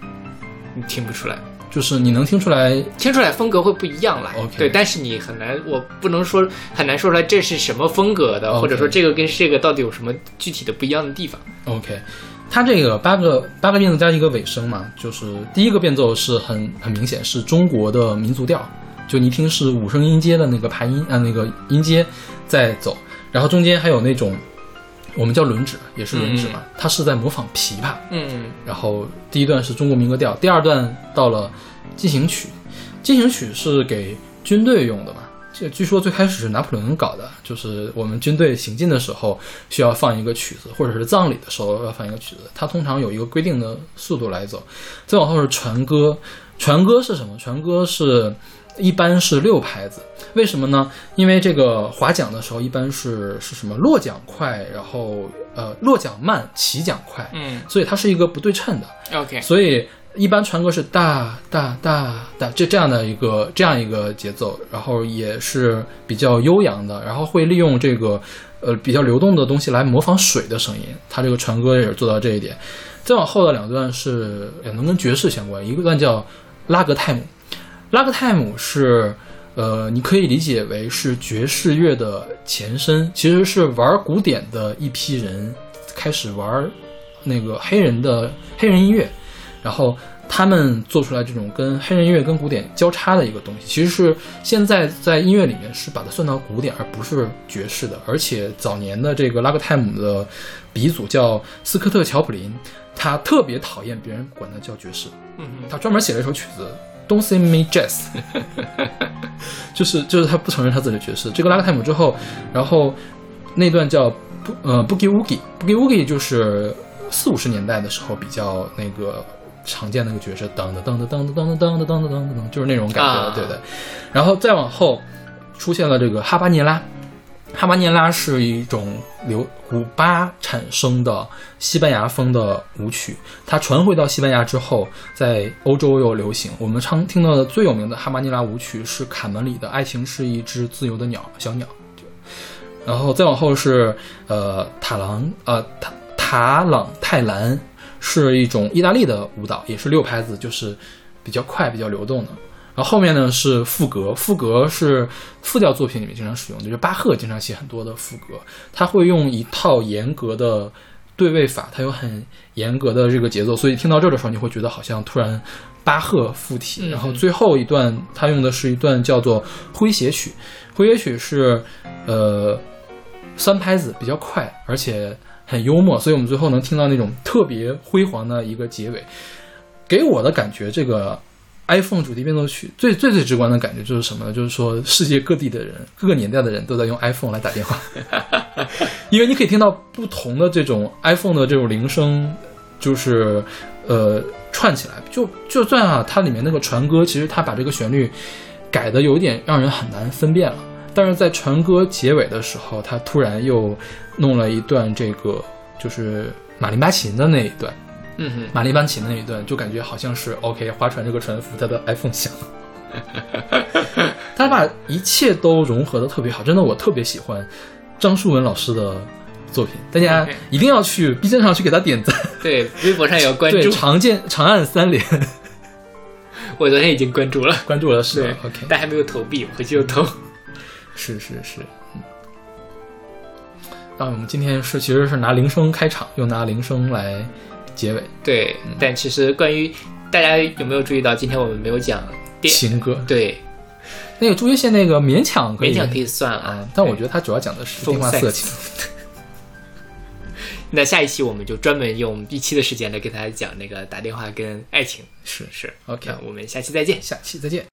Speaker 1: 你听不出来，
Speaker 2: 就是你能听出来，
Speaker 1: 听出来风格会不一样啦。
Speaker 2: OK
Speaker 1: 对，但是你很难，我不能说很难说出来这是什么风格的或者说这个跟这个到底有什么具体的不一样的地方。
Speaker 2: OK，它这个八个八个变奏加一个尾声嘛，就是第一个变奏是很很明显是中国的民族调，就你一听是五声音阶的那个排音啊、那个音阶在走，然后中间还有那种我们叫轮指，也是轮指嘛，它是在模仿琵琶，
Speaker 1: 嗯
Speaker 2: 然后第一段是中国民歌调，第二段到了进行曲，进行曲是给军队用的嘛。这据说最开始是拿破仑搞的，就是我们军队行进的时候需要放一个曲子，或者是葬礼的时候要放一个曲子，它通常有一个规定的速度来走。再往后是船歌，船歌是什么？船歌是一般是六拍子，为什么呢？因为这个划桨的时候一般是是什么落桨快，然后呃落桨慢，起桨快，
Speaker 1: 嗯
Speaker 2: 所以它是一个不对称的。
Speaker 1: ，OK，
Speaker 2: 所以一般传歌是大大大大这这样的一个这样一个节奏，然后也是比较悠扬的，然后会利用这个呃比较流动的东西来模仿水的声音。它这个传歌也是做到这一点。再往后的两段是也能跟爵士相关，一个段叫拉格泰姆，拉格泰姆是。呃，你可以理解为是爵士乐的前身，其实是玩古典的一批人开始玩那个黑人的黑人音乐，然后他们做出来这种跟黑人音乐跟古典交叉的一个东西，其实是现在在音乐里面是把它算到古典，而不是爵士的。而且早年的这个拉格泰姆的鼻祖叫斯科特·乔普林，他特别讨厌别人管他叫爵士，
Speaker 1: 嗯
Speaker 2: 他专门写了一首曲子《Don't Sing Me Jazz *laughs*》，就是就是他不承认他自己的爵士。这个拉格泰姆之后，然后那段叫不呃 Boogie Woogie，Boogie Woogie 就是四五十年代的时候比较那个常见的那个爵士，当当当当当当当当当当当当，就是那种感觉，对对。然后再往后出现了这个哈巴涅拉，哈巴涅拉是一种流古巴产生的西班牙风的舞曲，它传回到西班牙之后，在欧洲又流行。我们常听到的最有名的哈巴涅拉舞曲是卡门里的《爱情是一只自由的鸟》小鸟。然后再往后是呃塔朗呃塔塔朗泰兰，是一种意大利的舞蹈，也是六拍子，就是比较快、比较流动的。然后后面呢是赋格，赋格是复调作品里面经常使用的，就是巴赫经常写很多的赋格，他会用一套严格的对位法，他有很严格的这个节奏，所以听到这儿的时候，你会觉得好像突然巴赫附体。
Speaker 1: 嗯
Speaker 2: 然后最后一段他用的是一段叫做诙谐曲，诙谐曲是呃三拍子比较快，而且很幽默，所以我们最后能听到那种特别辉煌的一个结尾。给我的感觉，这个 iPhone 主题变奏曲最最最直观的感觉就是什么呢？就是说世界各地的人，各个年代的人都在用 iPhone 来打电话，*laughs* 因为你可以听到不同的这种 iPhone 的这种铃声，就是呃串起来。就就算啊，它里面那个传歌，其实它把这个旋律改的有点让人很难分辨了。但是在船歌结尾的时候，他突然又弄了一段这个就是马林巴琴的那一段，
Speaker 1: 嗯哼，
Speaker 2: 马林巴琴的那一段，就感觉好像是 OK 划船这个船夫他的 iPhone 响。*laughs* 他把一切都融合的特别好，真的我特别喜欢张淑文老师的作品，大家一定要去 B 站上去给他点赞。
Speaker 1: 对，微博上也要 *laughs* 关
Speaker 2: 对，
Speaker 1: 注。
Speaker 2: 长见长按三连，*laughs*
Speaker 1: 我昨天已经关注了，
Speaker 2: 关注了是
Speaker 1: 对
Speaker 2: 吧 OK，
Speaker 1: 但还没有投币，回去就投。
Speaker 2: 是是是，嗯。那我们今天是其实是拿铃声开场，又拿铃声来结尾，
Speaker 1: 对，但其实关于大家有没有注意到，今天我们没有讲，
Speaker 2: 情歌。
Speaker 1: 对，
Speaker 2: 那个朱月线那个勉强可以
Speaker 1: 勉强可以算啊
Speaker 2: 啊，，但我觉得他主要讲的是电话色情。
Speaker 1: 那下一期我们就专门用一期的时间来给大家讲那个打电话跟爱情。
Speaker 2: 是
Speaker 1: 是
Speaker 2: OK
Speaker 1: 那我们下期再见。
Speaker 2: 下期再见。